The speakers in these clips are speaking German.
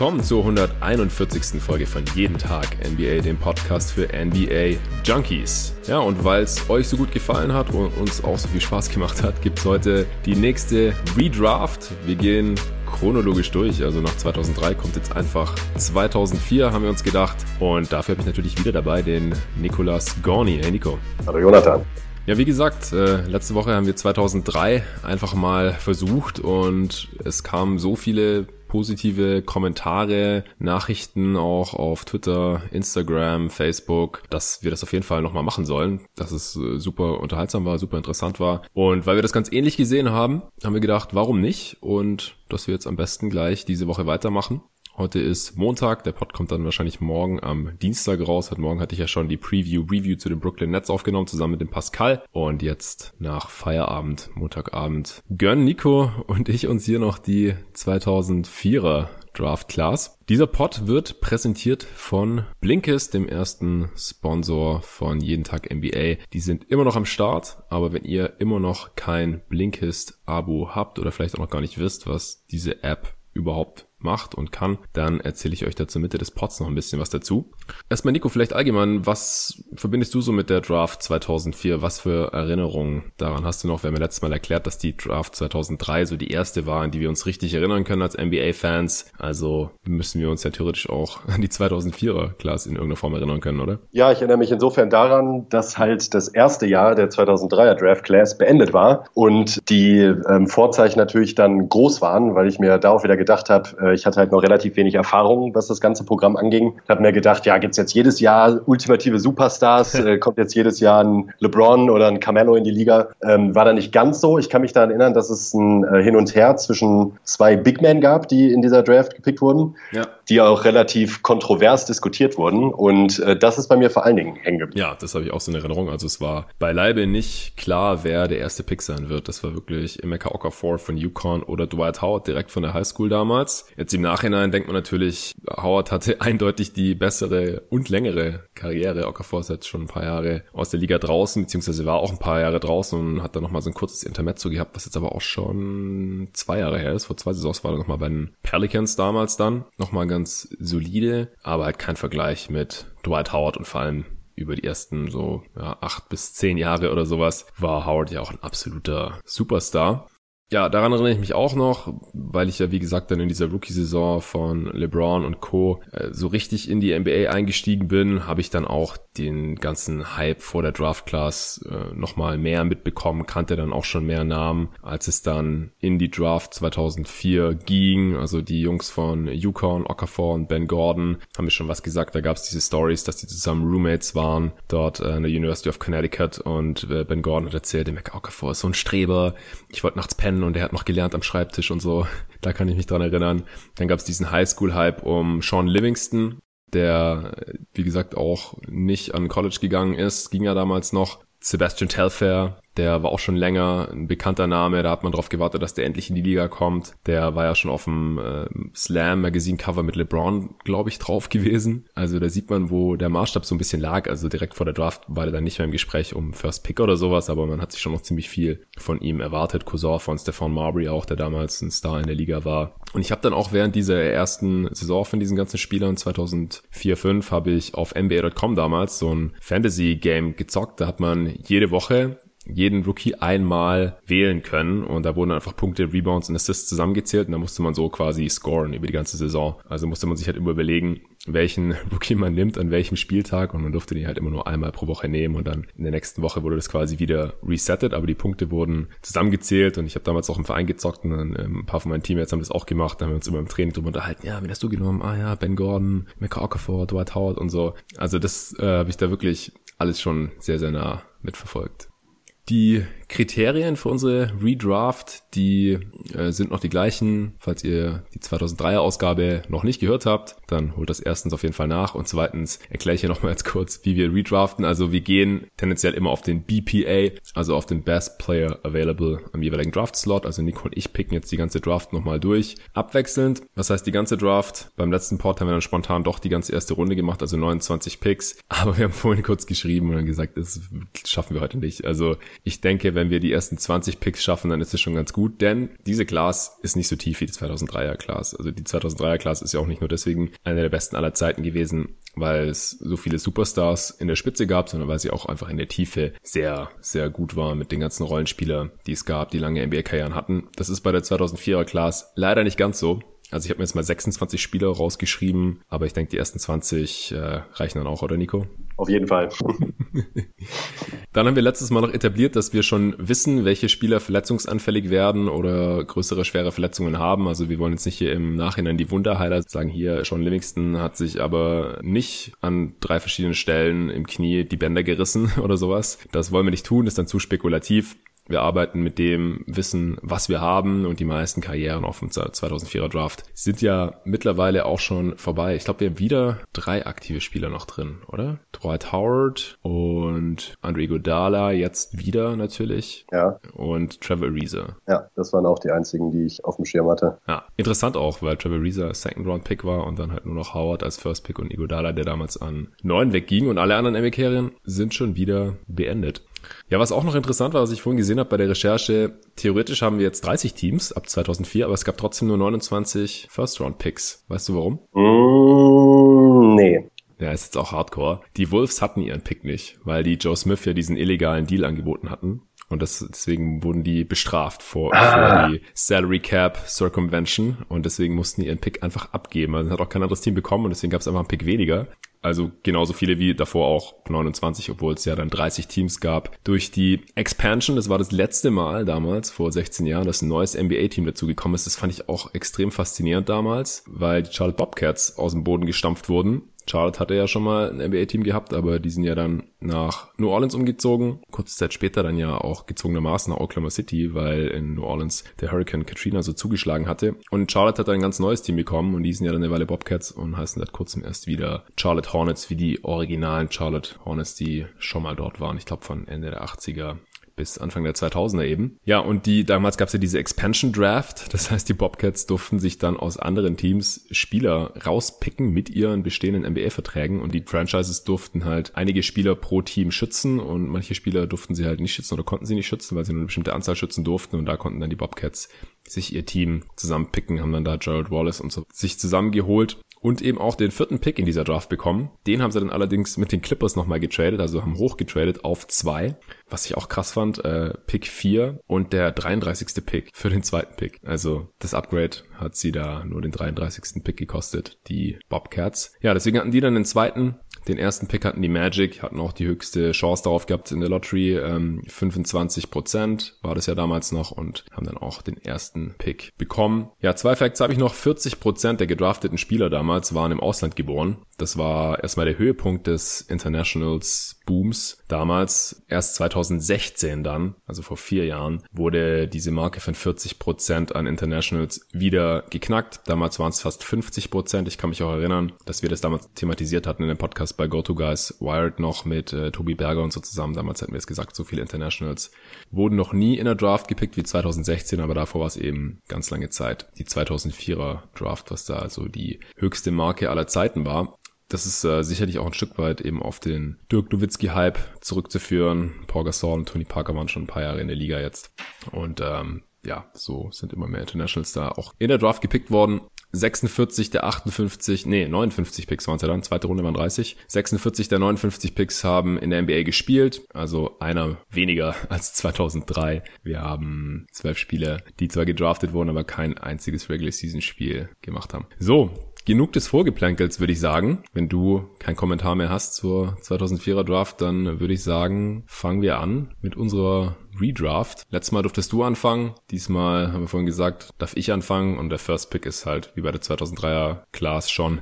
willkommen zur 141. Folge von Jeden Tag NBA, dem Podcast für NBA Junkies. Ja, und weil es euch so gut gefallen hat und uns auch so viel Spaß gemacht hat, gibt es heute die nächste Redraft. Wir gehen chronologisch durch. Also nach 2003 kommt jetzt einfach 2004, haben wir uns gedacht. Und dafür habe ich natürlich wieder dabei den Nicolas Gorni. Hey Nico. Hallo Jonathan. Ja, wie gesagt, äh, letzte Woche haben wir 2003 einfach mal versucht und es kamen so viele positive Kommentare, Nachrichten auch auf Twitter, Instagram, Facebook, dass wir das auf jeden Fall nochmal machen sollen, dass es äh, super unterhaltsam war, super interessant war. Und weil wir das ganz ähnlich gesehen haben, haben wir gedacht, warum nicht? Und dass wir jetzt am besten gleich diese Woche weitermachen. Heute ist Montag, der Pod kommt dann wahrscheinlich morgen am Dienstag raus. Heute Morgen hatte ich ja schon die Preview, Review zu den Brooklyn Nets aufgenommen, zusammen mit dem Pascal. Und jetzt nach Feierabend, Montagabend, gönnen Nico und ich uns hier noch die 2004er Draft Class. Dieser Pod wird präsentiert von Blinkist, dem ersten Sponsor von Jeden Tag NBA. Die sind immer noch am Start, aber wenn ihr immer noch kein Blinkist Abo habt oder vielleicht auch noch gar nicht wisst, was diese App überhaupt macht und kann, dann erzähle ich euch da zur Mitte des Pods noch ein bisschen was dazu. Erstmal Nico, vielleicht allgemein, was verbindest du so mit der Draft 2004? Was für Erinnerungen daran hast du noch? Wir haben ja letztes Mal erklärt, dass die Draft 2003 so die erste war, an die wir uns richtig erinnern können als NBA-Fans. Also müssen wir uns ja theoretisch auch an die 2004er Class in irgendeiner Form erinnern können, oder? Ja, ich erinnere mich insofern daran, dass halt das erste Jahr der 2003er Draft Class beendet war und die ähm, Vorzeichen natürlich dann groß waren, weil ich mir darauf wieder gedacht habe, äh, ich hatte halt noch relativ wenig Erfahrung, was das ganze Programm anging. Ich habe mir gedacht, ja, gibt's jetzt jedes Jahr ultimative Superstars, äh, kommt jetzt jedes Jahr ein LeBron oder ein Carmelo in die Liga. Ähm, war da nicht ganz so. Ich kann mich daran erinnern, dass es ein äh, Hin und Her zwischen zwei Big Men gab, die in dieser Draft gepickt wurden, ja. die auch relativ kontrovers diskutiert wurden. Und äh, das ist bei mir vor allen Dingen hängen geblieben. Ja, das habe ich auch so in Erinnerung. Also es war beileibe nicht klar, wer der erste Pick sein wird. Das war wirklich Emeka Okafor von Yukon oder Dwight Howard direkt von der Highschool damals. Jetzt im Nachhinein denkt man natürlich, Howard hatte eindeutig die bessere und längere Karriere. Okafor ist jetzt schon ein paar Jahre aus der Liga draußen, beziehungsweise war auch ein paar Jahre draußen und hat dann nochmal so ein kurzes Intermezzo gehabt, was jetzt aber auch schon zwei Jahre her ist. Vor zwei Saisons war er nochmal bei den Pelicans damals dann. Nochmal ganz solide, aber halt kein Vergleich mit Dwight Howard und vor allem über die ersten so ja, acht bis zehn Jahre oder sowas war Howard ja auch ein absoluter Superstar. Ja, daran erinnere ich mich auch noch, weil ich ja wie gesagt dann in dieser Rookie-Saison von LeBron und Co. Äh, so richtig in die NBA eingestiegen bin, habe ich dann auch den ganzen Hype vor der Draft-Class äh, nochmal mehr mitbekommen, kannte dann auch schon mehr Namen, als es dann in die Draft 2004 ging. Also die Jungs von Yukon, Okafor und Ben Gordon haben mir schon was gesagt. Da gab es diese Stories, dass die zusammen Roommates waren dort äh, an der University of Connecticut und äh, Ben Gordon hat erzählt, der Okafor ist so ein Streber. Ich wollte nachts pennen und er hat noch gelernt am Schreibtisch und so. Da kann ich mich dran erinnern. Dann gab es diesen Highschool-Hype um Sean Livingston, der, wie gesagt, auch nicht an College gegangen ist. Ging ja damals noch. Sebastian Telfair, der war auch schon länger ein bekannter Name, da hat man darauf gewartet, dass der endlich in die Liga kommt. Der war ja schon auf dem äh, Slam Magazine Cover mit LeBron, glaube ich, drauf gewesen. Also da sieht man, wo der Maßstab so ein bisschen lag. Also direkt vor der Draft war der dann nicht mehr im Gespräch um First Pick oder sowas, aber man hat sich schon noch ziemlich viel von ihm erwartet. Cousin von Stefan Marbury auch, der damals ein Star in der Liga war. Und ich habe dann auch während dieser ersten Saison von diesen ganzen Spielern 2004, 5 habe ich auf NBA.com damals so ein Fantasy Game gezockt. Da hat man jede Woche jeden Rookie einmal wählen können. Und da wurden einfach Punkte, Rebounds und Assists zusammengezählt. Und da musste man so quasi scoren über die ganze Saison. Also musste man sich halt immer überlegen, welchen Rookie man nimmt an welchem Spieltag. Und man durfte die halt immer nur einmal pro Woche nehmen. Und dann in der nächsten Woche wurde das quasi wieder resettet, aber die Punkte wurden zusammengezählt. Und ich habe damals auch im Verein gezockt. Und dann ähm, ein paar von meinen Teammates haben das auch gemacht, da haben wir uns immer im Training drüber unterhalten, ja, wen hast du genommen? Ah ja, Ben Gordon, Mecca Okafor, Dwight Howard und so. Also das äh, habe ich da wirklich alles schon sehr, sehr nah mitverfolgt. Die Kriterien für unsere Redraft, die äh, sind noch die gleichen. Falls ihr die 2003er Ausgabe noch nicht gehört habt, dann holt das erstens auf jeden Fall nach und zweitens erkläre ich hier nochmal jetzt kurz, wie wir redraften. Also wir gehen tendenziell immer auf den BPA, also auf den Best Player Available am jeweiligen Draft-Slot. Also Nico und ich picken jetzt die ganze Draft nochmal durch. Abwechselnd. Was heißt die ganze Draft? Beim letzten Port haben wir dann spontan doch die ganze erste Runde gemacht, also 29 Picks. Aber wir haben vorhin kurz geschrieben und dann gesagt, das schaffen wir heute nicht. Also Ich denke, wenn wir die ersten 20 Picks schaffen, dann ist es schon ganz gut, denn diese Class ist nicht so tief wie die 2003er Class. Also die 2003er Class ist ja auch nicht nur deswegen eine der besten aller Zeiten gewesen, weil es so viele Superstars in der Spitze gab, sondern weil sie auch einfach in der Tiefe sehr, sehr gut war mit den ganzen Rollenspieler, die es gab, die lange NBA-Karrieren hatten. Das ist bei der 2004er Class leider nicht ganz so. Also ich habe mir jetzt mal 26 Spieler rausgeschrieben, aber ich denke, die ersten 20 äh, reichen dann auch, oder Nico? Auf jeden Fall. dann haben wir letztes Mal noch etabliert, dass wir schon wissen, welche Spieler verletzungsanfällig werden oder größere, schwere Verletzungen haben. Also wir wollen jetzt nicht hier im Nachhinein die Wunderheiler sagen, hier Sean Livingston hat sich aber nicht an drei verschiedenen Stellen im Knie die Bänder gerissen oder sowas. Das wollen wir nicht tun, ist dann zu spekulativ. Wir arbeiten mit dem Wissen, was wir haben und die meisten Karrieren auf dem 2004er Draft sind ja mittlerweile auch schon vorbei. Ich glaube, wir haben wieder drei aktive Spieler noch drin, oder? Dwight Howard und Andre Godala jetzt wieder natürlich. Ja. Und Trevor Ariza. Ja, das waren auch die einzigen, die ich auf dem Schirm hatte. Ja, interessant auch, weil Trevor Ariza Second Round Pick war und dann halt nur noch Howard als First Pick und Igodala, der damals an neun wegging und alle anderen NBA-Karrieren sind schon wieder beendet. Ja, was auch noch interessant war, was ich vorhin gesehen habe bei der Recherche, theoretisch haben wir jetzt 30 Teams ab 2004, aber es gab trotzdem nur 29 First-Round-Picks. Weißt du warum? Mm, nee. Ja, ist jetzt auch Hardcore. Die Wolves hatten ihren Pick nicht, weil die Joe Smith ja diesen illegalen Deal angeboten hatten. Und das, deswegen wurden die bestraft vor, ah. vor die Salary Cap Circumvention. Und deswegen mussten die ihren Pick einfach abgeben. Also hat auch kein anderes Team bekommen und deswegen gab es einfach einen Pick weniger. Also genauso viele wie davor auch 29, obwohl es ja dann 30 Teams gab. Durch die Expansion, das war das letzte Mal damals, vor 16 Jahren, dass ein neues NBA-Team dazugekommen ist. Das fand ich auch extrem faszinierend damals, weil die Charlotte Bobcats aus dem Boden gestampft wurden Charlotte hatte ja schon mal ein NBA-Team gehabt, aber die sind ja dann nach New Orleans umgezogen. Kurze Zeit später dann ja auch gezwungenermaßen nach Oklahoma City, weil in New Orleans der Hurricane Katrina so zugeschlagen hatte. Und Charlotte hat dann ein ganz neues Team bekommen und die sind ja dann eine Weile Bobcats und heißen seit kurzem erst wieder Charlotte Hornets, wie die originalen Charlotte Hornets, die schon mal dort waren. Ich glaube von Ende der 80er bis Anfang der 2000er eben. Ja, und die damals gab es ja diese Expansion Draft, das heißt, die Bobcats durften sich dann aus anderen Teams Spieler rauspicken mit ihren bestehenden NBA-Verträgen und die Franchises durften halt einige Spieler pro Team schützen. Und manche Spieler durften sie halt nicht schützen oder konnten sie nicht schützen, weil sie nur eine bestimmte Anzahl schützen durften. Und da konnten dann die Bobcats sich ihr Team zusammenpicken, haben dann da Gerald Wallace und so sich zusammengeholt und eben auch den vierten Pick in dieser Draft bekommen. Den haben sie dann allerdings mit den Clippers nochmal getradet, also haben hochgetradet auf zwei, was ich auch krass fand, äh, Pick 4 und der 33. Pick für den zweiten Pick. Also das Upgrade hat sie da nur den 33. Pick gekostet, die Bobcats. Ja, deswegen hatten die dann den zweiten den ersten Pick hatten die Magic, hatten auch die höchste Chance darauf gehabt in der Lottery. Ähm, 25 Prozent war das ja damals noch und haben dann auch den ersten Pick bekommen. Ja, zwei Facts habe ich noch. 40 Prozent der gedrafteten Spieler damals waren im Ausland geboren. Das war erstmal der Höhepunkt des Internationals Booms damals. Erst 2016 dann, also vor vier Jahren, wurde diese Marke von 40 Prozent an Internationals wieder geknackt. Damals waren es fast 50 Prozent. Ich kann mich auch erinnern, dass wir das damals thematisiert hatten in dem Podcast bei GoToGuys Wired noch mit äh, Tobi Berger und so zusammen. Damals hatten wir es gesagt, so viele Internationals wurden noch nie in der Draft gepickt wie 2016, aber davor war es eben ganz lange Zeit. Die 2004er Draft, was da also die höchste Marke aller Zeiten war das ist äh, sicherlich auch ein Stück weit eben auf den Dirk Nowitzki-Hype zurückzuführen. Paul Gasol und Tony Parker waren schon ein paar Jahre in der Liga jetzt. Und ähm, ja, so sind immer mehr Internationals da auch in der Draft gepickt worden. 46 der 58, nee, 59 Picks waren es ja dann, zweite Runde waren 30. 46 der 59 Picks haben in der NBA gespielt, also einer weniger als 2003. Wir haben zwölf Spieler, die zwar gedraftet wurden, aber kein einziges Regular Season Spiel gemacht haben. So, genug des Vorgeplänkels, würde ich sagen. Wenn du keinen Kommentar mehr hast zur 2004er Draft, dann würde ich sagen, fangen wir an mit unserer Redraft. Letztes Mal durftest du anfangen. Diesmal haben wir vorhin gesagt, darf ich anfangen. Und der First Pick ist halt wie bei der 2003er Class schon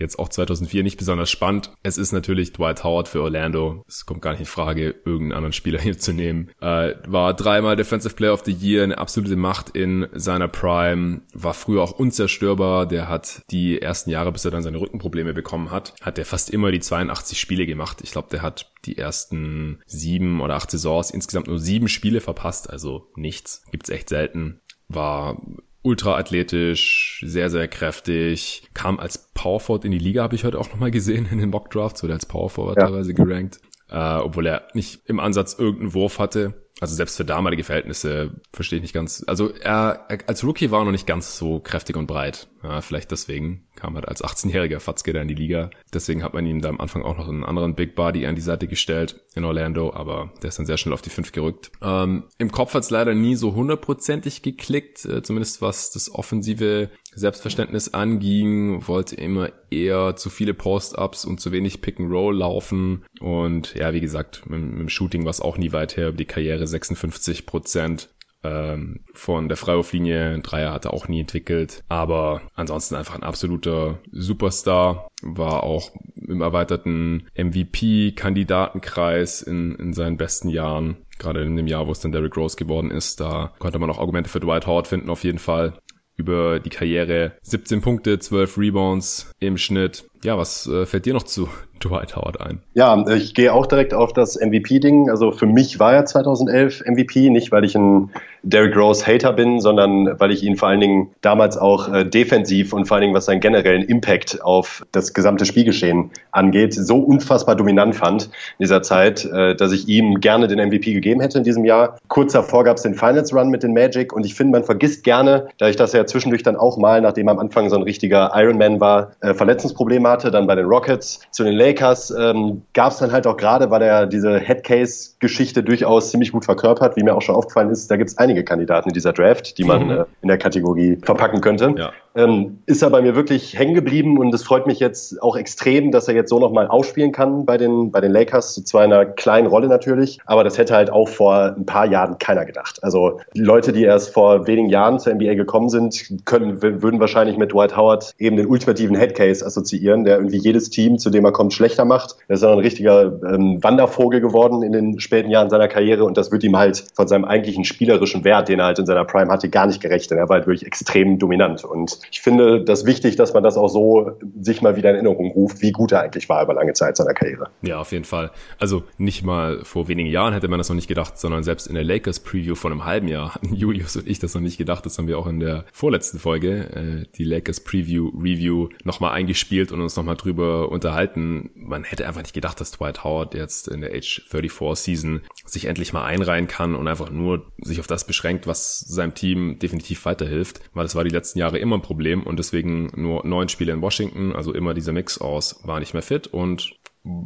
jetzt auch 2004 nicht besonders spannend. Es ist natürlich Dwight Howard für Orlando. Es kommt gar nicht in Frage, irgendeinen anderen Spieler hier zu nehmen. Äh, war dreimal Defensive Player of the Year, eine absolute Macht in seiner Prime. War früher auch unzerstörbar. Der hat die ersten Jahre, bis er dann seine Rückenprobleme bekommen hat, hat er fast immer die 82 Spiele gemacht. Ich glaube, der hat die ersten sieben oder acht Saisons insgesamt nur sieben Spiele verpasst. Also nichts. Gibt's echt selten. War ultra athletisch, sehr, sehr kräftig, kam als Powerforward in die Liga, habe ich heute auch nochmal gesehen in den Mock Drafts, wurde als Powerforward ja. teilweise gerankt, äh, obwohl er nicht im Ansatz irgendeinen Wurf hatte. Also selbst für damalige Verhältnisse verstehe ich nicht ganz. Also er, er als Rookie war er noch nicht ganz so kräftig und breit. Ja, vielleicht deswegen kam halt als 18-jähriger Fatzke da in die Liga. Deswegen hat man ihm da am Anfang auch noch einen anderen Big Body an die Seite gestellt in Orlando, aber der ist dann sehr schnell auf die 5 gerückt. Ähm, Im Kopf hat es leider nie so hundertprozentig geklickt, äh, zumindest was das offensive Selbstverständnis anging, wollte immer eher zu viele Post-Ups und zu wenig Pick-and-Roll laufen. Und ja, wie gesagt, mit, mit dem Shooting war es auch nie weit her über die Karriere 56 Prozent ähm, von der Freiwurflinie. Dreier hat er auch nie entwickelt. Aber ansonsten einfach ein absoluter Superstar. War auch im erweiterten MVP-Kandidatenkreis in, in seinen besten Jahren. Gerade in dem Jahr, wo es dann Derrick Rose geworden ist, da konnte man auch Argumente für Dwight Howard finden, auf jeden Fall über die Karriere 17 Punkte, 12 Rebounds im Schnitt. Ja, was äh, fällt dir noch zu Dwight Howard ein? Ja, ich gehe auch direkt auf das MVP-Ding. Also für mich war er 2011 MVP, nicht weil ich ein Derrick Rose Hater bin, sondern weil ich ihn vor allen Dingen damals auch äh, defensiv und vor allen Dingen was seinen generellen Impact auf das gesamte Spielgeschehen angeht, so unfassbar dominant fand in dieser Zeit, äh, dass ich ihm gerne den MVP gegeben hätte in diesem Jahr. Kurz davor gab es den Finals Run mit den Magic und ich finde, man vergisst gerne, da ich das ja zwischendurch dann auch mal, nachdem er am Anfang so ein richtiger Ironman war, äh, Verletzungsprobleme hatte, dann bei den Rockets zu den Lakers ähm, gab es dann halt auch gerade, weil er diese Headcase-Geschichte durchaus ziemlich gut verkörpert, wie mir auch schon aufgefallen ist, da gibt es einige Kandidaten in dieser Draft, die man mhm. äh, in der Kategorie verpacken könnte. Ja. Ähm, ist er bei mir wirklich hängen geblieben und es freut mich jetzt auch extrem, dass er jetzt so nochmal ausspielen kann bei den, bei den Lakers, zu zwar in einer kleinen Rolle natürlich, aber das hätte halt auch vor ein paar Jahren keiner gedacht. Also die Leute, die erst vor wenigen Jahren zur NBA gekommen sind, können, würden wahrscheinlich mit Dwight Howard eben den ultimativen Headcase assoziieren, der irgendwie jedes Team, zu dem er kommt, schlechter macht. Er ist dann ein richtiger ähm, Wandervogel geworden in den späten Jahren seiner Karriere und das wird ihm halt von seinem eigentlichen spielerischen Wert, den er halt in seiner Prime hatte, gar nicht gerecht, denn er war halt wirklich extrem dominant und ich finde das wichtig, dass man das auch so sich mal wieder in Erinnerung ruft, wie gut er eigentlich war über lange Zeit seiner Karriere. Ja, auf jeden Fall. Also nicht mal vor wenigen Jahren hätte man das noch nicht gedacht, sondern selbst in der Lakers Preview von einem halben Jahr hatten Julius und ich das noch nicht gedacht. Das haben wir auch in der vorletzten Folge, äh, die Lakers Preview Review, nochmal eingespielt und uns nochmal drüber unterhalten. Man hätte einfach nicht gedacht, dass Dwight Howard jetzt in der Age 34 Season sich endlich mal einreihen kann und einfach nur sich auf das beschränkt, was seinem Team definitiv weiterhilft, weil das war die letzten Jahre immer ein Problem. Und deswegen nur neun Spiele in Washington, also immer dieser Mix aus, war nicht mehr fit und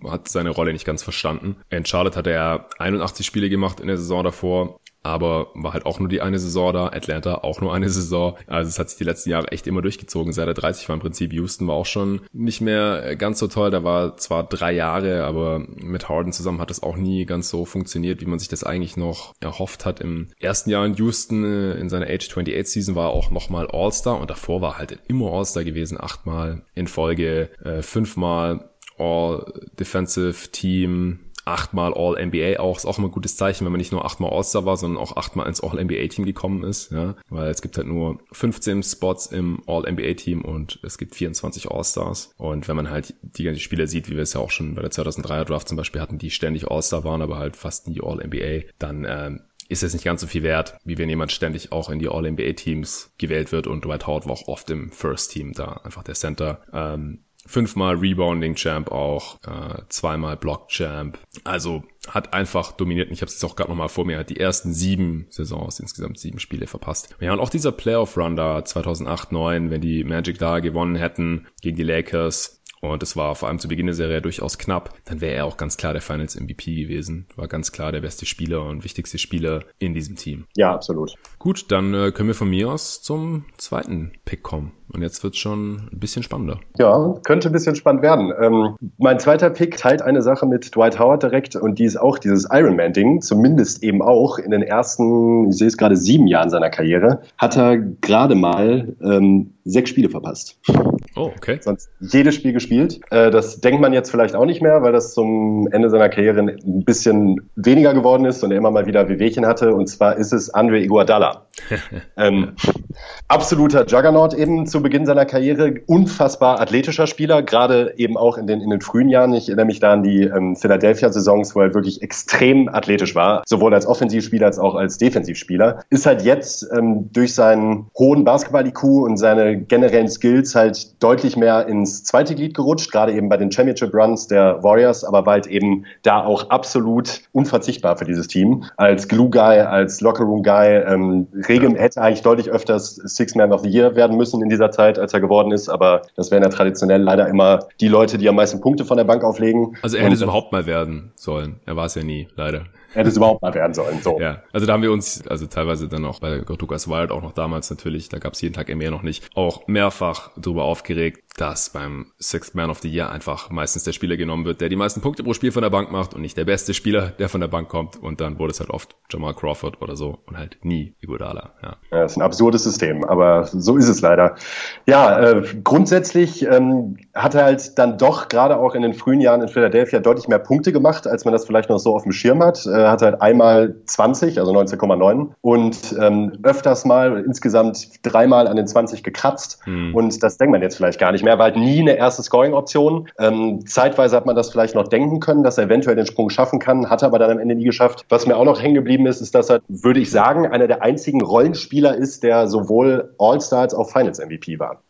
hat seine Rolle nicht ganz verstanden. In Charlotte hat er 81 Spiele gemacht in der Saison davor, aber war halt auch nur die eine Saison da, Atlanta auch nur eine Saison. Also es hat sich die letzten Jahre echt immer durchgezogen. Seit er 30 war im Prinzip. Houston war auch schon nicht mehr ganz so toll. Da war zwar drei Jahre, aber mit Harden zusammen hat es auch nie ganz so funktioniert, wie man sich das eigentlich noch erhofft hat. Im ersten Jahr in Houston, äh, in seiner Age 28 Season, war er auch nochmal All-Star und davor war halt immer All-Star gewesen. Achtmal in Folge, äh, fünfmal All Defensive Team, achtmal All-NBA auch, ist auch immer ein gutes Zeichen, wenn man nicht nur achtmal All-Star war, sondern auch achtmal ins All-NBA-Team gekommen ist, ja, weil es gibt halt nur 15 Spots im All-NBA-Team und es gibt 24 All-Stars und wenn man halt die ganzen Spieler sieht, wie wir es ja auch schon bei der 2003er Draft zum Beispiel hatten, die ständig All-Star waren, aber halt fast nie All-NBA, dann ähm, ist es nicht ganz so viel wert, wie wenn jemand ständig auch in die All-NBA-Teams gewählt wird und Dwight Howard war auch oft im First-Team da, einfach der Center. Ähm, fünfmal Rebounding Champ auch, äh, zweimal Block Champ. Also hat einfach dominiert. Ich habe es jetzt auch gerade nochmal vor mir. Hat die ersten sieben Saisons, insgesamt sieben Spiele verpasst. Ja, und auch dieser Playoff Run da 2008, 2009, wenn die Magic da gewonnen hätten gegen die Lakers, und es war vor allem zu Beginn der Serie durchaus knapp, dann wäre er auch ganz klar der Finals MVP gewesen. War ganz klar der beste Spieler und wichtigste Spieler in diesem Team. Ja, absolut. Gut, dann äh, können wir von mir aus zum zweiten Pick kommen. Und jetzt wird es schon ein bisschen spannender. Ja, könnte ein bisschen spannend werden. Ähm, mein zweiter Pick teilt eine Sache mit Dwight Howard direkt und die ist auch dieses Ironman-Ding, zumindest eben auch in den ersten, ich sehe es gerade, sieben Jahren seiner Karriere, hat er gerade mal ähm, sechs Spiele verpasst. Oh, okay. Sonst jedes Spiel gespielt. Äh, das denkt man jetzt vielleicht auch nicht mehr, weil das zum Ende seiner Karriere ein bisschen weniger geworden ist und er immer mal wieder Wehwehchen hatte. Und zwar ist es Andre Iguodala. ähm, absoluter Juggernaut eben zu Beginn seiner Karriere, unfassbar athletischer Spieler, gerade eben auch in den, in den frühen Jahren. Ich erinnere mich da an die ähm, Philadelphia-Saisons, wo er wirklich extrem athletisch war, sowohl als Offensivspieler als auch als Defensivspieler. Ist halt jetzt ähm, durch seinen hohen Basketball-IQ und seine generellen Skills halt deutlich mehr ins zweite Glied gerutscht, gerade eben bei den Championship-Runs der Warriors, aber bald eben da auch absolut unverzichtbar für dieses Team. Als Glue-Guy, als Locker-Room-Guy, ähm, Regem hätte eigentlich deutlich öfters Six Man of the Year werden müssen in dieser Zeit, als er geworden ist, aber das wären ja traditionell leider immer die Leute, die am meisten Punkte von der Bank auflegen. Also er hätte es überhaupt mal werden sollen. Er war es ja nie, leider hätte es überhaupt mal werden sollen. So. Ja, also da haben wir uns, also teilweise dann auch bei Lukas Wild, auch noch damals natürlich, da gab es jeden Tag mehr noch nicht, auch mehrfach darüber aufgeregt, dass beim Sixth Man of the Year einfach meistens der Spieler genommen wird, der die meisten Punkte pro Spiel von der Bank macht und nicht der beste Spieler, der von der Bank kommt. Und dann wurde es halt oft Jamal Crawford oder so und halt nie Iguodala. Ja. ja, das ist ein absurdes System, aber so ist es leider. Ja, äh, grundsätzlich ähm, hat er halt dann doch gerade auch in den frühen Jahren in Philadelphia deutlich mehr Punkte gemacht, als man das vielleicht noch so auf dem Schirm hat. Äh, hat halt einmal 20, also 19,9 und ähm, öfters mal insgesamt dreimal an den 20 gekratzt. Hm. Und das denkt man jetzt vielleicht gar nicht mehr, war halt nie eine erste Scoring-Option. Ähm, zeitweise hat man das vielleicht noch denken können, dass er eventuell den Sprung schaffen kann, hat er aber dann am Ende nie geschafft. Was mir auch noch hängen geblieben ist, ist, dass er, würde ich sagen, einer der einzigen Rollenspieler ist, der sowohl All-Star als auch Finals-MVP war.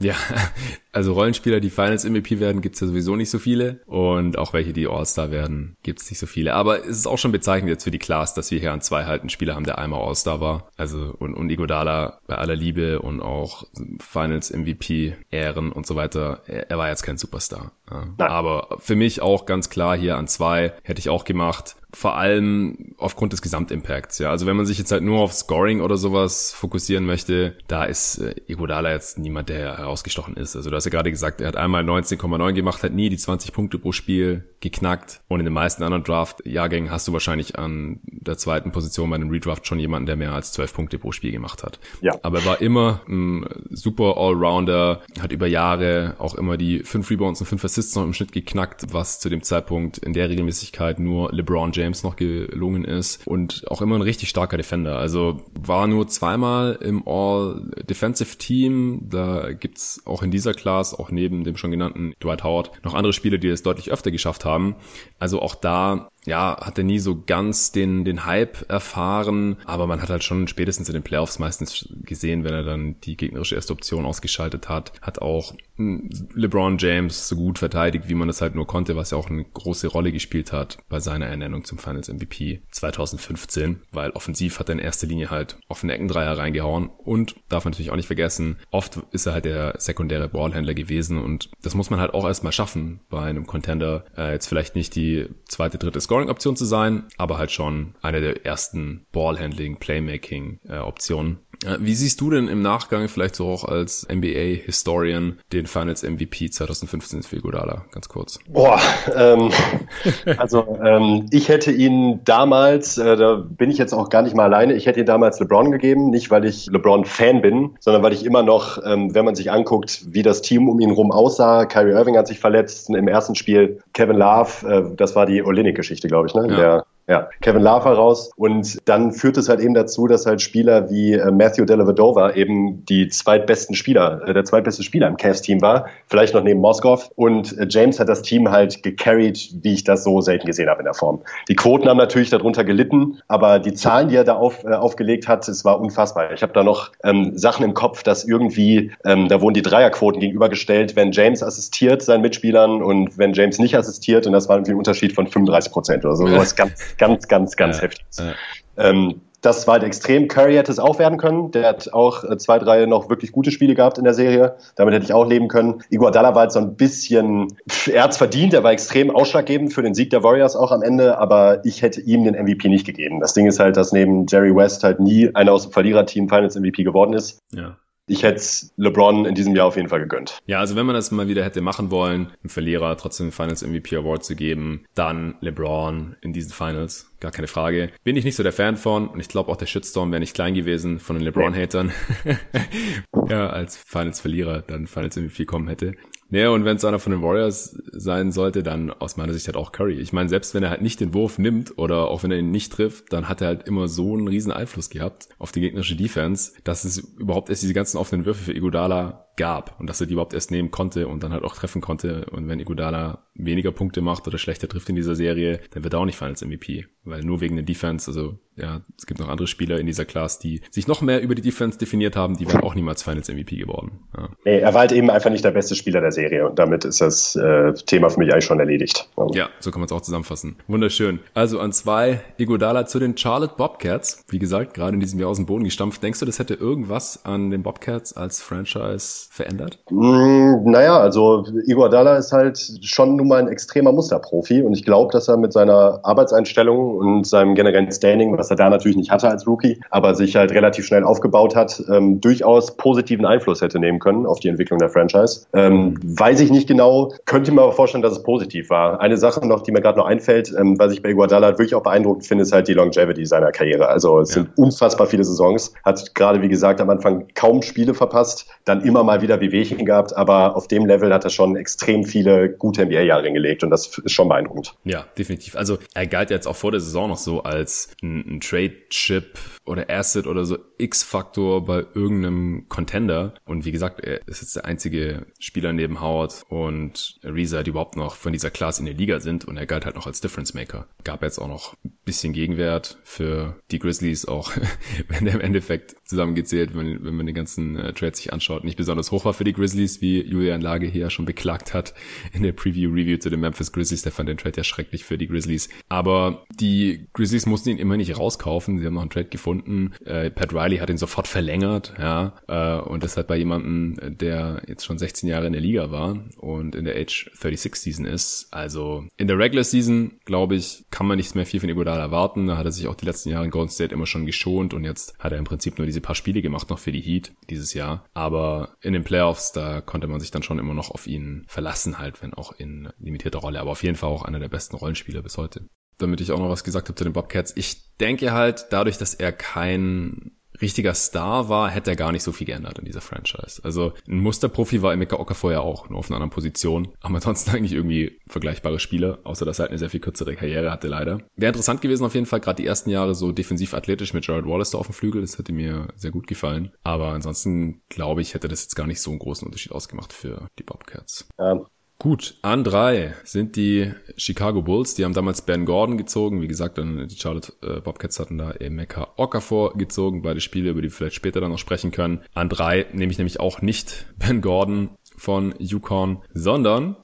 Ja, also Rollenspieler, die Finals MVP werden, gibt's ja sowieso nicht so viele. Und auch welche, die All-Star werden, gibt's nicht so viele. Aber es ist auch schon bezeichnend jetzt für die Class, dass wir hier an zwei halt einen Spieler haben, der einmal All-Star war. Also und, und Igodala bei aller Liebe und auch Finals MVP Ehren und so weiter. Er, er war jetzt kein Superstar. Ja. Aber für mich auch ganz klar hier an zwei hätte ich auch gemacht vor allem aufgrund des Gesamtimpacts. Ja, also wenn man sich jetzt halt nur auf Scoring oder sowas fokussieren möchte, da ist äh, Iguodala jetzt niemand, der herausgestochen ist. Also du hast ja gerade gesagt, er hat einmal 19,9 gemacht, hat nie die 20 Punkte pro Spiel geknackt. Und in den meisten anderen Draft-Jahrgängen hast du wahrscheinlich an der zweiten Position bei einem Redraft schon jemanden, der mehr als 12 Punkte pro Spiel gemacht hat. Ja. Aber er war immer ein super Allrounder, hat über Jahre auch immer die fünf Rebounds und fünf Assists noch im Schnitt geknackt, was zu dem Zeitpunkt in der Regelmäßigkeit nur LeBron James James noch gelungen ist und auch immer ein richtig starker Defender. Also war nur zweimal im All-Defensive Team. Da gibt's auch in dieser Class, auch neben dem schon genannten Dwight Howard, noch andere Spieler, die es deutlich öfter geschafft haben. Also auch da ja, hat er nie so ganz den, den Hype erfahren, aber man hat halt schon spätestens in den Playoffs meistens gesehen, wenn er dann die gegnerische erste Option ausgeschaltet hat, hat auch hm, LeBron James so gut verteidigt, wie man das halt nur konnte, was ja auch eine große Rolle gespielt hat bei seiner Ernennung zum Finals MVP 2015, weil offensiv hat er in erster Linie halt offene Eckendreier reingehauen und darf man natürlich auch nicht vergessen, oft ist er halt der sekundäre Ballhändler gewesen und das muss man halt auch erstmal schaffen bei einem Contender, äh, jetzt vielleicht nicht die zweite, dritte Scoring-Option zu sein, aber halt schon eine der ersten Ballhandling, Playmaking-Optionen. Äh, wie siehst du denn im Nachgang, vielleicht so auch als NBA-Historian, den Finals MVP 2015 für Godala? Ganz kurz. Boah, ähm, also ähm, ich hätte ihn damals, äh, da bin ich jetzt auch gar nicht mal alleine, ich hätte ihn damals LeBron gegeben, nicht weil ich LeBron-Fan bin, sondern weil ich immer noch, ähm, wenn man sich anguckt, wie das Team um ihn rum aussah, Kyrie Irving hat sich verletzt im ersten Spiel, Kevin Love, äh, das war die Olinik-Geschichte Geschichte, glaube ich, ne? Ja. Der ja, Kevin Love raus. Und dann führt es halt eben dazu, dass halt Spieler wie äh, Matthew Dellavedova eben die zweitbesten Spieler, äh, der zweitbeste Spieler im Cavs-Team war, vielleicht noch neben Moskow. Und äh, James hat das Team halt gecarried, wie ich das so selten gesehen habe in der Form. Die Quoten haben natürlich darunter gelitten, aber die Zahlen, die er da auf, äh, aufgelegt hat, es war unfassbar. Ich habe da noch ähm, Sachen im Kopf, dass irgendwie, ähm, da wurden die Dreierquoten gegenübergestellt, wenn James assistiert seinen Mitspielern und wenn James nicht assistiert. Und das war irgendwie ein Unterschied von 35 Prozent oder so. Das ganz ganz, ganz, ganz ja, heftig. Ja. Ähm, das war halt extrem. Curry hätte es auch werden können. Der hat auch äh, zwei, drei noch wirklich gute Spiele gehabt in der Serie. Damit hätte ich auch leben können. Iguodala war halt so ein bisschen, er hat's verdient. Er war extrem ausschlaggebend für den Sieg der Warriors auch am Ende. Aber ich hätte ihm den MVP nicht gegeben. Das Ding ist halt, dass neben Jerry West halt nie einer aus dem Verliererteam Finals MVP geworden ist. Ja ich hätte LeBron in diesem Jahr auf jeden Fall gegönnt. Ja, also wenn man das mal wieder hätte machen wollen, einen Verlierer trotzdem Finals MVP Award zu geben, dann LeBron in diesen Finals gar keine Frage. Bin ich nicht so der Fan von und ich glaube auch der Shitstorm wäre nicht klein gewesen von den LeBron-Hatern. ja, als Finals-Verlierer dann Finals MVP kommen hätte. Ja, und wenn es einer von den Warriors sein sollte, dann aus meiner Sicht halt auch Curry. Ich meine, selbst wenn er halt nicht den Wurf nimmt oder auch wenn er ihn nicht trifft, dann hat er halt immer so einen riesen Einfluss gehabt auf die gegnerische Defense, dass es überhaupt erst diese ganzen offenen Würfe für Iguodala gab und dass er die überhaupt erst nehmen konnte und dann halt auch treffen konnte. Und wenn Iguodala weniger Punkte macht oder schlechter trifft in dieser Serie, dann wird er auch nicht Finals MVP, weil nur wegen der Defense, also ja, es gibt noch andere Spieler in dieser Class, die sich noch mehr über die Defense definiert haben, die wären auch niemals Finals MVP geworden. Ja. Nee, er war halt eben einfach nicht der beste Spieler der Serie und damit ist das äh, Thema für mich eigentlich schon erledigt. Ja, so kann man es auch zusammenfassen. Wunderschön. Also an zwei Iguodala zu den Charlotte Bobcats. Wie gesagt, gerade in diesem Jahr aus dem Boden gestampft. Denkst du, das hätte irgendwas an den Bobcats als Franchise verändert? Mm, naja, also Igor Dalla ist halt schon nun mal ein extremer Musterprofi und ich glaube, dass er mit seiner Arbeitseinstellung und seinem generellen Standing, was er da natürlich nicht hatte als Rookie, aber sich halt relativ schnell aufgebaut hat, ähm, durchaus positiven Einfluss hätte nehmen können auf die Entwicklung der Franchise. Ähm, weiß ich nicht genau, könnte mir aber vorstellen, dass es positiv war. Eine Sache noch, die mir gerade noch einfällt, ähm, was ich bei Iguodala wirklich auch beeindruckend finde, ist halt die Longevity seiner Karriere. Also es ja. sind unfassbar viele Saisons, hat gerade wie gesagt am Anfang kaum Spiele verpasst, dann immer mal wieder wie Wehwehchen gehabt, aber auf dem Level hat er schon extrem viele gute NBA-Jahre hingelegt und das ist schon beeindruckend. Ja, definitiv. Also er galt jetzt auch vor der Saison noch so als ein, ein Trade-Chip oder Asset oder so X-Faktor bei irgendeinem Contender. Und wie gesagt, er ist jetzt der einzige Spieler neben Howard und Reza, die überhaupt noch von dieser Class in der Liga sind und er galt halt noch als Difference Maker. Gab jetzt auch noch ein bisschen Gegenwert für die Grizzlies, auch wenn der im Endeffekt zusammengezählt, wenn, wenn man den ganzen äh, Trade sich anschaut, nicht besonders hoch war für die Grizzlies, wie Julian Lage hier schon beklagt hat in der Preview-Review zu den Memphis Grizzlies. Der fand den Trade ja schrecklich für die Grizzlies. Aber die Grizzlies mussten ihn immer nicht rauskaufen. Sie haben noch einen Trade gefunden. Äh, Pat Riley hat ihn sofort verlängert, ja, äh, und das halt bei jemandem, der jetzt schon 16 Jahre in der Liga war und in der Age 36 Season ist. Also in der Regular Season, glaube ich, kann man nicht mehr viel von Iguodala erwarten. Da hat er sich auch die letzten Jahre in Golden State immer schon geschont und jetzt hat er im Prinzip nur diese paar Spiele gemacht noch für die Heat dieses Jahr. Aber in den Playoffs, da konnte man sich dann schon immer noch auf ihn verlassen, halt, wenn auch in limitierter Rolle. Aber auf jeden Fall auch einer der besten Rollenspieler bis heute. Damit ich auch noch was gesagt habe zu den Bobcats. Ich denke halt, dadurch, dass er kein richtiger Star war, hätte er gar nicht so viel geändert in dieser Franchise. Also ein Musterprofi war Emeka Okafor ja auch, nur auf einer anderen Position. Aber ansonsten eigentlich irgendwie vergleichbare Spieler, außer dass er halt eine sehr viel kürzere Karriere hatte leider. Wäre interessant gewesen auf jeden Fall, gerade die ersten Jahre so defensiv athletisch mit Jared Wallace da auf dem Flügel, das hätte mir sehr gut gefallen. Aber ansonsten glaube ich, hätte das jetzt gar nicht so einen großen Unterschied ausgemacht für die Bobcats. Ja, Gut, an drei sind die Chicago Bulls. Die haben damals Ben Gordon gezogen. Wie gesagt, dann die Charlotte äh, Bobcats hatten da Emeka Okafor gezogen. Beide Spiele, über die wir vielleicht später dann noch sprechen können. An drei nehme ich nämlich auch nicht Ben Gordon von Yukon, sondern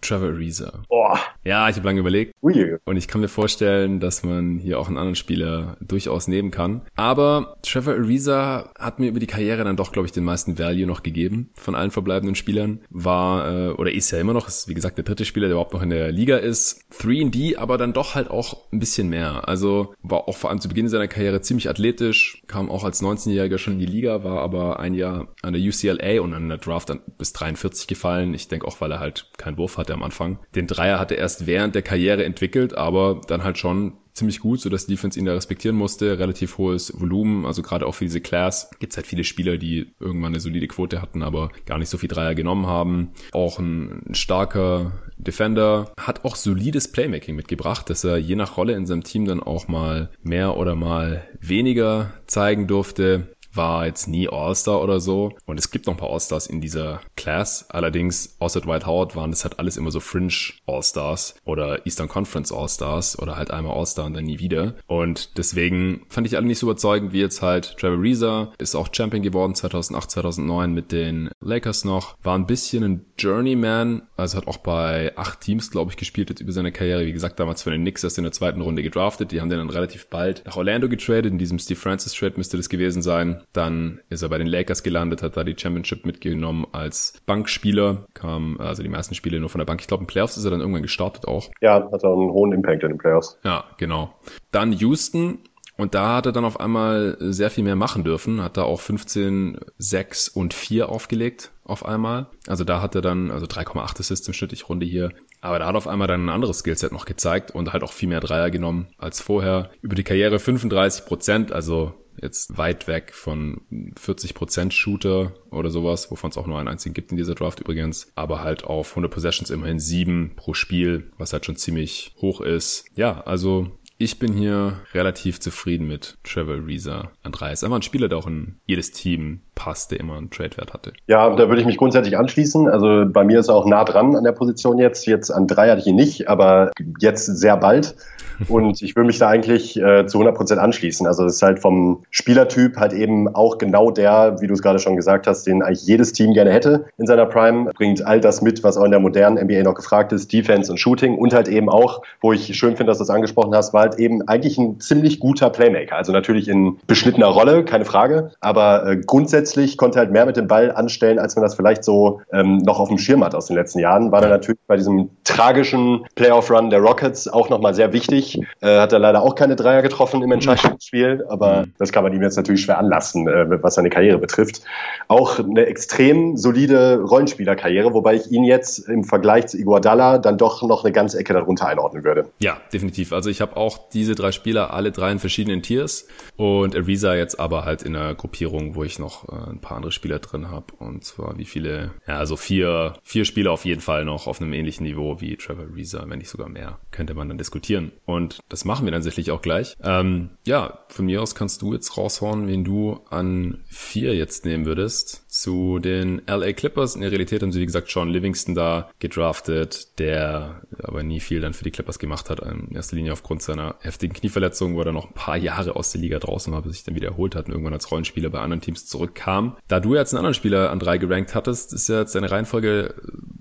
Trevor Ariza. Oh. Ja, ich habe lange überlegt. Ui. Und ich kann mir vorstellen, dass man hier auch einen anderen Spieler durchaus nehmen kann. Aber Trevor Ariza hat mir über die Karriere dann doch, glaube ich, den meisten Value noch gegeben von allen verbleibenden Spielern. War äh, oder ist ja immer noch, ist wie gesagt der dritte Spieler, der überhaupt noch in der Liga ist. 3D, aber dann doch halt auch ein bisschen mehr. Also war auch vor allem zu Beginn seiner Karriere ziemlich athletisch, kam auch als 19-Jähriger schon in die Liga, war aber ein Jahr an der UCLA und an der Draft dann bis 43 gefallen. Ich denke auch, weil er halt keinen Wurf hatte am Anfang. Den Dreier hatte er erst während der Karriere entwickelt, aber dann halt schon ziemlich gut, so dass die Defense ihn da respektieren musste. Relativ hohes Volumen, also gerade auch für diese Class gibt es halt viele Spieler, die irgendwann eine solide Quote hatten, aber gar nicht so viel Dreier genommen haben. Auch ein starker Defender, hat auch solides Playmaking mitgebracht, dass er je nach Rolle in seinem Team dann auch mal mehr oder mal weniger zeigen durfte war jetzt nie All-Star oder so. Und es gibt noch ein paar All-Stars in dieser Class. Allerdings, außer Dwight Howard waren das halt alles immer so Fringe All-Stars oder Eastern Conference All-Stars oder halt einmal All-Star und dann nie wieder. Und deswegen fand ich alle nicht so überzeugend wie jetzt halt Trevor Reza. Ist auch Champion geworden 2008, 2009 mit den Lakers noch. War ein bisschen ein Journeyman. Also hat auch bei acht Teams, glaube ich, gespielt jetzt über seine Karriere. Wie gesagt, damals für den Knicks erst in der zweiten Runde gedraftet. Die haben den dann relativ bald nach Orlando getradet. In diesem Steve Francis Trade müsste das gewesen sein. Dann ist er bei den Lakers gelandet, hat da die Championship mitgenommen als Bankspieler, kam also die meisten Spiele nur von der Bank. Ich glaube, in Playoffs ist er dann irgendwann gestartet auch. Ja, hat er einen hohen Impact in den Playoffs. Ja, genau. Dann Houston Und da hat er dann auf einmal sehr viel mehr machen dürfen, hat da auch 15, 6 und 4 aufgelegt auf einmal. Also da hat er dann, also 3,8 Assists im Schnitt, ich runde hier. Aber da hat auf einmal dann ein anderes Skillset noch gezeigt und halt auch viel mehr Dreier genommen als vorher. Über die Karriere 35 Prozent, also jetzt weit weg von 40% Shooter oder sowas, wovon es auch nur einen einzigen gibt in dieser Draft übrigens, aber halt auf 100 Possessions immerhin sieben pro Spiel, was halt schon ziemlich hoch ist. Ja, also ich bin hier relativ zufrieden mit Trevor Reza Andreas. Einfach ein Spieler, der auch in jedes Team passt, der immer einen Trade-Wert hatte. Ja, da würde ich mich grundsätzlich anschließen. Also bei mir ist er auch nah dran an der Position jetzt. Jetzt an drei hatte ich ihn nicht, aber jetzt sehr bald. Und ich würde mich da eigentlich äh, zu 100 Prozent anschließen. Also es ist halt vom Spielertyp halt eben auch genau der, wie du es gerade schon gesagt hast, den eigentlich jedes Team gerne hätte in seiner Prime. Bringt all das mit, was auch in der modernen NBA noch gefragt ist, Defense und Shooting. Und halt eben auch, wo ich schön finde, dass du es angesprochen hast, war halt eben eigentlich ein ziemlich guter Playmaker. Also natürlich in beschnittener Rolle, keine Frage. Aber äh, grundsätzlich konnte halt mehr mit dem Ball anstellen, als man das vielleicht so ähm, noch auf dem Schirm hat aus den letzten Jahren. War dann natürlich bei diesem tragischen Playoff-Run der Rockets auch nochmal sehr wichtig äh, hat er leider auch keine Dreier getroffen im Entscheidungsspiel, aber mhm. das kann man ihm jetzt natürlich schwer anlassen, äh, was seine Karriere betrifft. Auch eine extrem solide Rollenspielerkarriere, wobei ich ihn jetzt im Vergleich zu Iguodala dann doch noch eine ganze Ecke darunter einordnen würde. Ja, definitiv. Also ich habe auch diese drei Spieler, alle drei in verschiedenen Tiers und Ariza jetzt aber halt in einer Gruppierung, wo ich noch äh, ein paar andere Spieler drin habe und zwar wie viele, ja, also vier, vier Spieler auf jeden Fall noch auf einem ähnlichen Niveau wie Trevor Ariza, wenn nicht sogar mehr, könnte man dann diskutieren. Und und das machen wir dann sicherlich auch gleich. Ähm, ja, von mir aus kannst du jetzt raushauen, wen du an vier jetzt nehmen würdest. Zu den LA Clippers. In der Realität haben sie, wie gesagt, Sean Livingston da gedraftet, der aber nie viel dann für die Clippers gemacht hat. In erster Linie aufgrund seiner heftigen Knieverletzung, wo er noch ein paar Jahre aus der Liga draußen war, bis sich dann wieder erholt hat und irgendwann als Rollenspieler bei anderen Teams zurückkam. Da du jetzt einen anderen Spieler an drei gerankt hattest, ist ja jetzt deine Reihenfolge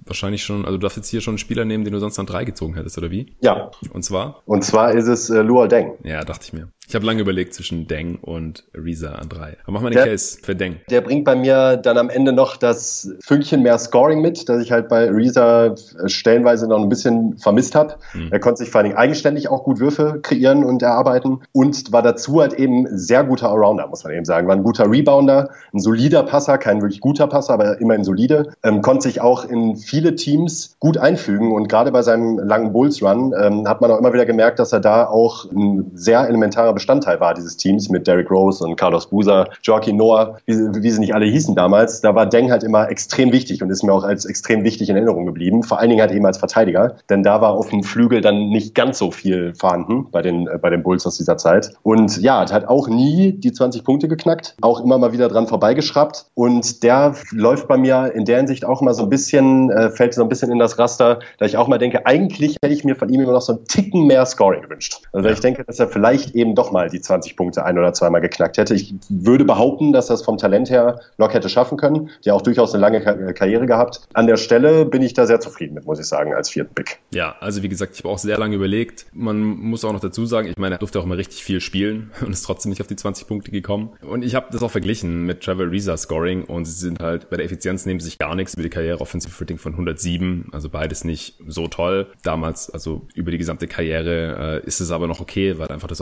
wahrscheinlich schon, also du darfst jetzt hier schon einen Spieler nehmen, den du sonst an drei gezogen hättest, oder wie? Ja. Und zwar? Und zwar ist es äh, Luol Deng. Ja, dachte ich mir. Ich habe lange überlegt zwischen Deng und Reza an drei. Aber mach mal den der, Case für Deng. Der bringt bei mir dann am Ende noch das Fünkchen mehr Scoring mit, das ich halt bei Reza stellenweise noch ein bisschen vermisst habe. Mhm. Er konnte sich vor allen Dingen eigenständig auch gut Würfe kreieren und erarbeiten und war dazu halt eben sehr guter Allrounder, muss man eben sagen. War ein guter Rebounder, ein solider Passer, kein wirklich guter Passer, aber immerhin solide. Ähm, konnte sich auch in viele Teams gut einfügen und gerade bei seinem langen Bulls Run ähm, hat man auch immer wieder gemerkt, dass er da auch ein sehr elementarer Bestandteil war dieses Teams mit Derrick Rose und Carlos Buser, Joaquin Noah, wie, wie, sie nicht alle hießen damals. Da war Deng halt immer extrem wichtig und ist mir auch als extrem wichtig in Erinnerung geblieben. Vor allen Dingen halt eben als Verteidiger, denn da war auf dem Flügel dann nicht ganz so viel vorhanden bei den, äh, bei den Bulls aus dieser Zeit. Und ja, hat auch nie die 20 Punkte geknackt, auch immer mal wieder dran vorbeigeschraubt. Und der läuft bei mir in der Hinsicht auch immer so ein bisschen, äh, fällt so ein bisschen in das Raster, da ich auch mal denke, eigentlich hätte ich mir von ihm immer noch so einen Ticken mehr Scoring gewünscht. Also ja. ich denke, dass er vielleicht eben doch mal die 20 Punkte ein oder zweimal geknackt hätte. Ich würde behaupten, dass das vom Talent her Locke hätte schaffen können. Der auch durchaus eine lange Karriere gehabt. An der Stelle bin ich da sehr zufrieden mit, muss ich sagen, als vierten Pick. Ja, also wie gesagt, ich habe auch sehr lange überlegt. Man muss auch noch dazu sagen, ich meine, er durfte auch immer richtig viel spielen und ist trotzdem nicht auf die 20 Punkte gekommen. Und ich habe das auch verglichen mit Trevor Reza Scoring und sie sind halt bei der Effizienz nehmen sich gar nichts über die Karriere Offensive Rating von 107, also beides nicht so toll. Damals, also über die gesamte Karriere äh, ist es aber noch okay, weil einfach das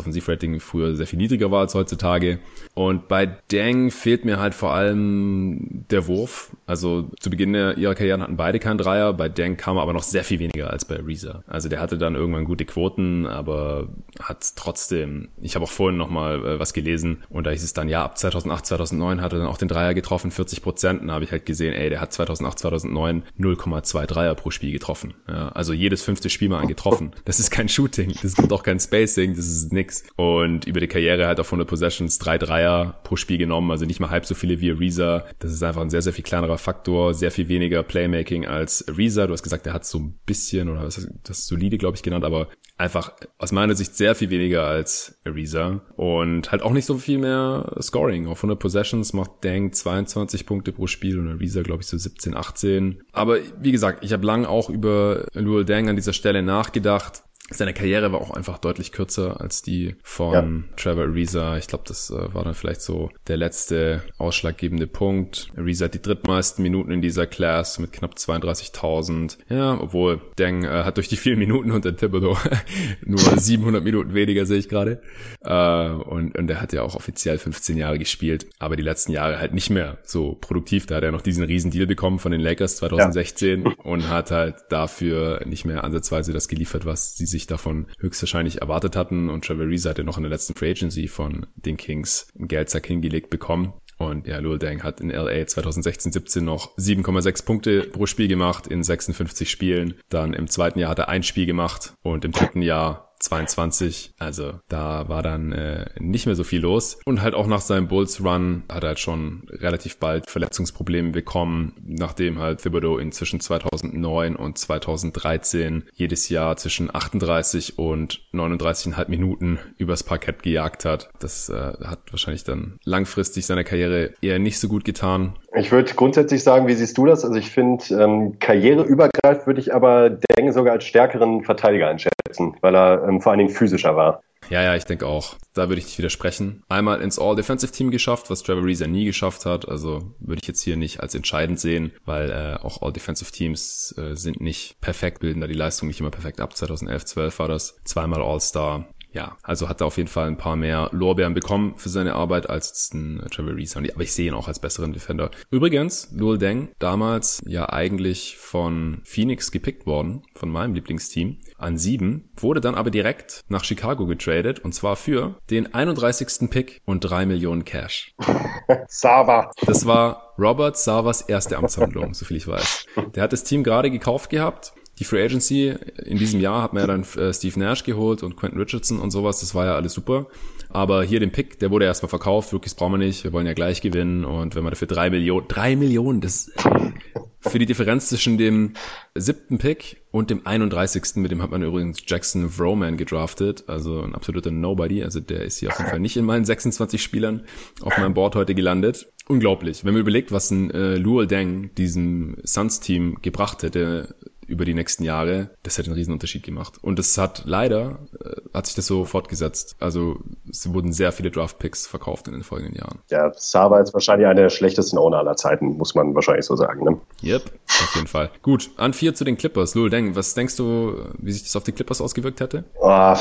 Früher sehr viel niedriger war als heutzutage. Und bei Deng fehlt mir halt vor allem der Wurf. Also zu Beginn ihrer Karriere hatten beide keinen Dreier, bei Deng kam er aber noch sehr viel weniger als bei Reza. Also der hatte dann irgendwann gute Quoten, aber hat trotzdem, ich habe auch vorhin nochmal äh, was gelesen und da hieß es dann, ja, ab 2008, 2009 hat er dann auch den Dreier getroffen, 40 Prozent. Und da habe ich halt gesehen, ey, der hat 2008, 2009 0,2 Dreier pro Spiel getroffen. Ja, also jedes fünfte Spiel mal getroffen. Das ist kein Shooting, das gibt auch kein Spacing, das ist nix. Und über die Karriere halt auf 100 Possessions drei Dreier pro Spiel genommen, also nicht mal halb so viele wie Reza. Das ist einfach ein sehr, sehr viel kleinerer Faktor, sehr viel weniger Playmaking als Reza. Du hast gesagt, er hat so ein bisschen, oder was das solide, glaube ich, genannt, aber einfach aus meiner Sicht sehr viel weniger als Ariza und halt auch nicht so viel mehr Scoring. Auf 100 Possessions macht Dang 22 Punkte pro Spiel und Ariza glaube ich so 17, 18. Aber wie gesagt, ich habe lang auch über Luol Dang an dieser Stelle nachgedacht Seine Karriere war auch einfach deutlich kürzer als die von ja. Trevor Ariza. Ich glaube, das äh, war dann vielleicht so der letzte ausschlaggebende Punkt. Ariza hat die drittmeisten Minuten in dieser Class mit knapp 32.000. Ja, obwohl Deng äh, hat durch die vielen Minuten unter Thibodeau nur 700 Minuten weniger, sehe ich gerade. Äh, und, und er hat ja auch offiziell 15 Jahre gespielt, aber die letzten Jahre halt nicht mehr so produktiv. Da hat er noch diesen riesen Deal bekommen von den Lakers 2016 ja. und hat halt dafür nicht mehr ansatzweise das geliefert, was sie sich davon höchstwahrscheinlich erwartet hatten. Und Trevor Reese hat ja noch in der letzten Free Agency von den Kings einen Geldsack hingelegt bekommen. Und ja, Lul Deng hat in LA 2016-17 noch 7,6 Punkte pro Spiel gemacht in 56 Spielen. Dann im zweiten Jahr hat er ein Spiel gemacht und im dritten Jahr 22. Also da war dann äh, nicht mehr so viel los. Und halt auch nach seinem Bulls Run hat er halt schon relativ bald Verletzungsprobleme bekommen, nachdem halt Thibodeau ihn zwischen 2009 und 2013 jedes Jahr zwischen 38 und 39,5 Minuten übers Parkett gejagt hat. Das äh, hat wahrscheinlich dann langfristig seiner Karriere eher nicht so gut getan. Ich würde grundsätzlich sagen, wie siehst du das? Also ich finde, ähm, karriereübergreifend würde ich aber Deng sogar als stärkeren Verteidiger einschätzen, weil er ähm, vor allen Dingen physischer war. Ja, ja, ich denke auch. Da würde ich nicht widersprechen. Einmal ins All-Defensive-Team geschafft, was Trevor Reeser nie geschafft hat. Also würde ich jetzt hier nicht als entscheidend sehen, weil äh, auch All-Defensive-Teams äh, sind nicht perfekt, bilden da die Leistung nicht immer perfekt ab. 2011, 12 war das. Zweimal All-Star ja, also hat er auf jeden Fall ein paar mehr Lorbeeren bekommen für seine Arbeit als ein Trevor Reese. Aber ich sehe ihn auch als besseren Defender. Übrigens, Lul Deng, damals ja eigentlich von Phoenix gepickt worden, von meinem Lieblingsteam, an sieben, wurde dann aber direkt nach Chicago getradet und zwar für den 31. Pick und drei Millionen Cash. Sava. Das war Robert Savas erste Amtshandlung, soviel ich weiß. Der hat das Team gerade gekauft gehabt die Free Agency in diesem Jahr hat man ja dann äh, Steve Nash geholt und Quentin Richardson und sowas. Das war ja alles super. Aber hier den Pick, der wurde erstmal verkauft. Rookies brauchen wir nicht. Wir wollen ja gleich gewinnen. Und wenn man dafür drei Millionen, drei Millionen, das äh, für die Differenz zwischen dem siebten Pick und dem 31. Mit dem hat man übrigens Jackson Vroman gedraftet. Also ein absoluter Nobody. Also der ist hier auf jeden Fall nicht in meinen 26 Spielern auf meinem Board heute gelandet. Unglaublich. Wenn man überlegt, was ein äh, Luol Deng diesem Suns-Team gebracht hätte, über die nächsten Jahre, das hätte einen riesen Unterschied gemacht. Und das hat leider, äh, hat sich das so fortgesetzt. Also es wurden sehr viele Draft-Picks verkauft in den folgenden Jahren. Ja, Sava ist wahrscheinlich einer der schlechtesten Owner aller Zeiten, muss man wahrscheinlich so sagen. Ne? Yep, auf jeden Fall. Gut, an vier zu den Clippers. Lul, denk, was denkst du, wie sich das auf die Clippers ausgewirkt hätte? Oh,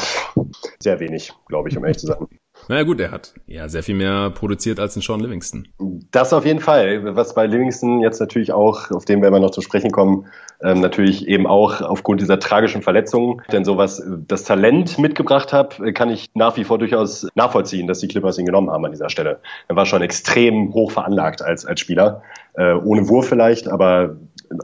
sehr wenig, glaube ich, um ehrlich zu sagen. Naja gut, er hat ja sehr viel mehr produziert als ein Sean Livingston. Das auf jeden Fall. Was bei Livingston jetzt natürlich auch, auf dem werden wir noch zu sprechen kommen, ähm, natürlich eben auch aufgrund dieser tragischen Verletzungen. Denn sowas das Talent mitgebracht hat, kann ich nach wie vor durchaus nachvollziehen, dass die Clippers ihn genommen haben an dieser Stelle. Er war schon extrem hoch veranlagt als, als Spieler. Äh, ohne Wurf vielleicht, aber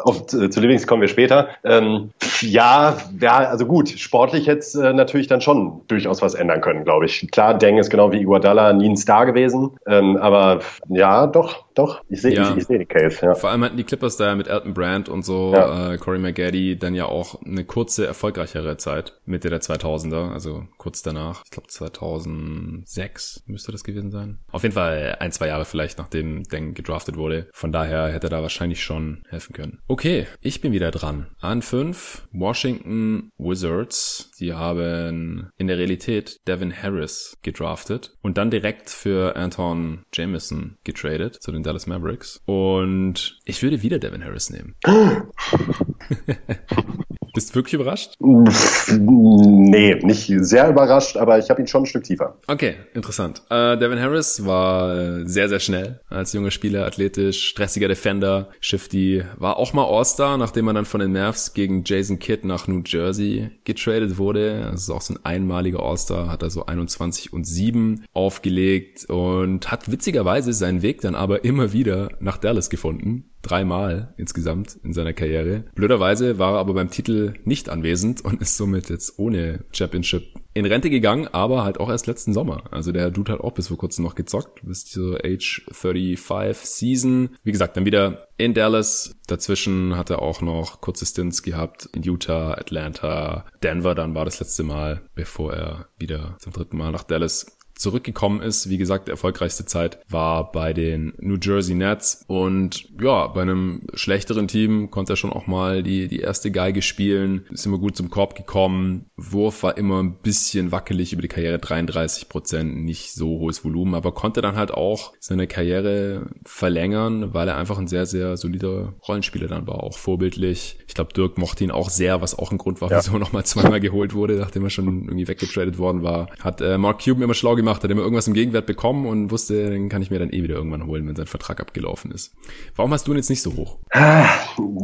auf, zu Livings kommen wir später. Ähm, ja, ja, also gut, sportlich jetzt äh, natürlich dann schon durchaus was ändern können, glaube ich. Klar, Deng ist genau wie Iguodala nie ein Star gewesen, ähm, aber ja, doch, doch, ich sehe ja. ich, ich seh die Case. Ja. Vor allem hatten die Clippers da mit Elton Brand und so, ja. äh, Corey McGaddy dann ja auch eine kurze, erfolgreichere Zeit, Mitte der 2000er, also kurz danach. Ich glaube 2006 müsste das gewesen sein. Auf jeden Fall ein, zwei Jahre vielleicht, nachdem Deng gedraftet wurde. Von daher hätte er da wahrscheinlich schon helfen können. Okay, ich bin wieder dran. An fünf Washington Wizards. Die haben in der Realität Devin Harris gedraftet und dann direkt für Anton Jameson getradet zu den Dallas Mavericks. Und ich würde wieder Devin Harris nehmen. Bist du wirklich überrascht? Nee, nicht sehr überrascht, aber ich habe ihn schon ein Stück tiefer. Okay, interessant. Äh, Devin Harris war äh, sehr, sehr schnell als junger Spieler, athletisch, stressiger Defender, shifty, war auch mal All-Star, nachdem er dann von den Mavs gegen Jason Kidd nach New Jersey getradet wurde. Das ist auch so ein einmaliger All-Star, hat er so 21 und 7 aufgelegt und hat witzigerweise seinen Weg dann aber immer wieder nach Dallas gefunden dreimal insgesamt in seiner Karriere. Blöderweise war er aber beim Titel nicht anwesend und ist somit jetzt ohne Championship in Rente gegangen, aber halt auch erst letzten Sommer. Also der Dude hat auch bis vor kurzem noch gezockt, bis zur Age 35 Season. Wie gesagt, dann wieder in Dallas. Dazwischen hat er auch noch kurze Stints gehabt in Utah, Atlanta, Denver. Dann war das letzte Mal, bevor er wieder zum dritten Mal nach Dallas zurückgekommen ist. Wie gesagt, erfolgreichste Zeit war bei den New Jersey Nets und ja, bei einem schlechteren Team konnte er schon auch mal die, die erste Geige spielen, ist immer gut zum Korb gekommen. Wurf war immer ein bisschen wackelig über die Karriere, 33 Prozent, nicht so hohes Volumen, aber konnte dann halt auch seine Karriere verlängern, weil er einfach ein sehr, sehr solider Rollenspieler dann war, auch vorbildlich. Ich glaube, Dirk mochte ihn auch sehr, was auch ein Grund war, ja. wieso er nochmal zweimal geholt wurde, nachdem er schon irgendwie weggetradet worden war. Hat äh, Mark Cuban immer schlau gemacht, hat immer irgendwas im Gegenwert bekommen und wusste, den kann ich mir dann eh wieder irgendwann holen, wenn sein Vertrag abgelaufen ist. Warum hast du ihn jetzt nicht so hoch?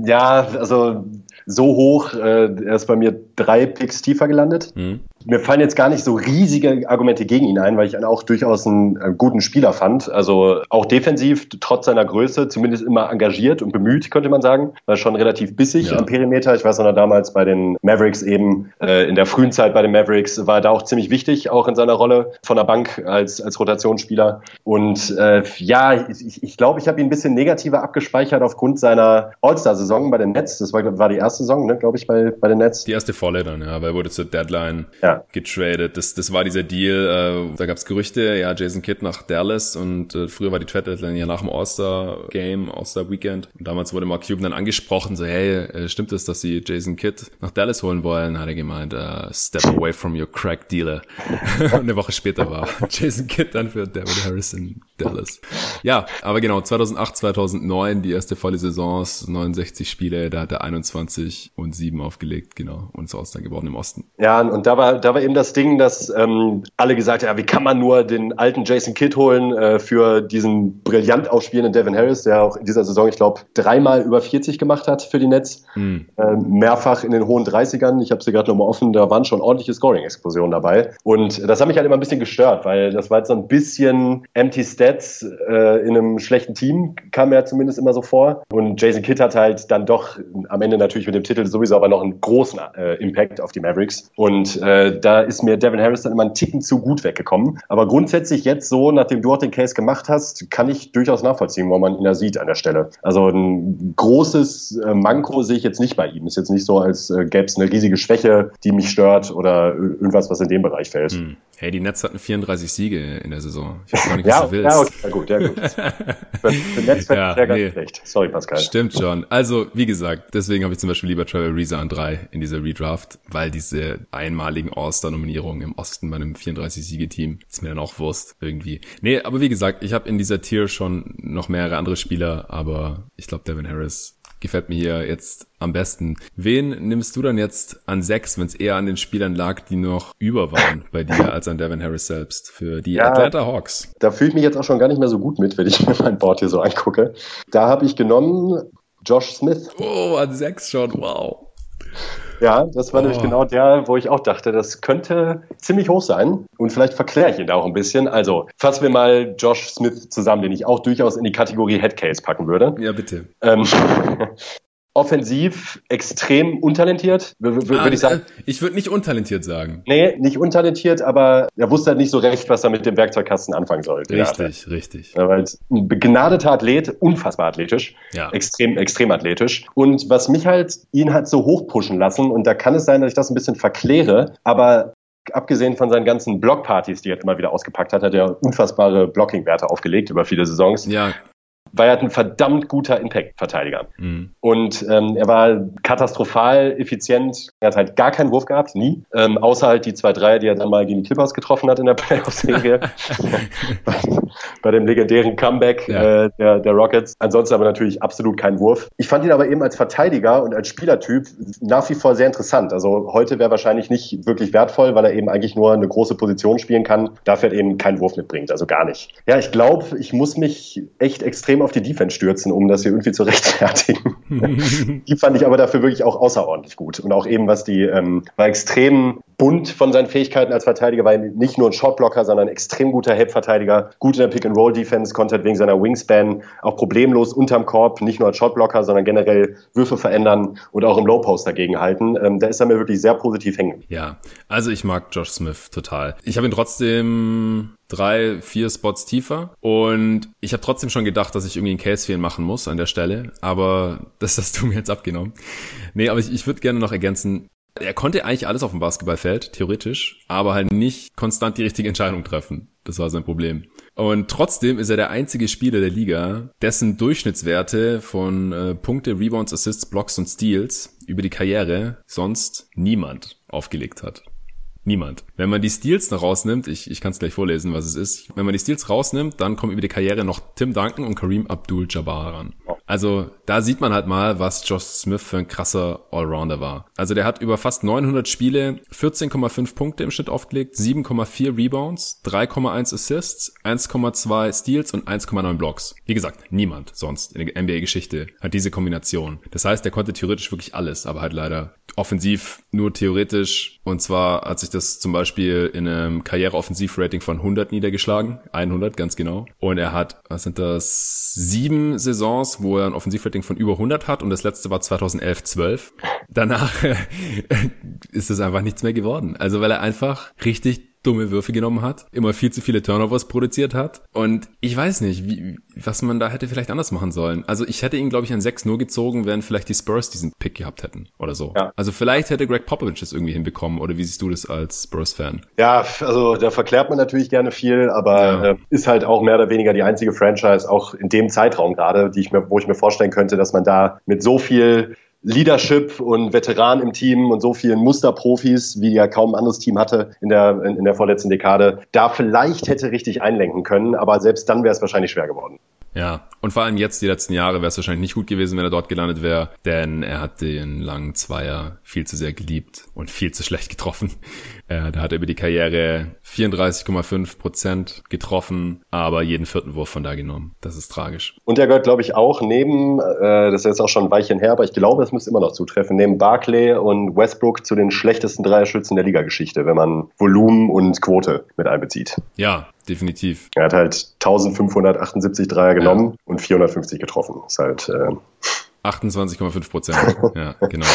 Ja, also so hoch, äh, er ist bei mir drei Picks tiefer gelandet. Mhm mir fallen jetzt gar nicht so riesige Argumente gegen ihn ein, weil ich ihn auch durchaus einen äh, guten Spieler fand. Also auch defensiv, trotz seiner Größe, zumindest immer engagiert und bemüht, könnte man sagen. War schon relativ bissig ja. am Perimeter. Ich weiß noch damals bei den Mavericks eben, äh, in der frühen Zeit bei den Mavericks, war er da auch ziemlich wichtig, auch in seiner Rolle von der Bank als, als Rotationsspieler. Und äh, ja, ich, ich glaube, ich habe ihn ein bisschen negativer abgespeichert aufgrund seiner All-Star-Saison bei den Nets. Das war, war die erste Saison, ne, glaube ich, bei, bei den Nets. Die erste volle dann, ja, weil er wurde zur Deadline ja getradet. Das, das war dieser Deal, äh, da gab es Gerüchte, ja, Jason Kidd nach Dallas und äh, früher war die Trade Deadline ja nach dem All-Star-Game, All-Star-Weekend. Und damals wurde Mark Cuban dann angesprochen, so, hey, äh, stimmt es, dass sie Jason Kidd nach Dallas holen wollen? Hat er gemeint, uh, step away from your crack dealer. und eine Woche später war Jason Kidd dann für David Harris in Dallas. Ja, aber genau, 2008, 2009, die erste volle Saison, 69 Spiele, da hat er 21 und 7 aufgelegt, genau, und ist All-Star geworden im Osten. Ja, und da war, da war eben das Ding, dass ähm, alle gesagt haben, ja, wie kann man nur den alten Jason Kidd holen äh, für diesen brillant aufspielenden Devin Harris, der auch in dieser Saison, ich glaube, dreimal über 40 gemacht hat für die Nets. Mhm. Äh, mehrfach in den hohen 30ern. Ich habe sie gerade nochmal offen, da waren schon ordentliche Scoring-Explosionen dabei. Und das hat mich halt immer ein bisschen gestört, weil das war jetzt so ein bisschen Empty Stats äh, in einem schlechten Team, kam mir zumindest immer so vor. Und Jason Kidd hat halt dann doch am Ende natürlich mit dem Titel sowieso aber noch einen großen äh, Impact auf die Mavericks. Und äh, da ist mir Devin Harris dann immer einen Ticken zu gut weggekommen. Aber grundsätzlich jetzt so, nachdem du auch den Case gemacht hast, kann ich durchaus nachvollziehen, wo man ihn da sieht an der Stelle. Also ein großes äh, Manko sehe ich jetzt nicht bei ihm. Ist jetzt nicht so, als äh, gäbe es eine riesige Schwäche, die mich stört oder irgendwas, was in dem Bereich fällt. Hm. Hey, die Nets hatten 34 Siege in der Saison. Ich weiß gar nicht, was ja, du willst. Ja, okay, ja gut, ja gut. Für Nets ja, ganz nee. schlecht. Sorry, Pascal. Stimmt schon. Also, wie gesagt, deswegen habe ich zum Beispiel lieber Trevor Reza an drei in dieser Redraft, weil diese einmaligen All-Star-Nominierungen im Osten bei einem 34-Siege-Team ist mir dann auch Wurst irgendwie. Nee, aber wie gesagt, ich habe in dieser Tier schon noch mehrere andere Spieler, aber ich glaube, Devin Harris gefällt mir hier jetzt am besten. Wen nimmst du dann jetzt an sechs, wenn es eher an den Spielern lag, die noch über waren bei dir, als an Devin Harris selbst für die ja, Atlanta Hawks? Da fühle ich mich jetzt auch schon gar nicht mehr so gut mit, wenn ich mir mein Board hier so angucke. Da habe ich genommen Josh Smith. Oh, an sechs schon, wow. Ja, das war oh. nämlich genau der, wo ich auch dachte, das könnte ziemlich hoch sein. Und vielleicht verkläre ich ihn da auch ein bisschen. Also fassen wir mal Josh Smith zusammen, den ich auch durchaus in die Kategorie Headcase packen würde. Ja, bitte. Ähm, offensiv extrem untalentiert, würde ah, ich sagen. Äh, ich würde nicht untalentiert sagen. Nee, nicht untalentiert, aber er wusste halt nicht so recht, was er mit dem Werkzeugkasten anfangen sollte. Richtig, richtig. Ja, weil ein begnadeter Athlet, unfassbar athletisch, ja. extrem, extrem athletisch. Und was mich halt, ihn hat so hochpushen lassen, und da kann es sein, dass ich das ein bisschen verkläre, aber abgesehen von seinen ganzen Blockpartys, die er immer wieder ausgepackt hat, hat er unfassbare Blocking-Werte aufgelegt über viele Saisons. Ja, war er ein verdammt guter Impact-Verteidiger. Mhm. Und ähm, er war katastrophal effizient. Er hat halt gar keinen Wurf gehabt, nie. Ähm, außer halt die zwei Dreier, die er dann mal gegen die Clippers getroffen hat in der Playoff-Serie. bei dem legendären Comeback ja. äh, der, der Rockets. Ansonsten aber natürlich absolut kein Wurf. Ich fand ihn aber eben als Verteidiger und als Spielertyp nach wie vor sehr interessant. Also heute wäre wahrscheinlich nicht wirklich wertvoll, weil er eben eigentlich nur eine große Position spielen kann, dafür eben keinen Wurf mitbringt, also gar nicht. Ja, ich glaube, ich muss mich echt extrem auf die Defense stürzen, um das hier irgendwie zu rechtfertigen. die fand ich aber dafür wirklich auch außerordentlich gut. Und auch eben, was die, ähm, war extrem bunt von seinen Fähigkeiten als Verteidiger, war nicht nur ein Shotblocker, sondern ein extrem guter Help-Verteidiger, gut in der Pick-and-Roll-Defense, konnte halt wegen seiner Wingspan auch problemlos unterm Korb, nicht nur als Shotblocker, sondern generell Würfe verändern und auch im Low-Post dagegen halten. Ähm, da ist er mir wirklich sehr positiv hängen. Ja, also ich mag Josh Smith total. Ich habe ihn trotzdem drei, vier Spots tiefer. Und ich habe trotzdem schon gedacht, dass ich irgendwie einen Case fehlen machen muss an der Stelle. Aber das hast du mir jetzt abgenommen. Nee, aber ich, ich würde gerne noch ergänzen, Er konnte eigentlich alles auf dem Basketballfeld, theoretisch, aber halt nicht konstant die richtige Entscheidung treffen. Das war sein Problem. Und trotzdem ist er der einzige Spieler der Liga, dessen Durchschnittswerte von äh, Punkte, Rebounds, Assists, Blocks und Steals über die Karriere sonst niemand aufgelegt hat. Niemand. Wenn man die Steals noch rausnimmt, ich, ich kann es gleich vorlesen, was es ist. Wenn man die Steals rausnimmt, dann kommen über die Karriere noch Tim Duncan und Kareem Abdul-Jabbar ran. Also da sieht man halt mal, was Josh Smith für ein krasser Allrounder war. Also der hat über fast 900 Spiele 14,5 Punkte im Schnitt aufgelegt, 7,4 Rebounds, 3,1 Assists, 1,2 Steals und 1,9 Blocks. Wie gesagt, niemand sonst in der NBA-Geschichte hat diese Kombination. Das heißt, der konnte theoretisch wirklich alles, aber halt leider offensiv nur theoretisch. Und zwar hat sich das zum Beispiel in einem Karriere-Offensiv-Rating von 100 niedergeschlagen. 100, ganz genau. Und er hat, was sind das, sieben Saisons, wo er ein Offensiv-Rating von über 100 hat. Und das letzte war 2011, 12. Danach ist es einfach nichts mehr geworden. Also weil er einfach richtig dumme Würfe genommen hat, immer viel zu viele Turnovers produziert hat. Und ich weiß nicht, wie, was man da hätte vielleicht anders machen sollen. Also ich hätte ihn, glaube ich, an 6 nur gezogen, wenn vielleicht die Spurs diesen Pick gehabt hätten oder so. Ja. Also vielleicht hätte Greg Popovich das irgendwie hinbekommen. Oder wie siehst du das als Spurs-Fan? Ja, also da verklärt man natürlich gerne viel, aber ja. äh, ist halt auch mehr oder weniger die einzige Franchise, auch in dem Zeitraum gerade, die ich mir, wo ich mir vorstellen könnte, dass man da mit so viel Leadership und Veteran im Team und so vielen Musterprofis, wie ja kaum ein anderes Team hatte in der, in, in der vorletzten Dekade, da vielleicht hätte richtig einlenken können, aber selbst dann wäre es wahrscheinlich schwer geworden. Ja, und vor allem jetzt, die letzten Jahre, wäre es wahrscheinlich nicht gut gewesen, wenn er dort gelandet wäre, denn er hat den langen Zweier viel zu sehr geliebt und viel zu schlecht getroffen. Äh, da hat er über die Karriere 34,5 Prozent getroffen, aber jeden vierten Wurf von da genommen. Das ist tragisch. Und er gehört, glaube ich, auch neben, äh, das ist jetzt auch schon ein Weilchen her, aber ich glaube, es müsste immer noch zutreffen, neben Barclay und Westbrook zu den schlechtesten Dreierschützen der Ligageschichte, wenn man Volumen und Quote mit einbezieht. Ja, definitiv. Er hat halt 1578 Dreier genommen ja. und 450 getroffen. Ist halt äh 28,5 Prozent. ja, genau.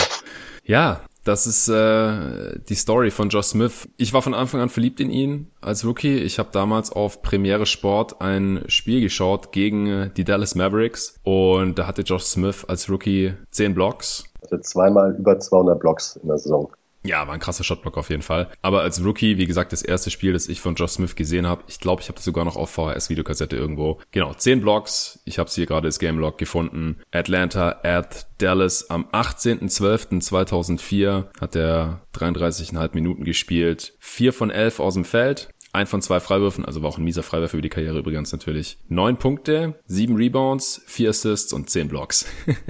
Ja, das ist äh, die Story von Josh Smith. Ich war von Anfang an verliebt in ihn als Rookie. Ich habe damals auf Premiere Sport ein Spiel geschaut gegen äh, die Dallas Mavericks und da hatte Josh Smith als Rookie 10 Blocks. Hatte zweimal über 200 Blocks in der Saison. Ja, war ein krasser Shotblock auf jeden Fall. Aber als Rookie, wie gesagt, das erste Spiel, das ich von Josh Smith gesehen habe, ich glaube, ich habe das sogar noch auf VHS-Videokassette irgendwo. Genau, 10 Blocks. Ich habe hier gerade das Game Log gefunden. Atlanta at Dallas am 18.12.2004 hat er 33,5 Minuten gespielt. 4 von 11 aus dem Feld. Ein von zwei Freiwürfen, also war auch ein mieser Freiwurf für die Karriere übrigens natürlich. Neun Punkte, sieben Rebounds, vier Assists und zehn Blocks.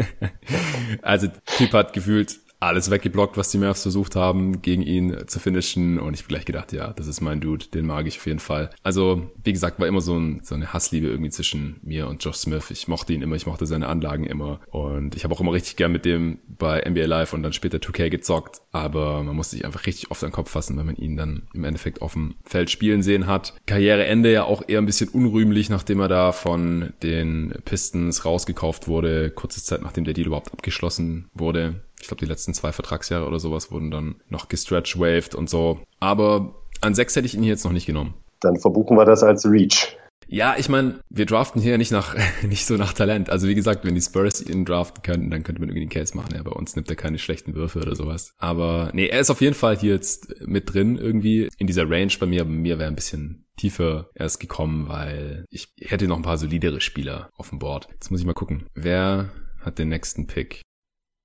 also Typ hat gefühlt alles weggeblockt, was die Mavs versucht haben, gegen ihn zu finishen. Und ich habe gleich gedacht, ja, das ist mein Dude, den mag ich auf jeden Fall. Also, wie gesagt, war immer so, ein, so eine Hassliebe irgendwie zwischen mir und Josh Smith. Ich mochte ihn immer, ich mochte seine Anlagen immer. Und ich habe auch immer richtig gern mit dem bei NBA Live und dann später 2K gezockt. Aber man musste sich einfach richtig oft an den Kopf fassen, wenn man ihn dann im Endeffekt auf dem Feld spielen sehen hat. Karriereende ja auch eher ein bisschen unrühmlich, nachdem er da von den Pistons rausgekauft wurde, kurze Zeit nachdem der Deal überhaupt abgeschlossen wurde ich glaube, die letzten zwei Vertragsjahre oder sowas wurden dann noch gestretch-waved und so. Aber an sechs hätte ich ihn hier jetzt noch nicht genommen. Dann verbuchen wir das als Reach. Ja, ich meine, wir draften hier nicht nach nicht so nach Talent. Also wie gesagt, wenn die Spurs ihn draften könnten, dann könnte man irgendwie den Case machen. Ja, bei uns nimmt er keine schlechten Würfe oder sowas. Aber nee, er ist auf jeden Fall hier jetzt mit drin irgendwie in dieser Range bei mir. Bei mir wäre ein bisschen tiefer erst gekommen, weil ich hätte noch ein paar solidere Spieler auf dem Board. Jetzt muss ich mal gucken. Wer hat den nächsten Pick?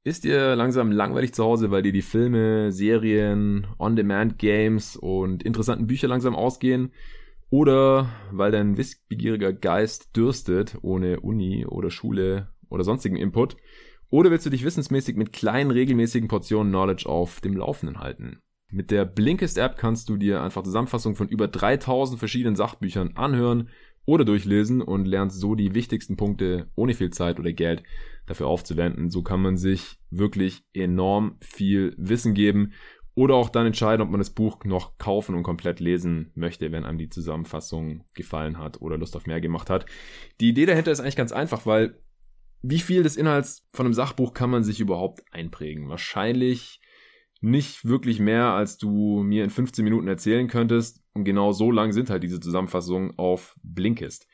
Ist dir langsam langweilig zu Hause, weil dir die Filme, Serien, On-Demand-Games und interessanten Bücher langsam ausgehen? Oder weil dein wissbegieriger Geist dürstet ohne Uni oder Schule oder sonstigen Input? Oder willst du dich wissensmäßig mit kleinen regelmäßigen Portionen Knowledge auf dem Laufenden halten? Mit der Blinkist App kannst du dir einfach Zusammenfassung von über 3000 verschiedenen Sachbüchern anhören oder durchlesen und lernst so die wichtigsten Punkte ohne viel Zeit oder Geld dafür aufzuwenden. So kann man sich wirklich enorm viel Wissen geben oder auch dann entscheiden, ob man das Buch noch kaufen und komplett lesen möchte, wenn einem die Zusammenfassung gefallen hat oder Lust auf mehr gemacht hat. Die Idee dahinter ist eigentlich ganz einfach, weil wie viel des Inhalts von einem Sachbuch kann man sich überhaupt einprägen? Wahrscheinlich nicht wirklich mehr, als du mir in 15 Minuten erzählen könntest. Und genau so lang sind halt diese Zusammenfassungen auf Blinkist.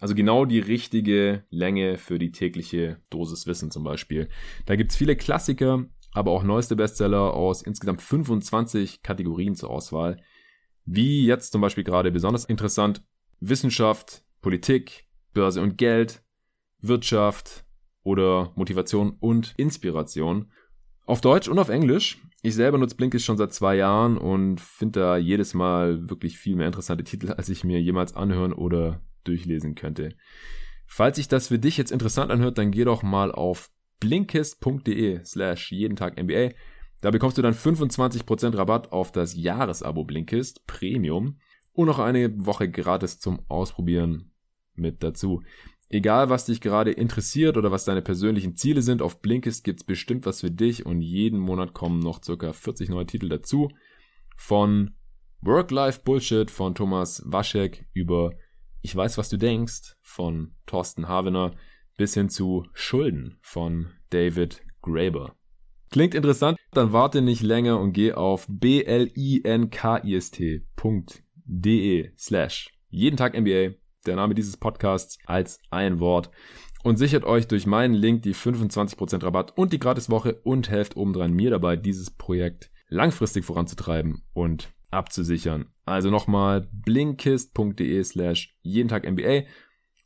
Also genau die richtige Länge für die tägliche Dosis Wissen zum Beispiel. Da gibt's viele Klassiker, aber auch neueste Bestseller aus insgesamt 25 Kategorien zur Auswahl. Wie jetzt zum Beispiel gerade besonders interessant Wissenschaft, Politik, Börse und Geld, Wirtschaft oder Motivation und Inspiration. Auf Deutsch und auf Englisch. Ich selber nutze Blinkist schon seit zwei Jahren und finde da jedes Mal wirklich viel mehr interessante Titel, als ich mir jemals anhören oder durchlesen könnte. Falls sich das für dich jetzt interessant anhört, dann geh doch mal auf blinkist.de slash jeden Tag NBA. Da bekommst du dann 25% Rabatt auf das Jahresabo Blinkist Premium und noch eine Woche gratis zum Ausprobieren mit dazu. Egal, was dich gerade interessiert oder was deine persönlichen Ziele sind, auf Blinkist gibt's bestimmt was für dich und jeden Monat kommen noch circa 40 neue Titel dazu. Von Work-Life-Bullshit von Thomas Waschek über Ich weiß, was du denkst von Thorsten Havener bis hin zu Schulden von David Graeber. Klingt interessant? Dann warte nicht länger und geh auf blinkist.de slash jeden Tag NBA der Name dieses Podcasts, als ein Wort. Und sichert euch durch meinen Link die 25% Rabatt und die Gratiswoche und helft obendrein mir dabei, dieses Projekt langfristig voranzutreiben und abzusichern. Also nochmal blinkist.de slash jeden Tag NBA.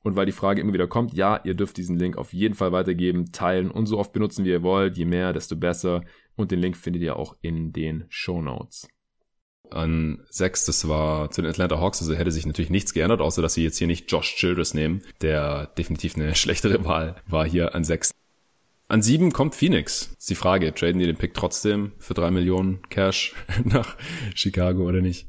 Und weil die Frage immer wieder kommt, ja, ihr dürft diesen Link auf jeden Fall weitergeben, teilen und so oft benutzen, wie ihr wollt. Je mehr, desto besser. Und den Link findet ihr auch in den Show Notes an sechs. Das war zu den Atlanta Hawks. Also hätte sich natürlich nichts geändert, außer dass sie jetzt hier nicht Josh Childress nehmen, der definitiv eine schlechtere Wahl war hier an sechs. An sieben kommt Phoenix. Ist die Frage, traden die den Pick trotzdem für drei Millionen Cash nach Chicago oder nicht?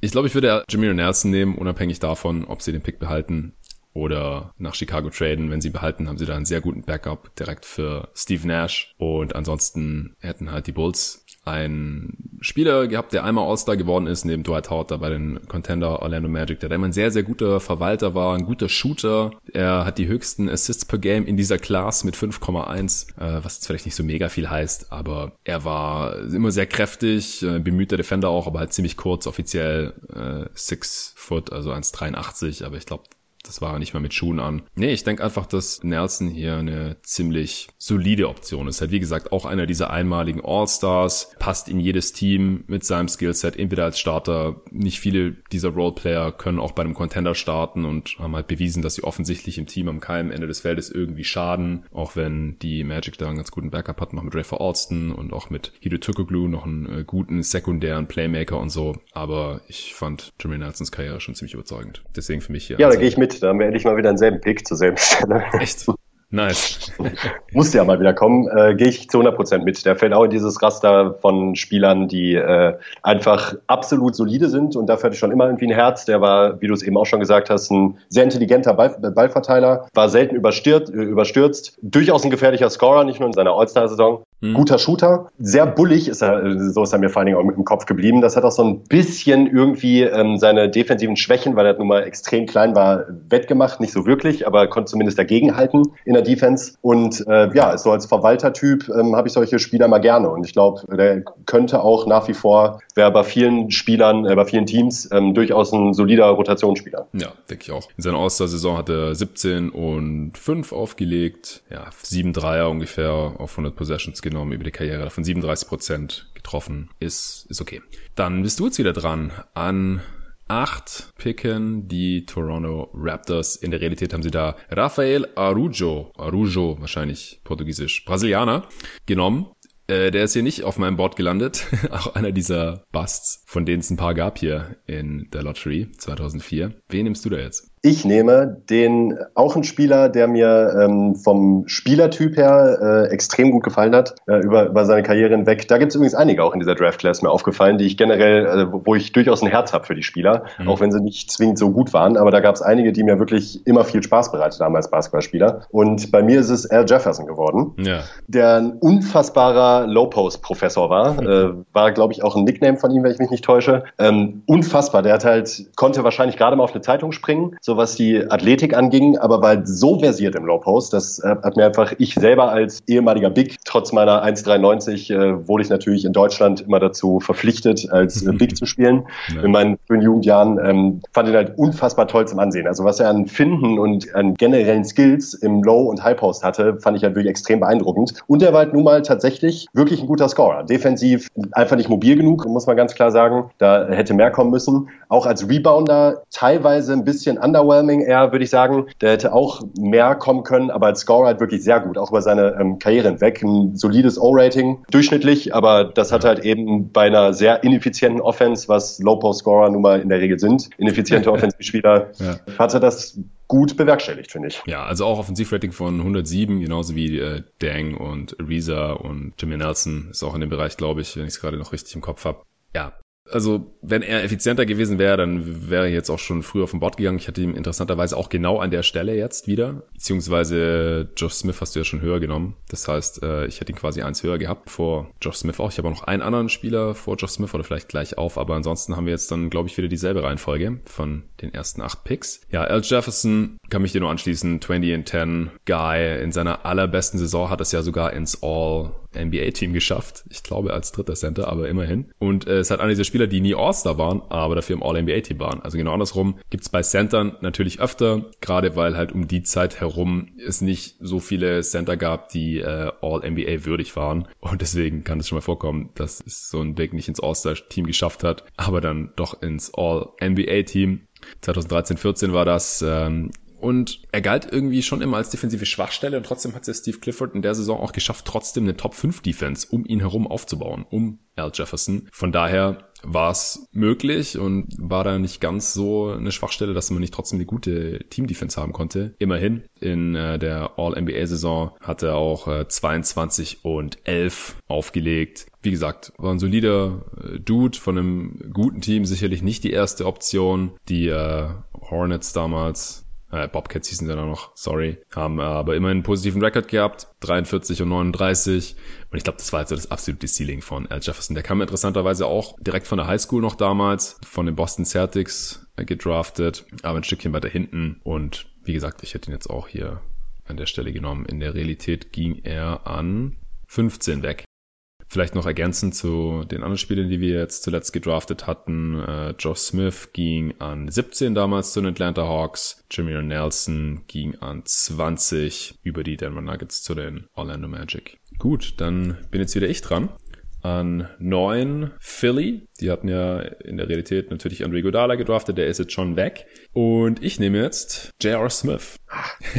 Ich glaube, ich würde Jameer Nelson nehmen, unabhängig davon, ob sie den Pick behalten oder nach Chicago traden. Wenn sie behalten, haben sie da einen sehr guten Backup direkt für Steve Nash. Und ansonsten hätten halt die Bulls ein Spieler gehabt, der einmal All-Star geworden ist, neben Dwight Howard da bei den Contender Orlando Magic, der immer ein sehr, sehr guter Verwalter war, ein guter Shooter. Er hat die höchsten Assists per Game in dieser Class mit 5,1, äh, was jetzt vielleicht nicht so mega viel heißt, aber er war immer sehr kräftig, äh, bemühter Defender auch, aber halt ziemlich kurz, offiziell äh, 6 Foot, also 1,83, aber ich glaube, das war nicht mal mit Schuhen an. Nee, ich denke einfach, dass Nelson hier eine ziemlich solide Option ist. Halt, wie gesagt, auch einer dieser einmaligen All-Stars, passt in jedes Team mit seinem Skillset, entweder als Starter. Nicht viele dieser Roleplayer können auch bei einem Contender starten und haben halt bewiesen, dass sie offensichtlich im Team am keinem Ende des Feldes irgendwie schaden. Auch wenn die Magic da einen ganz guten Backup hatten, noch mit Rafer Alston und auch mit Hideo Turkoglu noch einen äh, guten sekundären Playmaker und so. Aber ich fand Jermaine Nelsons Karriere schon ziemlich überzeugend. Deswegen für mich hier. Ja, da gehe ich mit da haben wir endlich mal wieder denselben Pick zur selben Stelle. Echt? Nice. Musste ja mal wieder kommen. Äh, Gehe ich zu 100% mit. Der fällt auch in dieses Raster von Spielern, die äh, einfach absolut solide sind. Und dafür hatte ich schon immer irgendwie ein Herz. Der war, wie du es eben auch schon gesagt hast, ein sehr intelligenter Ball, Ballverteiler. War selten überstürzt, überstürzt. Durchaus ein gefährlicher Scorer, nicht nur in seiner All-Star-Saison. Mhm. Guter Shooter. Sehr bullig ist er, so ist er mir vor allen Dingen auch im Kopf geblieben. Das hat auch so ein bisschen irgendwie ähm, seine defensiven Schwächen, weil er nun mal extrem klein war, wettgemacht. Nicht so wirklich, aber konnte zumindest dagegenhalten in der Defense. Und äh, ja, so als Verwaltertyp ähm, habe ich solche Spieler mal gerne. Und ich glaube, der könnte auch nach wie vor, wäre bei vielen Spielern, äh, bei vielen Teams ähm, durchaus ein solider Rotationsspieler. Ja, denke ich auch. In seiner All-Star-Saison hat er 17 und 5 aufgelegt. Ja, 7 Dreier ungefähr auf 100 Possessions genommen über die Karriere. Davon 37 Prozent getroffen. Ist, ist okay. Dann bist du jetzt wieder dran an 8 picken die Toronto Raptors. In der Realität haben sie da Rafael Arujo, Arujo wahrscheinlich portugiesisch, Brasilianer, genommen. Äh, der ist hier nicht auf meinem Board gelandet. Auch einer dieser Busts, von denen es ein paar gab hier in der Lottery 2004. Wen nimmst du da jetzt? Ich nehme den auch einen Spieler, der mir ähm, vom Spielertyp her äh, extrem gut gefallen hat, äh, über, über seine Karriere hinweg. Da gibt es übrigens einige auch in dieser Draft-Class mir aufgefallen, die ich generell, äh, wo ich durchaus ein Herz habe für die Spieler, mhm. auch wenn sie nicht zwingend so gut waren. Aber da gab es einige, die mir wirklich immer viel Spaß bereitet haben als Basketballspieler. Und bei mir ist es Al Jefferson geworden, ja. der ein unfassbarer Low-Post-Professor war. Mhm. Äh, war, glaube ich, auch ein Nickname von ihm, wenn ich mich nicht täusche. Ähm, unfassbar. Der hat halt, konnte wahrscheinlich gerade mal auf eine Zeitung springen so was die Athletik anging, aber war halt so versiert im Low Post, das äh, hat mir einfach ich selber als ehemaliger Big, trotz meiner 1,93, äh, wurde ich natürlich in Deutschland immer dazu verpflichtet, als äh, Big zu spielen. Ja. In meinen frühen Jugendjahren ähm, fand ihn halt unfassbar toll zum Ansehen. Also was er an Finden und an generellen Skills im Low- und High-Post hatte, fand ich halt wirklich extrem beeindruckend. Und er war halt nun mal tatsächlich wirklich ein guter Scorer. Defensiv einfach nicht mobil genug, muss man ganz klar sagen. Da hätte mehr kommen müssen. Auch als Rebounder teilweise ein bisschen underwhelming eher, würde ich sagen. Der hätte auch mehr kommen können, aber als Scorer halt wirklich sehr gut, auch über seine ähm, Karriere hinweg. Ein solides O-Rating, durchschnittlich, aber das hat halt eben bei einer sehr ineffizienten Offense, was Low-Post-Scorer nun mal in der Regel sind, ineffiziente Offensivspieler, ja. hat er das gut bewerkstelligt, finde ich. Ja, also auch Offensivrating von 107, genauso wie äh, Dang und Reza und Jimmy Nelson ist auch in dem Bereich, glaube ich, wenn ich es gerade noch richtig im Kopf habe. Ja, also wenn er effizienter gewesen wäre, dann wäre er jetzt auch schon früher vom Bord gegangen. Ich hatte ihn interessanterweise auch genau an der Stelle jetzt wieder. Beziehungsweise Josh Smith hast du ja schon höher genommen. Das heißt, äh, ich hätte ihn quasi eins höher gehabt vor Josh Smith auch. Ich habe auch noch einen anderen Spieler vor Josh Smith oder vielleicht gleich auf. Aber ansonsten haben wir jetzt dann, glaube ich, wieder dieselbe Reihenfolge von den ersten acht Picks. Ja, Al Jefferson kann mich dir nur anschließen. 20 and 10 Guy. In seiner allerbesten Saison hat es ja sogar ins All NBA-Team geschafft. Ich glaube als dritter Center, aber immerhin. Und äh, es hat einer dieser Spieler, die nie All-Star waren, aber dafür im All-NBA-Team waren. Also genau andersrum gibt's bei Centern natürlich öfter, gerade weil halt um die Zeit herum es nicht so viele Center gab, die äh, All-NBA würdig waren. Und deswegen kann es schon mal vorkommen, dass es so ein Big nicht ins All-Star-Team geschafft hat, aber dann doch ins All-NBA-Team. 2013-14 war das. Ähm, und er galt irgendwie schon immer als defensive Schwachstelle und trotzdem hat es Steve Clifford in der Saison auch geschafft, trotzdem eine Top 5 Defense um ihn herum aufzubauen, um Al Jefferson. Von daher war es möglich und war da nicht ganz so eine Schwachstelle, dass man nicht trotzdem eine gute Team-Defense haben konnte. Immerhin in äh, der All-NBA-Saison hat er auch äh, 22 und 11 aufgelegt. Wie gesagt, war ein solider äh, Dude von einem guten Team, sicherlich nicht die erste Option. Die äh, Hornets damals äh, Bobcats hießen sie dann noch, sorry, haben aber immerhin einen positiven Rekord gehabt, 43 und 39 und ich glaube, das war also das absolute Ceiling von Al Jefferson. Der kam interessanterweise auch direkt von der Highschool noch damals, von den Boston Celtics äh, gedraftet, aber ein Stückchen weiter hinten und wie gesagt, ich hätte ihn jetzt auch hier an der Stelle genommen. In der Realität ging er an 15 weg. Vielleicht noch ergänzend zu den anderen Spielern, die wir jetzt zuletzt gedraftet hatten. Äh, Josh Smith ging an 17 damals zu den Atlanta Hawks. Jimmy Nelson ging an 20 über die Denver Nuggets zu den Orlando Magic. Gut, dann bin jetzt wieder ich dran. An 9 Philly. Die hatten ja in der Realität natürlich Andre Godala gedraftet, der ist jetzt schon weg. Und ich nehme jetzt J.R. Smith.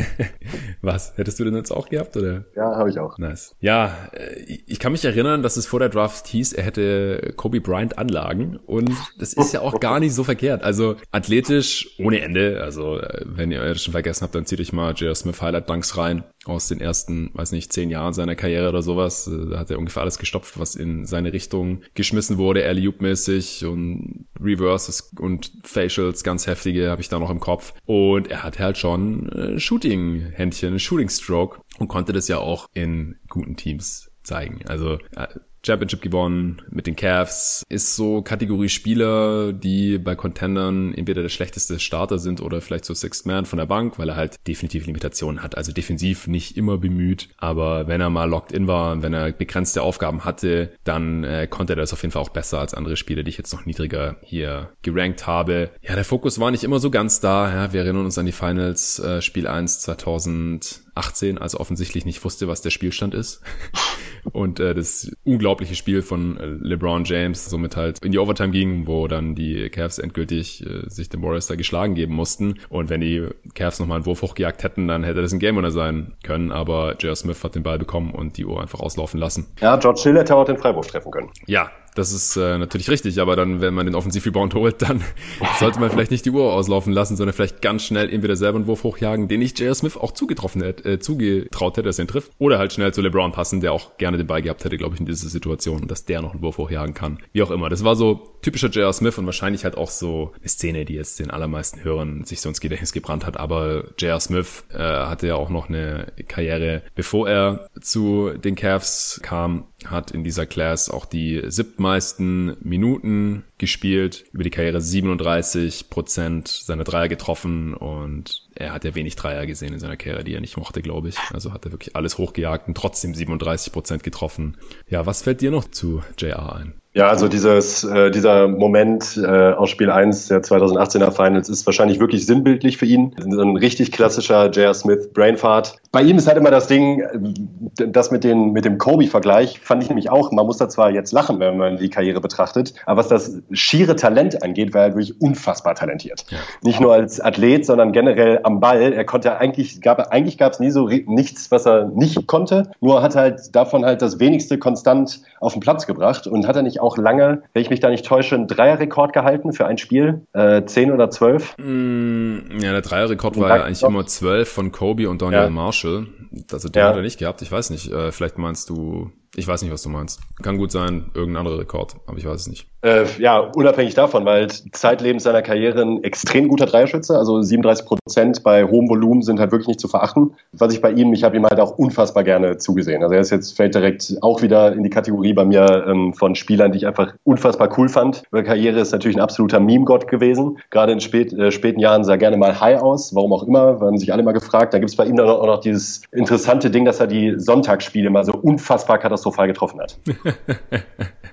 Was? Hättest du den jetzt auch gehabt, oder? Ja, habe ich auch. Nice. Ja, äh, ich kann mich erinnern, dass es vor der Draft hieß, er hätte Kobe Bryant Anlagen und das ist ja auch gar nicht so verkehrt. Also athletisch ohne Ende. Also äh, wenn ihr das schon vergessen habt, dann zieht euch mal J.R. Smith Highlight Dunks rein aus den ersten, weiß nicht, zehn Jahren seiner Karriere oder sowas. Äh, da hat er ungefähr alles gestopft, was in seine Richtung geschmissen wurde, alley mäßig und Reverses und Facials, ganz heftige, habe ich da noch im Kopf. Und er hat halt schon äh, Shooting-Händchen, Shooting-Stroke und konnte das ja auch in guten Teams zeigen. Also äh, Championship gewonnen mit den Cavs, ist so Kategorie Spieler, die bei Contendern entweder der schlechteste Starter sind oder vielleicht so Sixth Man von der Bank, weil er halt definitiv Limitationen hat. Also defensiv nicht immer bemüht, aber wenn er mal locked in war, wenn er begrenzte Aufgaben hatte, dann äh, konnte er das auf jeden Fall auch besser als andere Spieler, die ich jetzt noch niedriger hier gerankt habe. Ja, der Fokus war nicht immer so ganz da. Ja, wir erinnern uns an die Finals äh, Spiel 1 2000 18, also offensichtlich nicht wusste, was der Spielstand ist. und äh, das unglaubliche Spiel von äh, LeBron James somit halt in die Overtime ging, wo dann die Cavs endgültig äh, sich den Warriors da geschlagen geben mussten. Und wenn die Cavs nochmal einen Wurf hochgejagt hätten, dann hätte das ein Game Winner sein können. Aber J.R. Smith hat den Ball bekommen und die Uhr einfach auslaufen lassen. Ja, George Hill hätte auch den Freiwurf treffen können. Ja, das ist äh, natürlich richtig, aber dann, wenn man den Offensiv-Rebound holt, dann sollte man vielleicht nicht die Uhr auslaufen lassen, sondern vielleicht ganz schnell entweder selber einen Wurf hochjagen, den ich J.R. Smith auch zugetroffen hätte, äh, zugetraut hätte, dass er ihn trifft. Oder halt schnell zu LeBron passen, der auch gerne den Ball gehabt hätte, glaube ich, in dieser Situation, dass der noch einen Wurf hochjagen kann. Wie auch immer. Das war so typischer J.R. Smith und wahrscheinlich halt auch so eine Szene, die jetzt den allermeisten Hörern sich so ins Gedächtnis gebrannt hat. Aber J.R. Smith äh, hatte ja auch noch eine Karriere, bevor er zu den Cavs kam. Hat in dieser Class auch die siebtmeisten Minuten gespielt, über die Karriere 37 Prozent seiner Dreier getroffen und er hat ja wenig Dreier gesehen in seiner Karriere, die er nicht mochte, glaube ich. Also hat er wirklich alles hochgejagt und trotzdem 37 Prozent getroffen. Ja, was fällt dir noch zu JR ein? Ja, also dieses, äh, dieser Moment äh, aus Spiel 1 der 2018er Finals ist wahrscheinlich wirklich sinnbildlich für ihn. So ein richtig klassischer J.R. Smith Brainfart. Bei ihm ist halt immer das Ding, äh, das mit, den, mit dem Kobe-Vergleich fand ich nämlich auch, man muss da zwar jetzt lachen, wenn man die Karriere betrachtet, aber was das schiere Talent angeht, war er wirklich unfassbar talentiert. Ja. Nicht nur als Athlet, sondern generell am Ball. Er konnte eigentlich, gab, eigentlich gab es nie so nichts, was er nicht konnte, nur hat halt davon halt das wenigste konstant auf den Platz gebracht und hat er nicht auch lange, wenn ich mich da nicht täusche, einen Dreierrekord gehalten für ein Spiel? Äh, zehn oder zwölf? Mm, ja, der Dreierrekord war ja eigentlich immer zwölf von Kobe und Daniel ja. Marshall. Also den ja. hat er nicht gehabt. Ich weiß nicht. Äh, vielleicht meinst du ich weiß nicht, was du meinst. Kann gut sein, irgendein anderer Rekord, aber ich weiß es nicht. Äh, ja, unabhängig davon, weil zeitlebens seiner Karriere ein extrem guter Dreierschütze, also 37 Prozent bei hohem Volumen sind halt wirklich nicht zu verachten. Was ich bei ihm, ich habe ihm halt auch unfassbar gerne zugesehen. Also er ist jetzt fällt direkt auch wieder in die Kategorie bei mir ähm, von Spielern, die ich einfach unfassbar cool fand. Über Karriere ist natürlich ein absoluter Meme-Gott gewesen. Gerade in spät, äh, späten Jahren sah er gerne mal high aus, warum auch immer, haben sich alle mal gefragt. Da gibt es bei ihm dann auch noch dieses interessante Ding, dass er die Sonntagsspiele mal so unfassbar katastrophal katastrophal getroffen hat.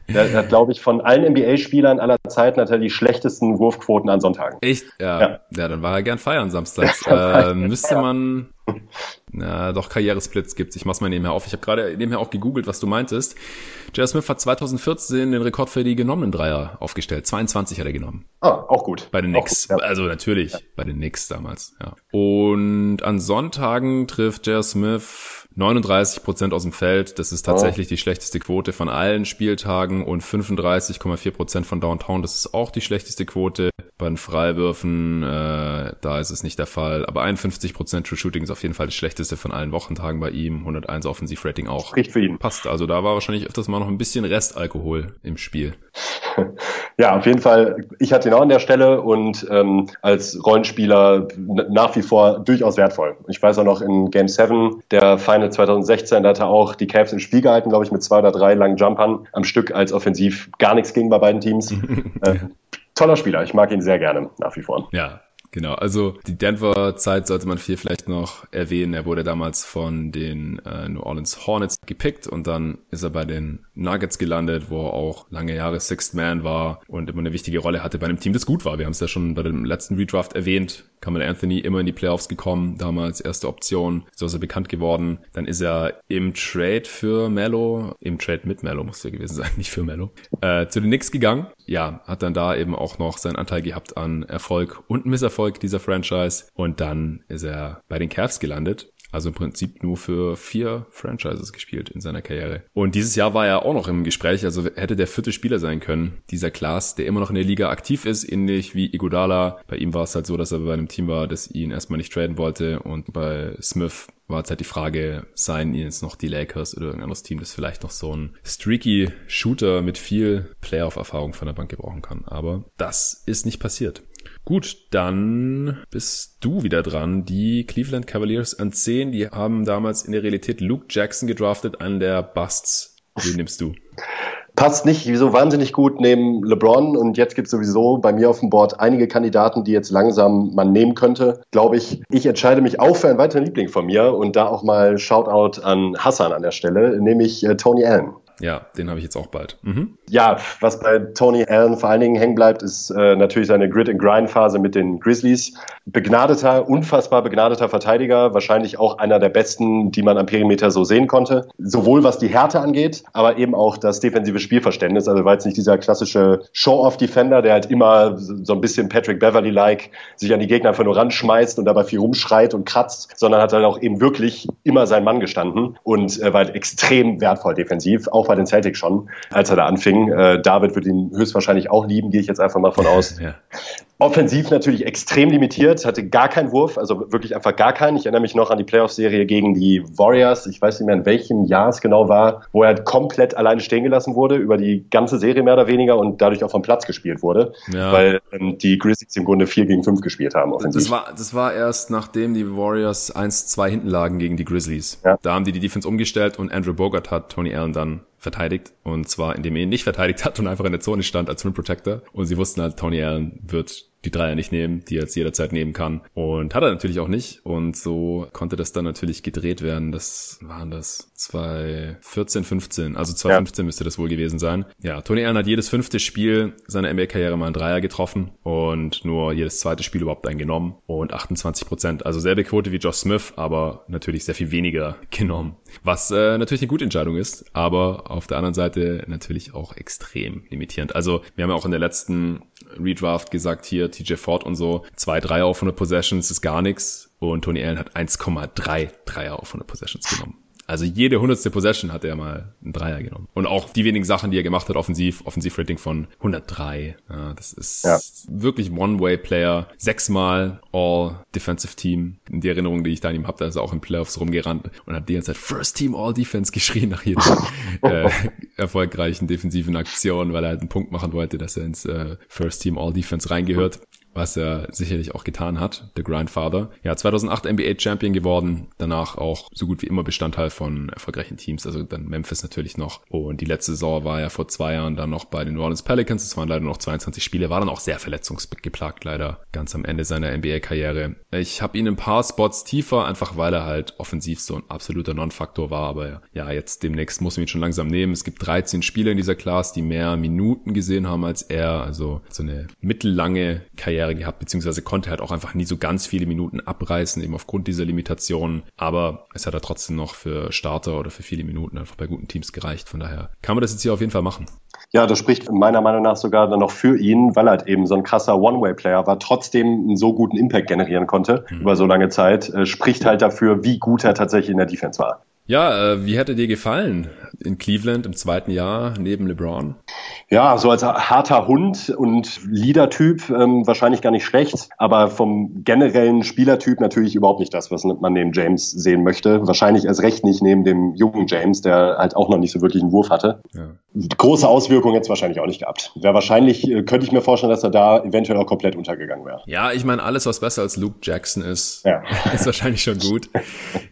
der, hat, glaube ich, von allen NBA-Spielern aller Zeiten hat er die schlechtesten Wurfquoten an Sonntagen. Echt? Ja. Ja, ja dann war er gern feiern samstags. äh, müsste man na, doch Karrieresplits gibt's. Ich mach's mal nebenher auf. Ich habe gerade nebenher auch gegoogelt, was du meintest. J.R. Smith hat 2014 den Rekord für die genommenen Dreier aufgestellt. 22 hat er genommen. Ah, auch gut. Bei den Knicks. Ja. Also natürlich ja. bei den Knicks damals, ja. Und an Sonntagen trifft J.R. Smith 39 Prozent aus dem Feld, das ist tatsächlich oh. die schlechteste Quote von allen Spieltagen und 35,4 Prozent von Downtown, das ist auch die schlechteste Quote. Bei den Freiwürfen, äh, da ist es nicht der Fall, aber 51 Prozent True Shooting ist auf jeden Fall das schlechteste von allen Wochentagen bei ihm, 101 Offensivrating auch. Spricht für ihn. Passt, also da war wahrscheinlich öfters mal noch ein bisschen Restalkohol im Spiel. Ja, auf jeden Fall. Ich hatte ihn auch an der Stelle und ähm, als Rollenspieler nach wie vor durchaus wertvoll. Ich weiß auch noch in Game 7 der Final 2016, da hat er auch die Cavs im Spiel gehalten, glaube ich, mit zwei oder drei langen Jumpern am Stück, als offensiv gar nichts ging bei beiden Teams. äh, toller Spieler. Ich mag ihn sehr gerne nach wie vor. Ja, Genau, also die Denver-Zeit sollte man viel vielleicht noch erwähnen. Er wurde damals von den äh, New Orleans Hornets gepickt und dann ist er bei den Nuggets gelandet, wo er auch lange Jahre Sixth Man war und immer eine wichtige Rolle hatte bei einem Team, das gut war. Wir haben es ja schon bei dem letzten Redraft erwähnt. Kamal Anthony immer in die Playoffs gekommen, damals erste Option, so ist er bekannt geworden. Dann ist er im Trade für Mello, im Trade mit Mello muss er gewesen sein, nicht für Mello, äh, zu den Knicks gegangen. Ja, hat dann da eben auch noch seinen Anteil gehabt an Erfolg und Misserfolg dieser Franchise. Und dann ist er bei den Cavs gelandet also im Prinzip nur für vier Franchises gespielt in seiner Karriere. Und dieses Jahr war er auch noch im Gespräch, also hätte der vierte Spieler sein können, dieser Klaas, der immer noch in der Liga aktiv ist, ähnlich wie Iguodala. Bei ihm war es halt so, dass er bei einem Team war, das ihn erstmal nicht traden wollte und bei Smith war jetzt halt die Frage, seien ihn jetzt noch die Lakers oder irgendein anderes Team, das vielleicht noch so ein streaky Shooter mit viel Playoff-Erfahrung von der Bank gebrauchen kann. Aber das ist nicht passiert. Gut, dann bist du wieder dran. Die Cleveland Cavaliers an 10, die haben damals in der Realität Luke Jackson gedraftet, einen der Busts. Wen nimmst du? Passt nicht so wahnsinnig gut neben LeBron und jetzt gibt es sowieso bei mir auf dem Board einige Kandidaten, die jetzt langsam man nehmen könnte. Glaube ich, ich entscheide mich auch für einen weiteren Liebling von mir und da auch mal Shoutout an Hassan an der Stelle, nämlich äh, Tony Allen. Ja, den habe ich jetzt auch bald. Mhm. Ja, was bei Tony Allen vor allen Dingen hängen bleibt, ist äh, natürlich seine Grid-and-Grind-Phase mit den Grizzlies. Begnadeter, unfassbar begnadeter Verteidiger, wahrscheinlich auch einer der besten, die man am Perimeter so sehen konnte. Sowohl was die Härte angeht, aber eben auch das defensive Spielverständnis. Also war jetzt nicht dieser klassische Show-off-Defender, der halt immer so ein bisschen Patrick Beverly-like sich an die Gegner einfach nur ranschmeißt und dabei viel rumschreit und kratzt, sondern hat halt auch eben wirklich immer sein Mann gestanden und äh, war halt extrem wertvoll defensiv, auch bei den Celtics schon, als er da anfing. Äh, David wird ihn höchstwahrscheinlich auch lieben, gehe ich jetzt einfach mal von aus. Ja. Offensiv natürlich extrem limitiert, hatte gar keinen Wurf, also wirklich einfach gar keinen. Ich erinnere mich noch an die Playoff-Serie gegen die Warriors. Ich weiß nicht mehr, in welchem Jahr es genau war, wo er komplett alleine stehen gelassen wurde, über die ganze Serie mehr oder weniger und dadurch auch vom Platz gespielt wurde, ja. weil ähm, die Grizzlies im Grunde 4 gegen 5 gespielt haben. Offensiv. Das war, das war erst nachdem die Warriors 1-2 hinten lagen gegen die Grizzlies. Ja. Da haben die die Defense umgestellt und Andrew Bogart hat Tony Allen dann verteidigt. Und zwar, indem er ihn nicht verteidigt hat und einfach in der Zone stand als Rim Protector. Und sie wussten halt, Tony Allen wird die Dreier nicht nehmen, die er jetzt jederzeit nehmen kann. Und hat er natürlich auch nicht. Und so konnte das dann natürlich gedreht werden. Das waren das 2014, 15. Also 2015 ja. müsste das wohl gewesen sein. Ja, Tony Allen hat jedes fünfte Spiel seiner NBA-Karriere mal einen Dreier getroffen und nur jedes zweite Spiel überhaupt einen genommen. Und 28 Prozent. Also selbe Quote wie Josh Smith, aber natürlich sehr viel weniger genommen. Was äh, natürlich eine gute Entscheidung ist, aber auf der anderen Seite natürlich auch extrem limitierend. Also wir haben ja auch in der letzten Redraft gesagt, hier TJ Ford und so, zwei Dreier auf 100 Possessions ist gar nichts und Tony Allen hat 1,3 Dreier auf 100 Possessions genommen. Also jede hundertste Possession hat er mal einen Dreier genommen. Und auch die wenigen Sachen, die er gemacht hat, offensiv, Offensivrating von 103. Ja, das ist ja. wirklich One-Way-Player. Sechsmal All-Defensive Team. In die Erinnerung, die ich da an ihm habe, da ist er auch in Playoffs rumgerannt und hat die ganze Zeit First Team All-Defense geschrien nach jeder äh, erfolgreichen defensiven Aktion, weil er halt einen Punkt machen wollte, dass er ins äh, First Team All-Defense reingehört was er sicherlich auch getan hat, der Grindfather. Ja, 2008 NBA Champion geworden, danach auch so gut wie immer Bestandteil von erfolgreichen Teams, also dann Memphis natürlich noch. Und die letzte Saison war ja vor zwei Jahren dann noch bei den New Orleans Pelicans, es waren leider noch 22 Spiele, war dann auch sehr verletzungsgeplagt leider, ganz am Ende seiner NBA-Karriere. Ich habe ihn ein paar Spots tiefer, einfach weil er halt offensiv so ein absoluter Non-Faktor war, aber ja, jetzt demnächst muss man ihn schon langsam nehmen. Es gibt 13 Spieler in dieser Class, die mehr Minuten gesehen haben als er, also so eine mittellange Karriere Karriere gehabt, beziehungsweise konnte halt auch einfach nie so ganz viele Minuten abreißen, eben aufgrund dieser Limitationen. Aber es hat er trotzdem noch für Starter oder für viele Minuten einfach bei guten Teams gereicht. Von daher kann man das jetzt hier auf jeden Fall machen. Ja, das spricht meiner Meinung nach sogar dann noch für ihn, weil er halt eben so ein krasser One-Way-Player war, trotzdem einen so guten Impact generieren konnte mhm. über so lange Zeit, äh, spricht halt dafür, wie gut er tatsächlich in der Defense war. Ja, äh, wie hätte dir gefallen in Cleveland im zweiten Jahr neben LeBron? Ja, so als harter Hund und Leader-Typ ähm, wahrscheinlich gar nicht schlecht, aber vom generellen Spielertyp natürlich überhaupt nicht das, was man neben James sehen möchte. Wahrscheinlich erst recht nicht neben dem jungen James, der halt auch noch nicht so wirklich einen Wurf hatte. Ja. Große Auswirkungen jetzt wahrscheinlich auch nicht gehabt. Wäre wahrscheinlich, äh, könnte ich mir vorstellen, dass er da eventuell auch komplett untergegangen wäre. Ja, ich meine, alles, was besser als Luke Jackson ist, ja. ist wahrscheinlich schon gut.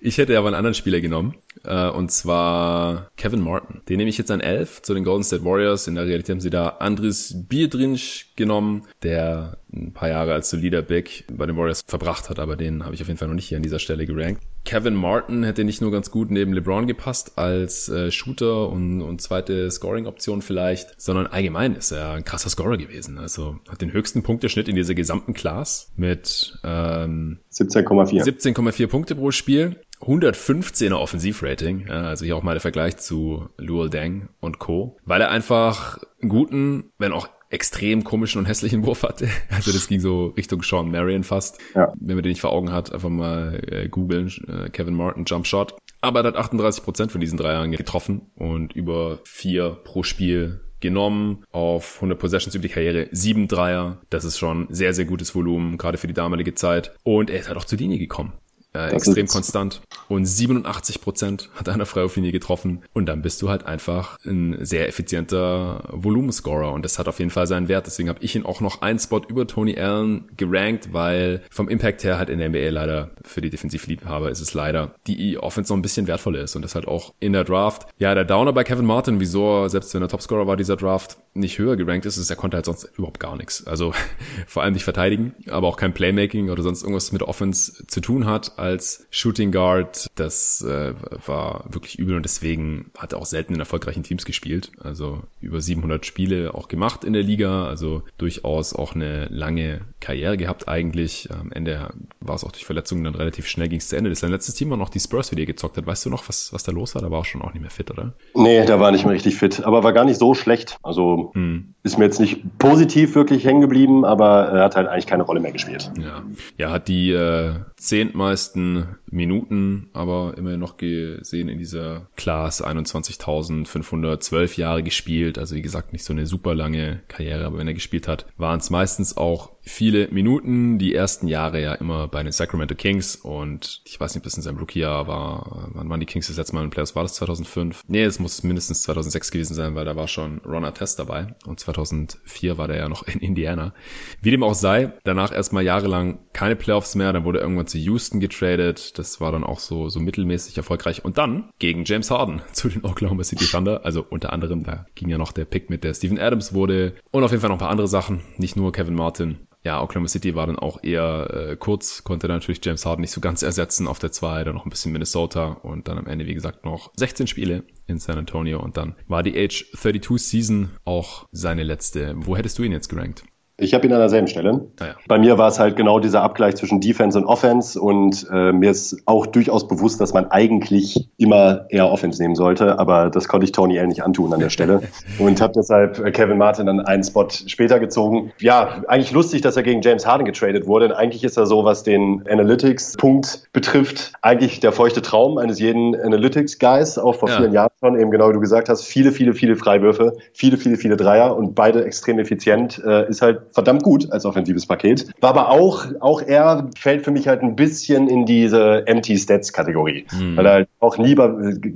Ich hätte aber einen anderen Spieler genommen äh, und zwar Kevin Martin. Den nehme ich jetzt an 11 zu den Golden State Warriors. In der Realität haben sie da Andres Biedrinsch genommen, der ein paar Jahre als solider Big bei den Warriors verbracht hat, aber den habe ich auf jeden Fall noch nicht hier an dieser Stelle gerankt. Kevin Martin hätte nicht nur ganz gut neben LeBron gepasst als äh, Shooter und, und zweite Scoring-Option vielleicht, sondern allgemein ist er ein krasser Scorer gewesen. Also hat den höchsten Punkteschnitt in dieser gesamten Class mit ähm, 17,4 17,4 Punkte pro Spiel. 115er Offensivrating, also hier auch mal der Vergleich zu Luol Deng und Co., weil er einfach einen guten, wenn auch extrem komischen und hässlichen Wurf hatte. Also das ging so Richtung Sean Marion fast. Ja. Wenn man den nicht vor Augen hat, einfach mal äh, googeln, äh, Kevin Martin Jump Shot. Aber er hat 38 Prozent von diesen drei Jahren getroffen und über vier pro Spiel genommen auf 100 Possessions über die Karriere, sieben Dreier. Das ist schon sehr, sehr gutes Volumen, gerade für die damalige Zeit. Und er ist halt auch zur Linie gekommen äh, extrem konstant. Und 87 Prozent hat einer Freiwurflinie getroffen. Und dann bist du halt einfach ein sehr effizienter Volumenscorer. Und das hat auf jeden Fall seinen Wert. Deswegen habe ich ihn auch noch einen Spot über Tony Allen gerankt, weil vom Impact her halt in der NBA leider für die Defensivliebhaber ist es leider die Offense noch ein bisschen wertvoller ist. Und das halt auch in der Draft. Ja, der Downer bei Kevin Martin, wieso, selbst wenn er Topscorer war dieser Draft, nicht höher gerankt ist, ist, er konnte halt sonst überhaupt gar nichts. Also vor allem nicht verteidigen, aber auch kein Playmaking oder sonst irgendwas mit Offense zu tun hat als Shooting Guard. Das äh, war wirklich übel und deswegen hat er auch selten in erfolgreichen Teams gespielt. Also über 700 Spiele auch gemacht in der Liga, also durchaus auch eine lange Karriere gehabt eigentlich. Am Ende war es auch durch Verletzungen dann relativ schnell ging es zu Ende. Das ist sein letztes Team war noch die Spurs, wie die gezockt hat. Weißt du noch, was, was da los war? Da war auch schon auch nicht mehr fit, oder? Nee, da war nicht mehr richtig fit, aber war gar nicht so schlecht. Also hm. Ist mir jetzt nicht positiv wirklich hängen geblieben, aber er hat halt eigentlich keine Rolle mehr gespielt. Ja, ja hat die äh, zehntmeisten Minuten aber immerhin noch gesehen in dieser Class 21.512 Jahre gespielt. Also wie gesagt, nicht so eine super lange Karriere, aber wenn er gespielt hat, waren es meistens auch viele Minuten, die ersten Jahre ja immer bei den Sacramento Kings und ich weiß nicht, bis in seinem Rookie-Jahr war, wann waren die Kings das letzte Mal in den Playoffs? War das 2005? Nee, es muss mindestens 2006 gewesen sein, weil da war schon Ron Artest dabei und 2004 war der ja noch in Indiana. Wie dem auch sei, danach erstmal jahrelang keine Playoffs mehr, dann wurde irgendwann zu Houston getradet, das war dann auch so, so mittelmäßig erfolgreich. Und dann gegen James Harden zu den Oklahoma City Thunder, also unter anderem, da ging ja noch der Pick mit, der Steven Adams wurde. Und auf jeden Fall noch ein paar andere Sachen, nicht nur Kevin Martin ja, Oklahoma City war dann auch eher äh, kurz, konnte dann natürlich James Harden nicht so ganz ersetzen auf der 2, dann noch ein bisschen Minnesota und dann am Ende, wie gesagt, noch 16 Spiele in San Antonio und dann war die Age 32 Season auch seine letzte. Wo hättest du ihn jetzt gerankt? Ich habe ihn an derselben Stelle. Ja. Bei mir war es halt genau dieser Abgleich zwischen Defense und Offense und äh, mir ist auch durchaus bewusst, dass man eigentlich immer eher Offense nehmen sollte, aber das konnte ich Tony L nicht antun an der Stelle und habe deshalb äh, Kevin Martin dann einen Spot später gezogen. Ja, eigentlich lustig, dass er gegen James Harden getradet wurde. Denn eigentlich ist er so, was den Analytics-Punkt betrifft, eigentlich der feuchte Traum eines jeden Analytics-Guys, auch vor ja. vielen Jahren schon, eben genau wie du gesagt hast, viele, viele, viele Freiwürfe, viele, viele, viele Dreier und beide extrem effizient, äh, ist halt verdammt gut als offensives Paket. War aber auch, auch er fällt für mich halt ein bisschen in diese Empty Stats Kategorie, mhm. weil er halt auch nie bei,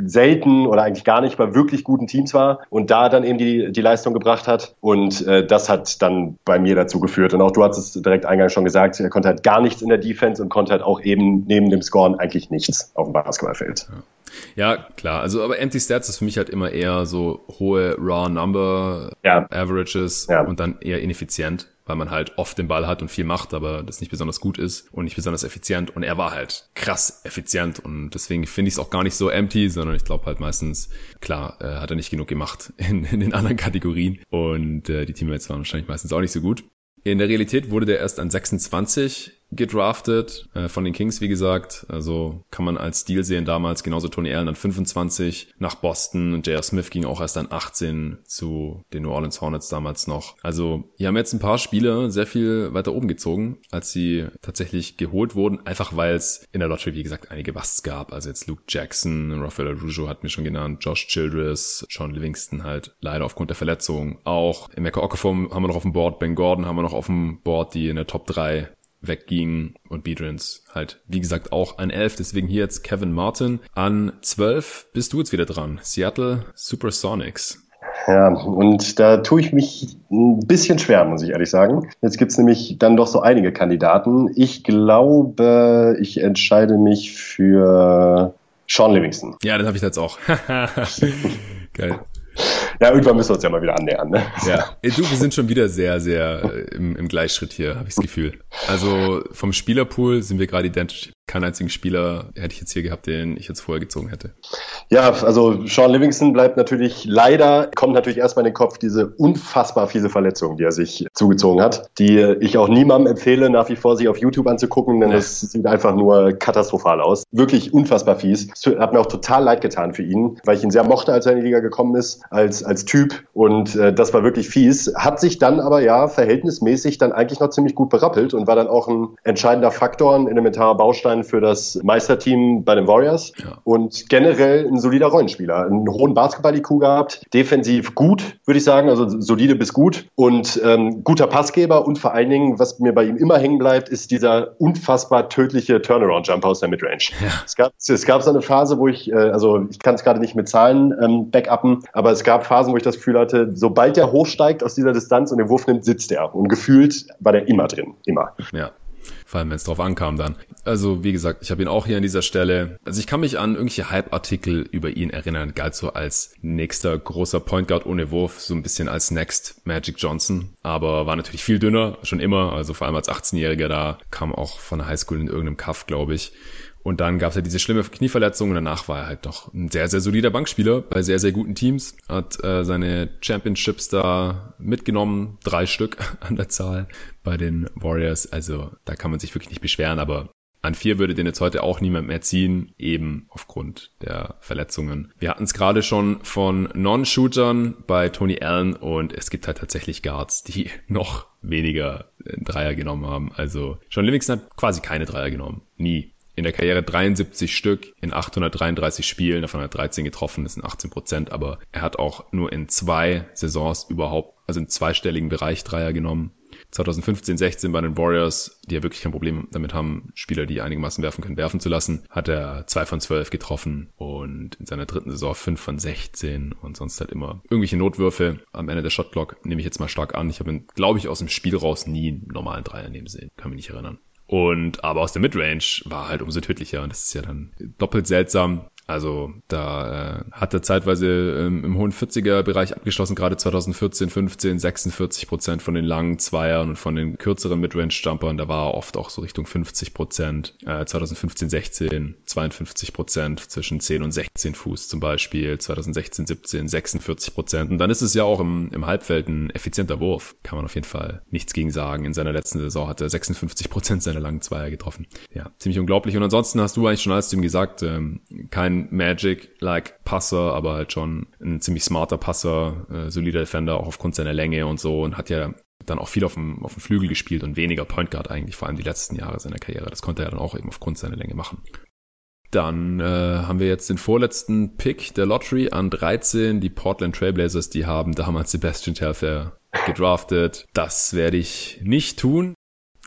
selten oder eigentlich gar nicht bei wirklich guten Teams war und da dann eben die, die Leistung gebracht hat und äh, das hat dann bei mir dazu geführt und auch du hast es direkt eingangs schon gesagt, er konnte halt gar nichts in der Defense und konnte halt auch eben neben dem Scoren eigentlich nichts auf dem Basketballfeld. Ja. Ja, klar. Also, aber Empty Stats ist für mich halt immer eher so hohe Raw Number ja. Averages ja. und dann eher ineffizient, weil man halt oft den Ball hat und viel macht, aber das nicht besonders gut ist und nicht besonders effizient. Und er war halt krass effizient und deswegen finde ich es auch gar nicht so empty, sondern ich glaube halt meistens, klar, äh, hat er nicht genug gemacht in, in den anderen Kategorien und äh, die Teammates waren wahrscheinlich meistens auch nicht so gut. In der Realität wurde der erst an 26 gedraftet äh, von den Kings, wie gesagt. Also kann man als Deal sehen damals. Genauso Tony Allen an 25 nach Boston. Und J.R. Smith ging auch erst an 18 zu den New Orleans Hornets damals noch. Also hier haben jetzt ein paar Spieler sehr viel weiter oben gezogen, als sie tatsächlich geholt wurden. Einfach weil es in der Lottery, wie gesagt, einige Busts gab. Also jetzt Luke Jackson, Rafael Arujo hatten wir schon genannt, Josh Childress, Sean Livingston halt leider aufgrund der Verletzung. Auch Mecca Okafor haben wir noch auf dem Board, Ben Gordon haben wir noch auf dem Board, die in der Top 3 wegging und Beatrins halt, wie gesagt, auch an 11. Deswegen hier jetzt Kevin Martin. An 12 bist du jetzt wieder dran. Seattle Supersonics. Ja, und da tue ich mich ein bisschen schwer, muss ich ehrlich sagen. Jetzt gibt's nämlich dann doch so einige Kandidaten. Ich glaube, ich entscheide mich für Sean Livingston. Ja, das habe ich jetzt auch. Geil. Ja, irgendwann müssen wir uns ja mal wieder annähern. Ne? Ja, du, wir sind schon wieder sehr, sehr äh, im, im Gleichschritt hier, habe ich das Gefühl. Also vom Spielerpool sind wir gerade identisch keinen einzigen Spieler hätte ich jetzt hier gehabt, den ich jetzt vorher gezogen hätte. Ja, also Sean Livingston bleibt natürlich leider, kommt natürlich erstmal in den Kopf diese unfassbar fiese Verletzung, die er sich zugezogen hat, die ich auch niemandem empfehle, nach wie vor sich auf YouTube anzugucken, denn nee. das sieht einfach nur katastrophal aus. Wirklich unfassbar fies. Es hat mir auch total leid getan für ihn, weil ich ihn sehr mochte, als er in die Liga gekommen ist, als, als Typ und äh, das war wirklich fies. Hat sich dann aber ja verhältnismäßig dann eigentlich noch ziemlich gut berappelt und war dann auch ein entscheidender Faktor, ein elementarer Baustein für das Meisterteam bei den Warriors ja. und generell ein solider Rollenspieler. Einen hohen Basketball-IQ gehabt, defensiv gut, würde ich sagen, also solide bis gut und ähm, guter Passgeber und vor allen Dingen, was mir bei ihm immer hängen bleibt, ist dieser unfassbar tödliche Turnaround-Jumper aus der Midrange. Ja. Es, gab, es gab so eine Phase, wo ich, äh, also ich kann es gerade nicht mit Zahlen ähm, backuppen, aber es gab Phasen, wo ich das Gefühl hatte, sobald der hochsteigt aus dieser Distanz und den Wurf nimmt, sitzt er. Und gefühlt war der immer drin, immer. Ja vor allem wenn es drauf ankam dann. Also wie gesagt, ich habe ihn auch hier an dieser Stelle. Also ich kann mich an irgendwelche Hype-Artikel über ihn erinnern, galt so als nächster großer Point Guard ohne Wurf, so ein bisschen als Next Magic Johnson, aber war natürlich viel dünner, schon immer, also vor allem als 18-Jähriger da, kam auch von der Highschool in irgendeinem Kaff, glaube ich. Und dann gab es ja diese schlimme Knieverletzung und danach war er halt doch ein sehr, sehr solider Bankspieler bei sehr, sehr guten Teams. Hat äh, seine Championships da mitgenommen, drei Stück an der Zahl bei den Warriors. Also da kann man sich wirklich nicht beschweren, aber an vier würde den jetzt heute auch niemand mehr ziehen, eben aufgrund der Verletzungen. Wir hatten es gerade schon von Non-Shootern bei Tony Allen und es gibt halt tatsächlich Guards, die noch weniger Dreier genommen haben. Also John Livingston hat quasi keine Dreier genommen. Nie in der Karriere 73 Stück in 833 Spielen, davon hat er 13 getroffen, das sind 18 Prozent, aber er hat auch nur in zwei Saisons überhaupt, also im zweistelligen Bereich Dreier genommen. 2015, 16 bei den Warriors, die ja wirklich kein Problem damit haben, Spieler, die einigermaßen werfen können, werfen zu lassen, hat er zwei von zwölf getroffen und in seiner dritten Saison fünf von 16 und sonst halt immer irgendwelche Notwürfe am Ende der Shotclock, nehme ich jetzt mal stark an. Ich habe ihn, glaube ich, aus dem Spiel raus nie einen normalen Dreier nehmen sehen, kann mich nicht erinnern. Und aber aus der Midrange war halt umso tödlicher und das ist ja dann doppelt seltsam. Also da äh, hat er zeitweise ähm, im hohen 40er Bereich abgeschlossen, gerade 2014, 15, 46 Prozent von den langen Zweiern und von den kürzeren Midrange Jumpern, da war er oft auch so Richtung 50 Prozent. Äh, 2015, 16 52 Prozent zwischen 10 und 16 Fuß zum Beispiel, 2016, 17 46 Prozent. Und dann ist es ja auch im, im Halbfeld ein effizienter Wurf, kann man auf jeden Fall nichts gegen sagen. In seiner letzten Saison hat er 56 Prozent seiner langen Zweier getroffen. Ja, ziemlich unglaublich. Und ansonsten hast du eigentlich schon alles zu ihm gesagt, ähm, kein Magic-like Passer, aber halt schon ein ziemlich smarter Passer, äh, solider Defender, auch aufgrund seiner Länge und so und hat ja dann auch viel auf dem, auf dem Flügel gespielt und weniger Point Guard eigentlich, vor allem die letzten Jahre seiner Karriere. Das konnte er dann auch eben aufgrund seiner Länge machen. Dann äh, haben wir jetzt den vorletzten Pick der Lottery an 13. Die Portland Trailblazers, die haben damals Sebastian Telfair gedraftet. Das werde ich nicht tun.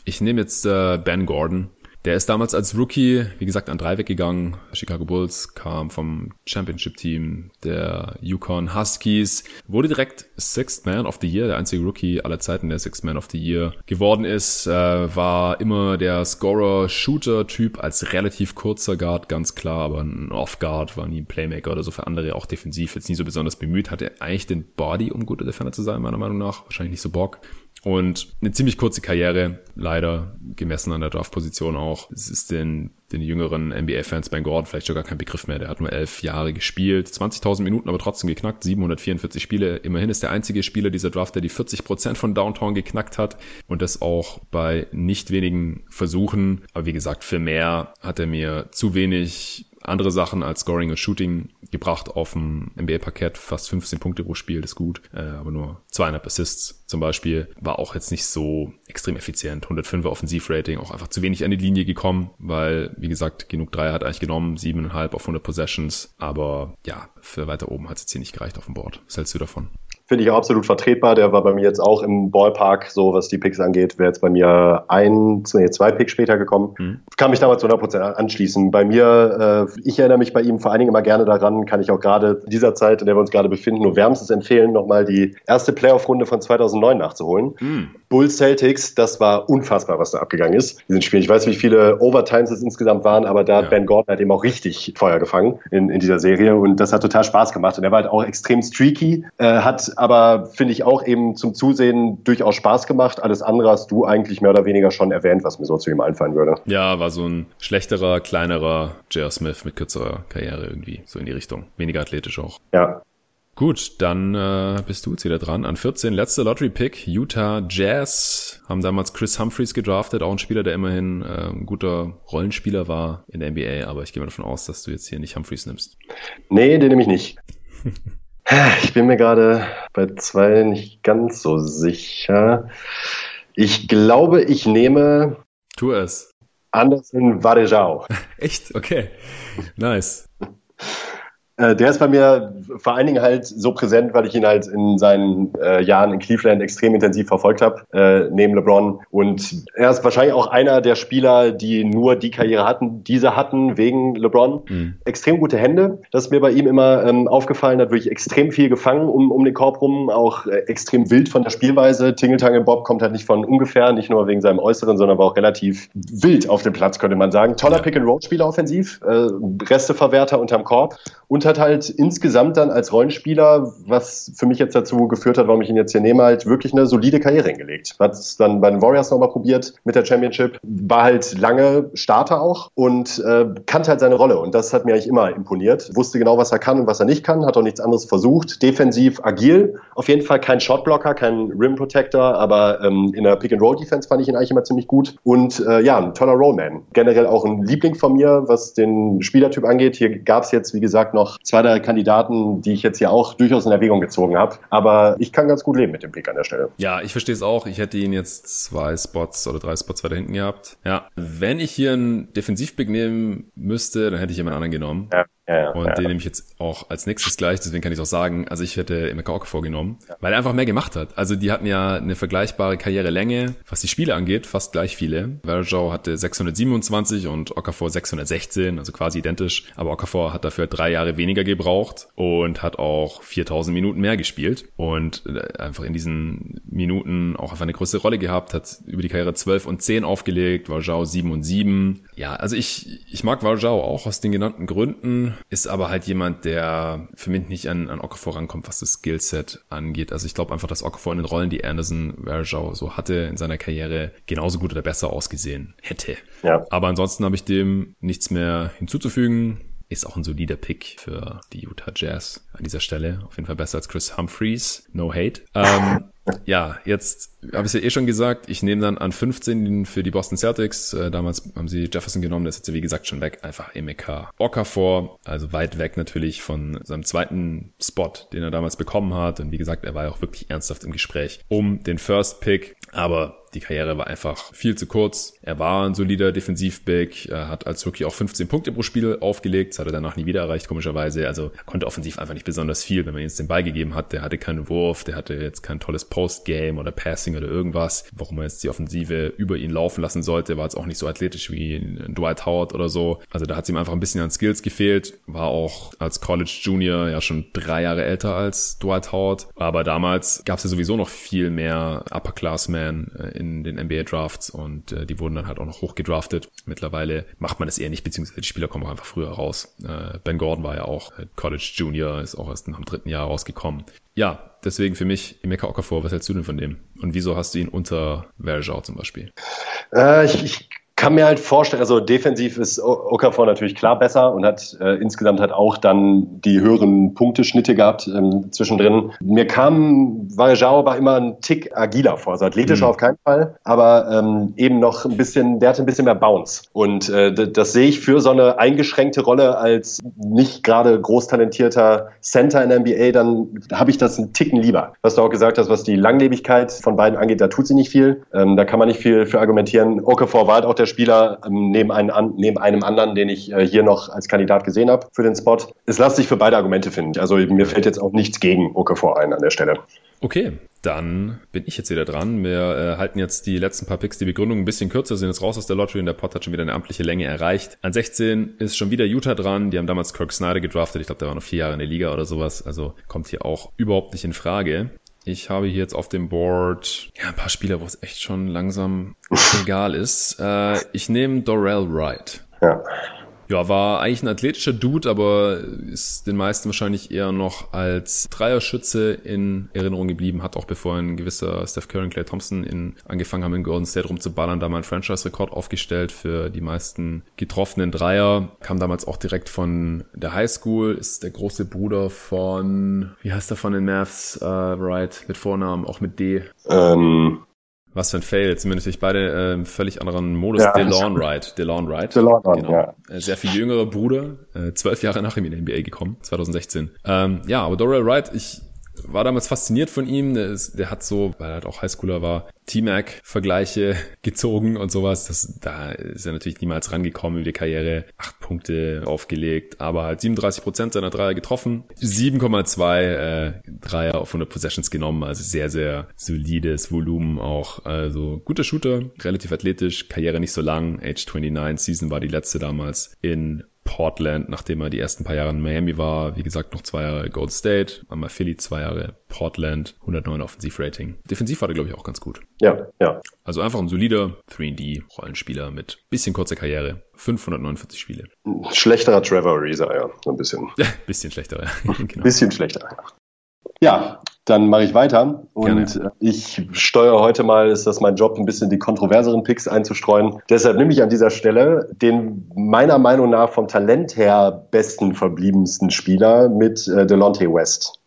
Ich nehme jetzt äh, Ben Gordon. Der ist damals als Rookie, wie gesagt, an drei weggegangen. Chicago Bulls kam vom Championship-Team der Yukon Huskies, wurde direkt Sixth Man of the Year, der einzige Rookie aller Zeiten, der Sixth Man of the Year geworden ist, äh, war immer der Scorer-Shooter-Typ als relativ kurzer Guard, ganz klar, aber ein Off-Guard, war nie ein Playmaker oder so für andere, auch defensiv jetzt nie so besonders bemüht, hatte eigentlich den Body, um guter Defender zu sein, meiner Meinung nach, wahrscheinlich nicht so Bock. Und eine ziemlich kurze Karriere, leider gemessen an der Draftposition auch. Es ist den, den jüngeren NBA-Fans Ben Gordon vielleicht sogar kein Begriff mehr. Der hat nur elf Jahre gespielt, 20.000 Minuten aber trotzdem geknackt, 744 Spiele. Immerhin ist der einzige Spieler dieser Draft, der die 40 Prozent von Downtown geknackt hat und das auch bei nicht wenigen Versuchen. Aber wie gesagt, für mehr hat er mir zu wenig andere Sachen als Scoring und Shooting gebracht auf dem NBA-Parkett. Fast 15 Punkte pro Spiel, das ist gut. Äh, aber nur zweieinhalb Assists zum Beispiel. War auch jetzt nicht so extrem effizient. 105er Offensivrating, auch einfach zu wenig an die Linie gekommen, weil, wie gesagt, genug Dreier hat eigentlich genommen. Siebeneinhalb auf 100 Possessions. Aber ja, für weiter oben hat es jetzt hier nicht gereicht auf dem Board. Was hältst du davon? Finde ich auch absolut vertretbar. Der war bei mir jetzt auch im Ballpark, so was die Picks angeht, wäre jetzt bei mir ein, zwei, zwei Picks später gekommen. Mhm. Kann mich damals zu 100% anschließen. Bei mir, äh, ich erinnere mich bei ihm vor allen Dingen immer gerne daran, kann ich auch gerade in dieser Zeit, in der wir uns gerade befinden, nur wärmstens empfehlen, nochmal die erste Playoff-Runde von 2009 nachzuholen. Mhm. Bulls Celtics, das war unfassbar, was da abgegangen ist. Diesen Spiel. Ich weiß, wie viele Overtimes es insgesamt waren, aber da ja. hat Ben Gordon hat eben auch richtig Feuer gefangen in, in dieser Serie und das hat total Spaß gemacht. Und er war halt auch extrem streaky, äh, hat aber, finde ich, auch eben zum Zusehen durchaus Spaß gemacht. Alles andere hast du eigentlich mehr oder weniger schon erwähnt, was mir so zu ihm einfallen würde. Ja, war so ein schlechterer, kleinerer J.R. Smith mit kürzerer Karriere irgendwie, so in die Richtung. Weniger athletisch auch. Ja, Gut, dann äh, bist du jetzt wieder dran. An 14, letzter Lottery-Pick, Utah Jazz. Haben damals Chris Humphreys gedraftet, auch ein Spieler, der immerhin äh, ein guter Rollenspieler war in der NBA. Aber ich gehe mal davon aus, dass du jetzt hier nicht Humphreys nimmst. Nee, den nehme ich nicht. Ich bin mir gerade bei zwei nicht ganz so sicher. Ich glaube, ich nehme. Tu es. Anderson Varejao. Echt? Okay. Nice. Äh, der ist bei mir vor allen Dingen halt so präsent, weil ich ihn halt in seinen äh, Jahren in Cleveland extrem intensiv verfolgt habe, äh, neben LeBron. Und er ist wahrscheinlich auch einer der Spieler, die nur die Karriere hatten, diese hatten wegen LeBron. Mhm. Extrem gute Hände. Das ist mir bei ihm immer ähm, aufgefallen. Hat wirklich extrem viel gefangen um, um den Korb rum. Auch äh, extrem wild von der Spielweise. Tingeltangel Bob kommt halt nicht von ungefähr, nicht nur wegen seinem Äußeren, sondern war auch relativ wild auf dem Platz, könnte man sagen. Toller. Pick-and-Roll-Spieler offensiv. Äh, Resteverwerter unterm Korb. Und und hat halt insgesamt dann als Rollenspieler, was für mich jetzt dazu geführt hat, warum ich ihn jetzt hier nehme, halt wirklich eine solide Karriere hingelegt. Hat es dann bei den Warriors nochmal probiert mit der Championship, war halt lange Starter auch und äh, kannte halt seine Rolle und das hat mir eigentlich immer imponiert. Wusste genau, was er kann und was er nicht kann, hat auch nichts anderes versucht. Defensiv agil, auf jeden Fall kein Shotblocker, kein Rim Protector, aber ähm, in der Pick-and-Roll-Defense fand ich ihn eigentlich immer ziemlich gut und äh, ja, ein toller Rollman. Generell auch ein Liebling von mir, was den Spielertyp angeht. Hier gab es jetzt, wie gesagt, noch zwei der Kandidaten, die ich jetzt hier auch durchaus in Erwägung gezogen habe. Aber ich kann ganz gut leben mit dem Pick an der Stelle. Ja, ich verstehe es auch. Ich hätte ihn jetzt zwei Spots oder drei Spots weiter hinten gehabt. Ja, wenn ich hier einen Defensivpick nehmen müsste, dann hätte ich jemand anderen genommen. Ja. Ja, ja, und ja. den nehme ich jetzt auch als nächstes gleich, deswegen kann ich auch sagen, also ich hätte Okafor vorgenommen, weil er einfach mehr gemacht hat. Also die hatten ja eine vergleichbare Karrierelänge, was die Spiele angeht, fast gleich viele. Verjao hatte 627 und Okafor 616, also quasi identisch, aber Okafor hat dafür drei Jahre weniger gebraucht und hat auch 4000 Minuten mehr gespielt und äh, einfach in diesen Minuten auch einfach eine größere Rolle gehabt, hat über die Karriere 12 und 10 aufgelegt, Verjao 7 und 7. Ja, also ich, ich mag Verjao auch aus den genannten Gründen, ist aber halt jemand, der für mich nicht an, an Okafor rankommt, was das Skillset angeht. Also ich glaube einfach, dass Okafor in den Rollen, die Anderson Verjao so hatte in seiner Karriere, genauso gut oder besser ausgesehen hätte. Ja. Aber ansonsten habe ich dem nichts mehr hinzuzufügen ist auch ein solider Pick für die Utah Jazz an dieser Stelle. Auf jeden Fall besser als Chris Humphreys. No hate. Ähm, ja, jetzt habe ich es ja eh schon gesagt, ich nehme dann an 15 für die Boston Celtics. Äh, damals haben sie Jefferson genommen, der ist jetzt wie gesagt schon weg. Einfach Emeka vor, also weit weg natürlich von seinem zweiten Spot, den er damals bekommen hat. Und wie gesagt, er war ja auch wirklich ernsthaft im Gespräch um den First Pick. Aber die Karriere war einfach viel zu kurz. Er war ein solider Defensivback, hat als Rookie auch 15 Punkte pro Spiel aufgelegt, das hat er danach nie wieder erreicht, komischerweise. Also er konnte offensiv einfach nicht besonders viel, wenn man ihm jetzt den Ball gegeben hat. Der hatte keinen Wurf, der hatte jetzt kein tolles Postgame oder Passing oder irgendwas. Warum man jetzt die Offensive über ihn laufen lassen sollte, war jetzt auch nicht so athletisch wie Dwight Howard oder so. Also da hat es ihm einfach ein bisschen an Skills gefehlt. War auch als College Junior ja schon drei Jahre älter als Dwight Howard. Aber damals gab es ja sowieso noch viel mehr Upperclassmen äh, in den NBA Drafts und äh, die wurden dann halt auch noch hochgedraftet. Mittlerweile macht man das eher nicht, beziehungsweise die Spieler kommen auch einfach früher raus. Äh, ben Gordon war ja auch College Junior, ist auch erst im dritten Jahr rausgekommen. Ja, deswegen für mich Emeka Okafor, was hältst du denn von dem? Und wieso hast du ihn unter Verjao zum Beispiel? Äh, ich, ich kann mir halt vorstellen, also defensiv ist Okafor natürlich klar besser und hat äh, insgesamt hat auch dann die höheren Punkteschnitte gehabt ähm, zwischendrin. Mir kam Varejao aber immer ein Tick agiler vor, also athletischer mhm. auf keinen Fall, aber ähm, eben noch ein bisschen, der hatte ein bisschen mehr Bounce. Und äh, das sehe ich für so eine eingeschränkte Rolle als nicht gerade groß talentierter Center in der NBA, dann habe ich das einen Ticken lieber. Was du auch gesagt hast, was die Langlebigkeit von beiden angeht, da tut sie nicht viel. Ähm, da kann man nicht viel für argumentieren. Okafor war halt auch der Spieler ähm, neben, einem, neben einem anderen, den ich äh, hier noch als Kandidat gesehen habe für den Spot. Es lässt sich für beide Argumente finden. Also mir fällt jetzt auch nichts gegen Okafor ein an der Stelle. Okay, dann bin ich jetzt wieder dran. Wir äh, halten jetzt die letzten paar Picks, die Begründung ein bisschen kürzer, sind jetzt raus aus der Lottery und der Pot hat schon wieder eine amtliche Länge erreicht. An 16 ist schon wieder Utah dran. Die haben damals Kirk Snyder gedraftet. Ich glaube, der war noch vier Jahre in der Liga oder sowas. Also kommt hier auch überhaupt nicht in Frage. Ich habe hier jetzt auf dem Board ja, ein paar Spieler, wo es echt schon langsam egal ist. Äh, ich nehme Dorell Wright. Ja. Ja, war eigentlich ein athletischer Dude, aber ist den meisten wahrscheinlich eher noch als Dreierschütze in Erinnerung geblieben. Hat auch bevor ein gewisser Steph Curry und Clay Thompson in, angefangen haben, in Golden State rumzuballern, da mal einen Franchise-Rekord aufgestellt für die meisten getroffenen Dreier. Kam damals auch direkt von der High School, ist der große Bruder von, wie heißt der von den Mavs, uh, right, mit Vornamen, auch mit D. Ähm, was für ein Fail. Jetzt sind wir natürlich beide äh, völlig anderen Modus. Ja, DeLon Wright. DeLon Wright. DeLon, genau. ja. Äh, sehr viel jüngerer Bruder. Äh, zwölf Jahre nach ihm in der NBA gekommen. 2016. Ähm, ja, aber Dorrell Wright, ich war damals fasziniert von ihm. Der, ist, der hat so, weil er halt auch Highschooler war, T-Mac-Vergleiche gezogen und sowas. Das, da ist er natürlich niemals rangekommen über die Karriere. Acht Punkte aufgelegt, aber halt 37 Prozent seiner Dreier getroffen. 7,2 äh, Dreier auf 100 Possessions genommen. Also sehr, sehr solides Volumen auch. Also guter Shooter, relativ athletisch, Karriere nicht so lang. Age 29 Season war die letzte damals in Portland, nachdem er die ersten paar Jahre in Miami war. Wie gesagt, noch zwei Jahre Gold State, einmal Philly, zwei Jahre Portland, 109 Offensivrating. Defensiv war er, glaube ich, auch ganz gut. Ja, ja. Also einfach ein solider 3D-Rollenspieler mit bisschen kurzer Karriere. 549 Spiele. Schlechterer Trevor Ariza, ja, ein bisschen. bisschen schlechterer. genau. Bisschen schlechter, ja. Dann mache ich weiter und Gerne. ich steuere heute mal, ist das mein Job, ein bisschen die kontroverseren Picks einzustreuen. Deshalb nehme ich an dieser Stelle den meiner Meinung nach vom Talent her besten verbliebensten Spieler mit äh, Delonte West.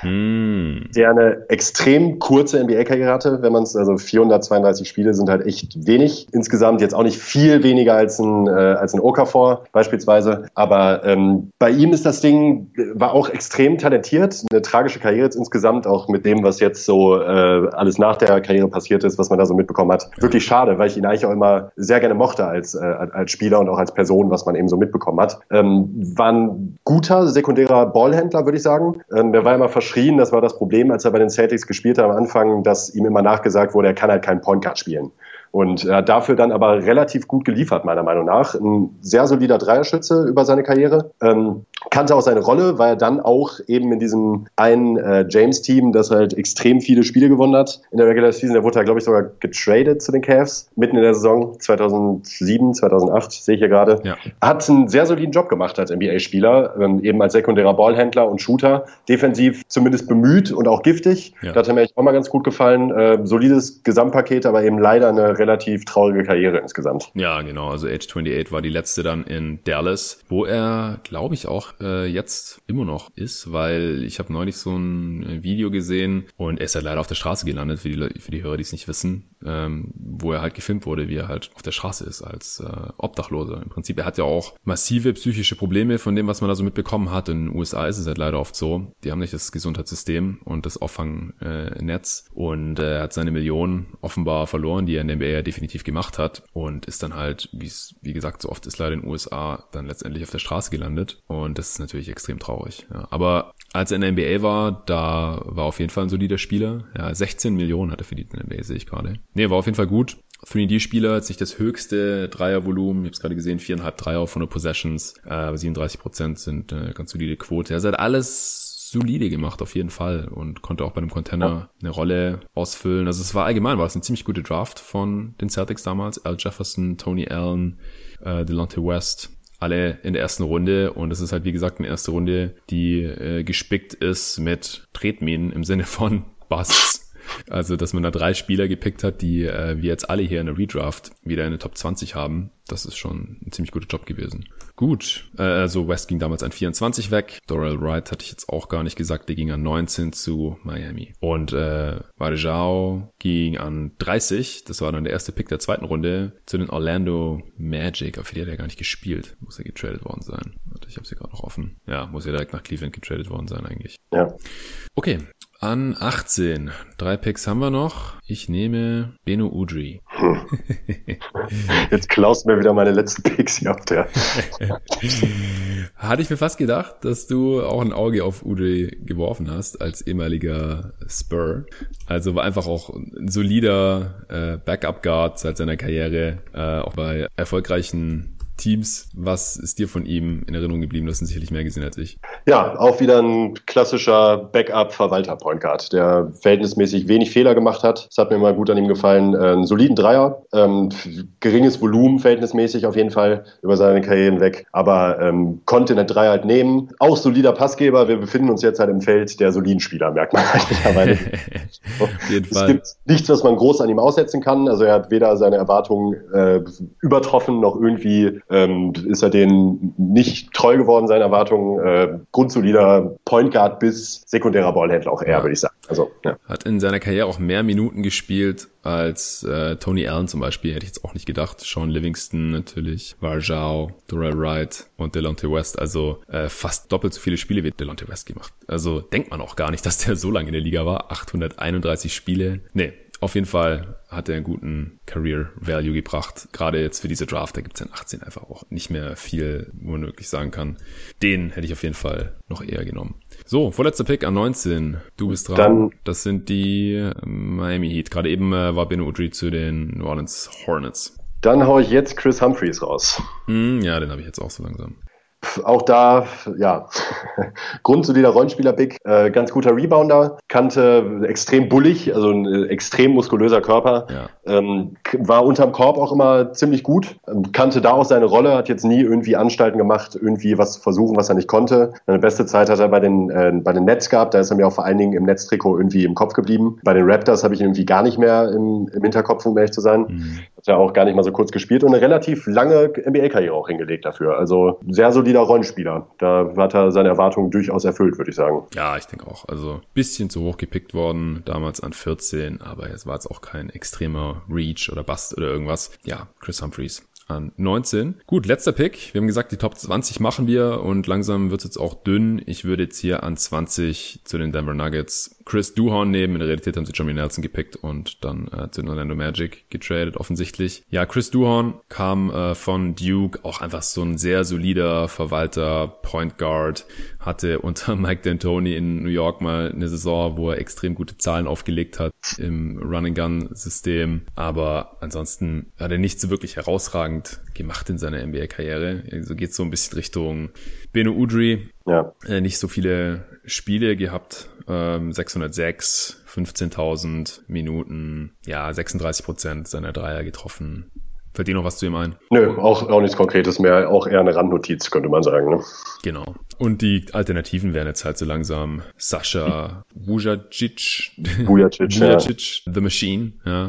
Hm. der eine extrem kurze NBA-Karriere hatte, wenn man es, also 432 Spiele sind halt echt wenig. Insgesamt jetzt auch nicht viel weniger als ein, äh, als ein Okafor beispielsweise. Aber ähm, bei ihm ist das Ding, war auch extrem talentiert, eine tragische Karriere jetzt insgesamt, auch mit dem, was jetzt so äh, alles nach der Karriere passiert ist, was man da so mitbekommen hat. Wirklich schade, weil ich ihn eigentlich auch immer sehr gerne mochte als, äh, als Spieler und auch als Person, was man eben so mitbekommen hat. Ähm, war ein guter sekundärer Ballhändler, würde ich sagen. Ähm, der war immer verschrien, das war das Problem, als er bei den Celtics gespielt hat am Anfang, dass ihm immer nachgesagt wurde, er kann halt keinen Point Guard spielen. Und er hat dafür dann aber relativ gut geliefert, meiner Meinung nach. Ein sehr solider Dreierschütze über seine Karriere. Ähm, kannte auch seine Rolle, weil er dann auch eben in diesem einen äh, James-Team, das halt extrem viele Spiele gewonnen hat in der Regular Season, der wurde da, glaube ich, sogar getradet zu den Cavs, mitten in der Saison 2007, 2008, sehe ich hier gerade. Ja. Hat einen sehr soliden Job gemacht als NBA-Spieler, ähm, eben als sekundärer Ballhändler und Shooter. Defensiv zumindest bemüht und auch giftig. Ja. Das hat mir echt auch mal ganz gut gefallen. Äh, solides Gesamtpaket, aber eben leider eine relativ traurige Karriere insgesamt. Ja, genau. Also Age 28 war die letzte dann in Dallas, wo er, glaube ich, auch äh, jetzt immer noch ist, weil ich habe neulich so ein äh, Video gesehen und er ist ja leider auf der Straße gelandet, für die, für die Hörer, die es nicht wissen, ähm, wo er halt gefilmt wurde, wie er halt auf der Straße ist als äh, Obdachloser. Im Prinzip, er hat ja auch massive psychische Probleme von dem, was man da so mitbekommen hat. In den USA ist es halt leider oft so. Die haben nicht das Gesundheitssystem und das Auffangnetz äh, und er hat seine Millionen offenbar verloren, die er in der NBA definitiv gemacht hat und ist dann halt, wie es wie gesagt so oft ist leider in den USA, dann letztendlich auf der Straße gelandet und das ist natürlich extrem traurig. Ja. Aber als er in der NBA war, da war auf jeden Fall ein solider Spieler. Ja, 16 Millionen hat er verdient in der NBA, sehe ich gerade. Nee, war auf jeden Fall gut. Für den D-Spieler hat sich das höchste Dreiervolumen, ich habe es gerade gesehen, viereinhalb Dreier von der Possessions, äh, 37 Prozent sind äh, ganz solide Quote. Er hat alles solide gemacht auf jeden Fall und konnte auch bei einem Container eine Rolle ausfüllen. Also es war allgemein, war es eine ziemlich gute Draft von den Celtics damals. Al Jefferson, Tony Allen, äh, Delonte West, alle in der ersten Runde und es ist halt wie gesagt eine erste Runde, die äh, gespickt ist mit Tretminen im Sinne von Busts. Also, dass man da drei Spieler gepickt hat, die äh, wir jetzt alle hier in der Redraft wieder in der Top 20 haben, das ist schon ein ziemlich guter Job gewesen. Gut, äh, also West ging damals an 24 weg. Dorrell Wright hatte ich jetzt auch gar nicht gesagt, der ging an 19 zu Miami. Und äh, Varejao ging an 30, das war dann der erste Pick der zweiten Runde, zu den Orlando Magic. Auf die hat er gar nicht gespielt. Muss er getradet worden sein. Warte, ich habe sie gerade noch offen. Ja, muss ja direkt nach Cleveland getradet worden sein eigentlich. Ja. Okay, an 18. Drei Picks haben wir noch. Ich nehme Beno Udri. Hm. Jetzt klaust mir wieder meine letzten Picks auf der. Hatte ich mir fast gedacht, dass du auch ein Auge auf Udri geworfen hast als ehemaliger Spur. Also war einfach auch ein solider äh, Backup-Guard seit seiner Karriere, äh, auch bei erfolgreichen Teams. Was ist dir von ihm in Erinnerung geblieben? Du hast ihn sicherlich mehr gesehen als ich. Ja, auch wieder ein klassischer Backup-Verwalter-Point Guard, der verhältnismäßig wenig Fehler gemacht hat. Das hat mir mal gut an ihm gefallen. Äh, einen soliden Dreier, ähm, geringes Volumen verhältnismäßig auf jeden Fall über seine Karriere hinweg, aber ähm, konnte den Dreier halt nehmen. Auch solider Passgeber. Wir befinden uns jetzt halt im Feld der soliden Spieler, merkt man halt mittlerweile. es gibt nichts, was man groß an ihm aussetzen kann. Also er hat weder seine Erwartungen äh, übertroffen noch irgendwie ähm, ist er denen nicht treu geworden, seinen Erwartungen. Äh, grundsolider Point Guard bis sekundärer Ballhändler auch eher, ja. würde ich sagen. Also, ja. Hat in seiner Karriere auch mehr Minuten gespielt als äh, Tony Allen zum Beispiel, hätte ich jetzt auch nicht gedacht. Sean Livingston natürlich, Varjao, Durrell Wright und Delonte West. Also äh, fast doppelt so viele Spiele wie Delonte West gemacht. Also denkt man auch gar nicht, dass der so lange in der Liga war. 831 Spiele. Nee, auf jeden Fall hat er einen guten Career Value gebracht. Gerade jetzt für diese Draft, da gibt es in 18 einfach auch nicht mehr viel, wo man wirklich sagen kann. Den hätte ich auf jeden Fall noch eher genommen. So, vorletzter Pick an 19. Du bist dran. Dann, das sind die ähm, Miami Heat. Gerade eben äh, war Ben Udry zu den New Orleans Hornets. Dann hau ich jetzt Chris Humphreys raus. Mm, ja, den habe ich jetzt auch so langsam auch da, ja, grundsolider Rollenspieler Big, äh, ganz guter Rebounder, kannte extrem bullig, also ein äh, extrem muskulöser Körper, ja. ähm, war unterm Korb auch immer ziemlich gut, ähm, kannte da auch seine Rolle, hat jetzt nie irgendwie Anstalten gemacht, irgendwie was zu versuchen, was er nicht konnte. Seine beste Zeit hat er bei den, äh, bei den Nets gehabt, da ist er mir auch vor allen Dingen im Netztrikot irgendwie im Kopf geblieben. Bei den Raptors habe ich ihn irgendwie gar nicht mehr im, im Hinterkopf, um ehrlich zu sein. Mhm. Hat ja auch gar nicht mal so kurz gespielt und eine relativ lange NBA-Karriere auch hingelegt dafür. Also sehr solider Rollenspieler. Da hat er seine Erwartungen durchaus erfüllt, würde ich sagen. Ja, ich denke auch. Also bisschen zu hoch gepickt worden, damals an 14, aber es war jetzt auch kein extremer Reach oder Bust oder irgendwas. Ja, Chris Humphreys an 19. Gut, letzter Pick. Wir haben gesagt, die Top 20 machen wir und langsam wird es jetzt auch dünn. Ich würde jetzt hier an 20 zu den Denver Nuggets Chris Duhorn nehmen. In der Realität haben sie Johnny Nelson gepickt und dann äh, zu den Orlando Magic getradet, offensichtlich. Ja, Chris Duhorn kam äh, von Duke, auch einfach so ein sehr solider Verwalter, Point Guard, hatte unter Mike D'Antoni in New York mal eine Saison, wo er extrem gute Zahlen aufgelegt hat im Run-and-Gun-System. Aber ansonsten hat er nicht so wirklich herausragend gemacht in seiner NBA-Karriere. So also geht so ein bisschen Richtung Beno Udry. Ja. Äh, nicht so viele Spiele gehabt, ähm, 606, 15.000 Minuten, ja, 36 Prozent seiner Dreier getroffen. Fällt dir noch was zu ihm ein? Nö, auch, auch nichts Konkretes mehr. Auch eher eine Randnotiz, könnte man sagen. Ne? Genau. Und die Alternativen wären jetzt halt so langsam Sascha Vujacic. Vujacic, Vujacic ja. The Machine. Ja.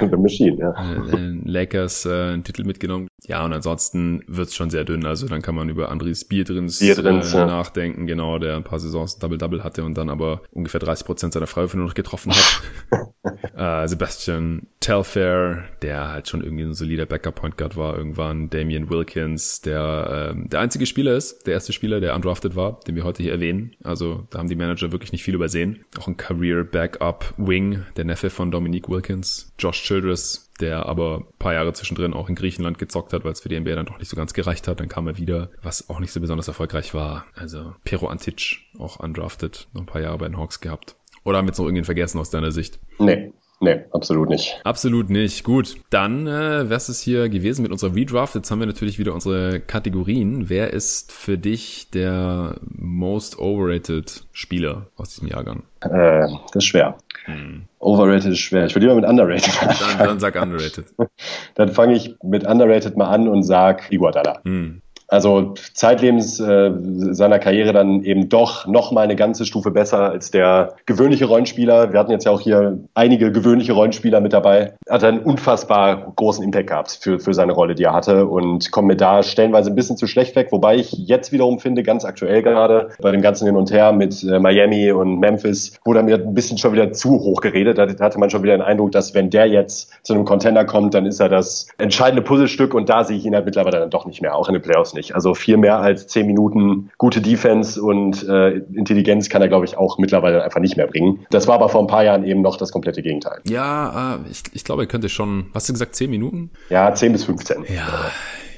The Machine, ja. Äh, äh, Lakers äh, einen Titel mitgenommen. Ja, und ansonsten wird's schon sehr dünn. Also dann kann man über Andres Bierdrins, Bierdrins äh, nachdenken, genau, der ein paar Saisons Double-Double hatte und dann aber ungefähr 30 Prozent seiner Freiwürfe nur noch getroffen hat. äh, Sebastian Telfair, der halt schon irgendwie ein solider Backup-Point Guard war irgendwann. Damian Wilkins, der ähm, der einzige Spieler ist, der erste Spieler, der undrafted war, den wir heute hier erwähnen. Also da haben die Manager wirklich nicht viel übersehen. Auch ein Career Backup Wing, der Neffe von Dominique Wilkins. Josh Childress, der aber ein paar Jahre zwischendrin auch in Griechenland gezockt hat, weil es für die NBA dann doch nicht so ganz gereicht hat. Dann kam er wieder, was auch nicht so besonders erfolgreich war. Also Pero Antic, auch undrafted, noch ein paar Jahre bei den Hawks gehabt. Oder haben wir jetzt noch irgendwen vergessen aus deiner Sicht? Nee, Nee, absolut nicht. Absolut nicht. Gut, dann äh, wär's es hier gewesen mit unserer Redraft. Jetzt haben wir natürlich wieder unsere Kategorien. Wer ist für dich der most overrated Spieler aus diesem Jahrgang? Äh, das ist schwer. Hm. Overrated ist schwer. Ich würde lieber mit underrated anfangen. Dann, dann sag underrated. dann fange ich mit underrated mal an und sag Iguodala. Hm. Also zeitlebens äh, seiner Karriere dann eben doch noch mal eine ganze Stufe besser als der gewöhnliche Rollenspieler. Wir hatten jetzt ja auch hier einige gewöhnliche Rollenspieler mit dabei. Hat einen unfassbar großen Impact gehabt für, für seine Rolle, die er hatte und kommt mir da stellenweise ein bisschen zu schlecht weg. Wobei ich jetzt wiederum finde, ganz aktuell gerade bei dem ganzen Hin und Her mit äh, Miami und Memphis, wurde er mir ein bisschen schon wieder zu hoch geredet. Da hatte man schon wieder den Eindruck, dass wenn der jetzt zu einem Contender kommt, dann ist er das entscheidende Puzzlestück und da sehe ich ihn halt mittlerweile dann doch nicht mehr, auch in den Playoffs nicht nicht. Also viel mehr als zehn Minuten gute Defense und äh, Intelligenz kann er, glaube ich, auch mittlerweile einfach nicht mehr bringen. Das war aber vor ein paar Jahren eben noch das komplette Gegenteil. Ja, äh, ich, ich glaube, er könnte schon, hast du gesagt, zehn Minuten? Ja, zehn bis 15. Ja.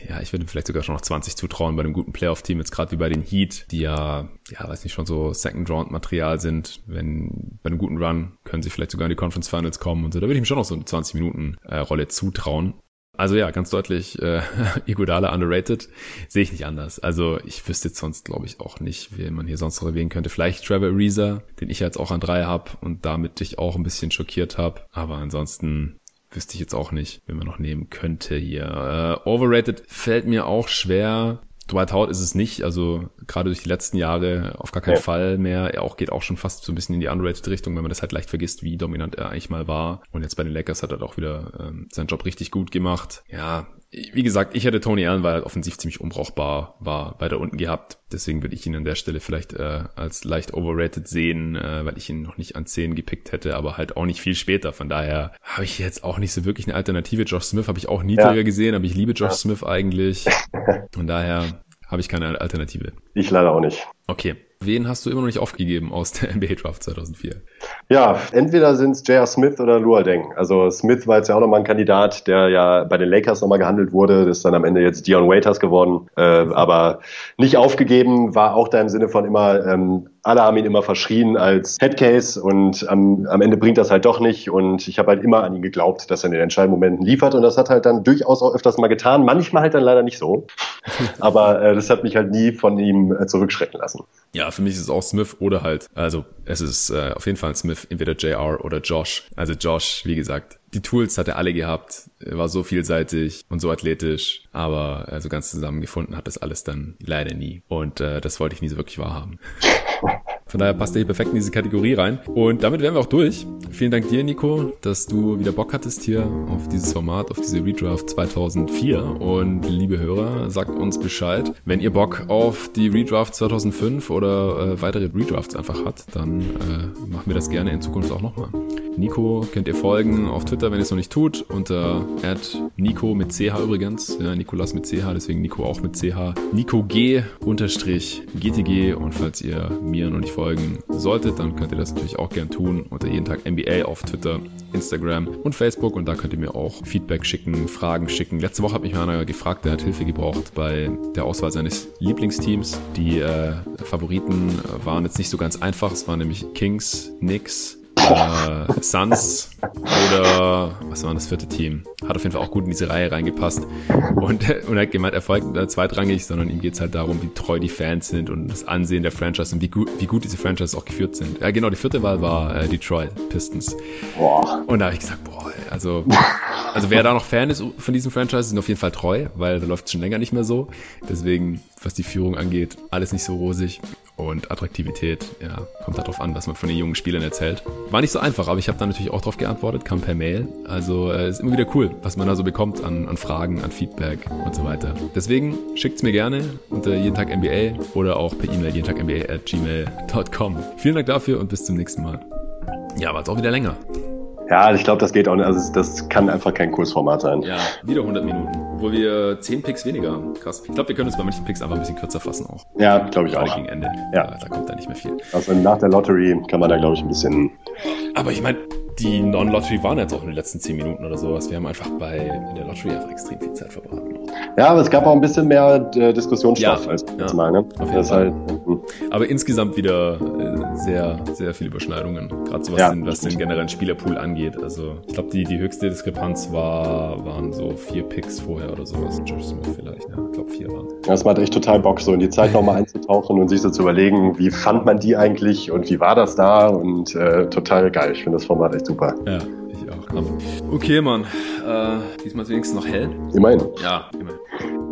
Ja, ich würde ihm vielleicht sogar schon noch 20 zutrauen bei einem guten Playoff-Team, jetzt gerade wie bei den Heat, die ja, ja, weiß nicht, schon so Second-Round-Material sind. Wenn bei einem guten Run können sie vielleicht sogar in die Conference Finals kommen und so. Da würde ich ihm schon noch so eine 20-Minuten-Rolle äh, zutrauen. Also ja, ganz deutlich, äh, Iguodala underrated, sehe ich nicht anders. Also ich wüsste jetzt sonst, glaube ich, auch nicht, wen man hier sonst noch erwähnen könnte. Vielleicht Trevor Ariza, den ich jetzt auch an drei habe und damit dich auch ein bisschen schockiert habe. Aber ansonsten wüsste ich jetzt auch nicht, wen man noch nehmen könnte hier. Äh, overrated fällt mir auch schwer. Dwight Howard ist es nicht, also gerade durch die letzten Jahre auf gar keinen ja. Fall mehr. Er auch geht auch schon fast so ein bisschen in die underrated Richtung, wenn man das halt leicht vergisst, wie dominant er eigentlich mal war. Und jetzt bei den Lakers hat er auch wieder ähm, seinen Job richtig gut gemacht. Ja, wie gesagt, ich hätte Tony Allen, weil er offensiv ziemlich unbrauchbar war, weiter unten gehabt. Deswegen würde ich ihn an der Stelle vielleicht äh, als leicht overrated sehen, äh, weil ich ihn noch nicht an 10 gepickt hätte, aber halt auch nicht viel später. Von daher habe ich jetzt auch nicht so wirklich eine Alternative. Josh Smith habe ich auch niedriger ja. gesehen, aber ich liebe Josh ja. Smith eigentlich. Von daher habe ich keine Alternative. Ich leider auch nicht. Okay. Wen hast du immer noch nicht aufgegeben aus der NBA Draft 2004? Ja, entweder sind es J.R. Smith oder Luol Deng. Also Smith war jetzt ja auch nochmal ein Kandidat, der ja bei den Lakers nochmal gehandelt wurde. Das ist dann am Ende jetzt Dion Waiters geworden. Äh, aber nicht aufgegeben war auch da im Sinne von immer, ähm, alle haben ihn immer verschrien als Headcase und am, am Ende bringt das halt doch nicht. Und ich habe halt immer an ihn geglaubt, dass er in den entscheidenden Momenten liefert. Und das hat halt dann durchaus auch öfters mal getan. Manchmal halt dann leider nicht so. Aber äh, das hat mich halt nie von ihm äh, zurückschrecken lassen. Ja, für mich ist es auch Smith oder halt, also es ist äh, auf jeden Fall Smith, entweder JR oder Josh. Also Josh, wie gesagt, die Tools hat er alle gehabt, er war so vielseitig und so athletisch, aber also ganz zusammengefunden hat das alles dann leider nie. Und äh, das wollte ich nie so wirklich wahrhaben. Von daher passt er hier perfekt in diese Kategorie rein. Und damit wären wir auch durch. Vielen Dank dir, Nico, dass du wieder Bock hattest hier auf dieses Format, auf diese Redraft 2004. Und liebe Hörer, sagt uns Bescheid. Wenn ihr Bock auf die Redraft 2005 oder äh, weitere Redrafts einfach habt, dann äh, machen wir das gerne in Zukunft auch nochmal. Nico könnt ihr folgen auf Twitter, wenn ihr es noch nicht tut, unter Nico mit CH übrigens. Ja, Nikolas mit CH, deswegen Nico auch mit CH. Nico G unterstrich GTG und falls ihr mir noch nicht folgen solltet, dann könnt ihr das natürlich auch gern tun unter jeden Tag NBA auf Twitter, Instagram und Facebook und da könnt ihr mir auch Feedback schicken, Fragen schicken. Letzte Woche hat mich einer gefragt, der hat Hilfe gebraucht bei der Auswahl seines Lieblingsteams. Die äh, Favoriten waren jetzt nicht so ganz einfach. Es waren nämlich Kings, Knicks, äh, Suns oder was war das vierte Team? Hat auf jeden Fall auch gut in diese Reihe reingepasst. Und, und er hat gemeint, er folgt äh, zweitrangig, sondern ihm geht's halt darum, wie treu die Fans sind und das Ansehen der Franchise und wie gut, wie gut diese Franchises auch geführt sind. Ja, genau, die vierte Wahl war äh, Detroit Pistons. Boah. Und da habe ich gesagt, boah, also, also wer da noch Fan ist von diesem Franchise, sind auf jeden Fall treu, weil da läuft es schon länger nicht mehr so. Deswegen, was die Führung angeht, alles nicht so rosig. Und Attraktivität, ja, kommt darauf an, was man von den jungen Spielern erzählt. War nicht so einfach, aber ich habe da natürlich auch drauf geantwortet, kam per Mail. Also äh, ist immer wieder cool, was man da so bekommt an, an Fragen, an Feedback und so weiter. Deswegen schickt's mir gerne unter jeden Tag NBA oder auch per E-Mail jeden Tag NBA at gmail.com. Vielen Dank dafür und bis zum nächsten Mal. Ja, war jetzt auch wieder länger. Ja, ich glaube, das geht auch nicht. Also das kann einfach kein Kursformat sein. Ja, wieder 100 Minuten. Obwohl wir 10 Picks weniger haben. Krass. Ich glaube, wir können uns bei manchen Picks einfach ein bisschen kürzer fassen auch. Ja, glaube ich Gerade auch. gegen Ende. Ja. Da, da kommt da nicht mehr viel. Also nach der Lottery kann man da, glaube ich, ein bisschen... Aber ich meine, die Non-Lottery waren jetzt auch in den letzten 10 Minuten oder sowas. Wir haben einfach bei in der Lottery einfach extrem viel Zeit verbraten. Ja, aber es gab auch ein bisschen mehr äh, Diskussionsstoff Ja, als ja. Mal. Ne? Auf jeden Fall. halt, hm. Aber insgesamt wieder äh, sehr, sehr viele Überschneidungen. Gerade so was, Ja, den, was den generellen Spielerpool angeht. Also ich glaube, die, die höchste Diskrepanz war, waren so vier Picks vorher oder sowas. Josh Smith vielleicht, ja. Ich glaube vier waren Das macht echt total Bock, so in die Zeit nochmal einzutauchen und sich so zu überlegen, wie fand man die eigentlich und wie war das da und äh, total geil. Ich finde das Format echt super. Ja, ich auch. Okay, Mann. Äh, diesmal ist wenigstens noch hell. Immerhin. Ja, immerhin.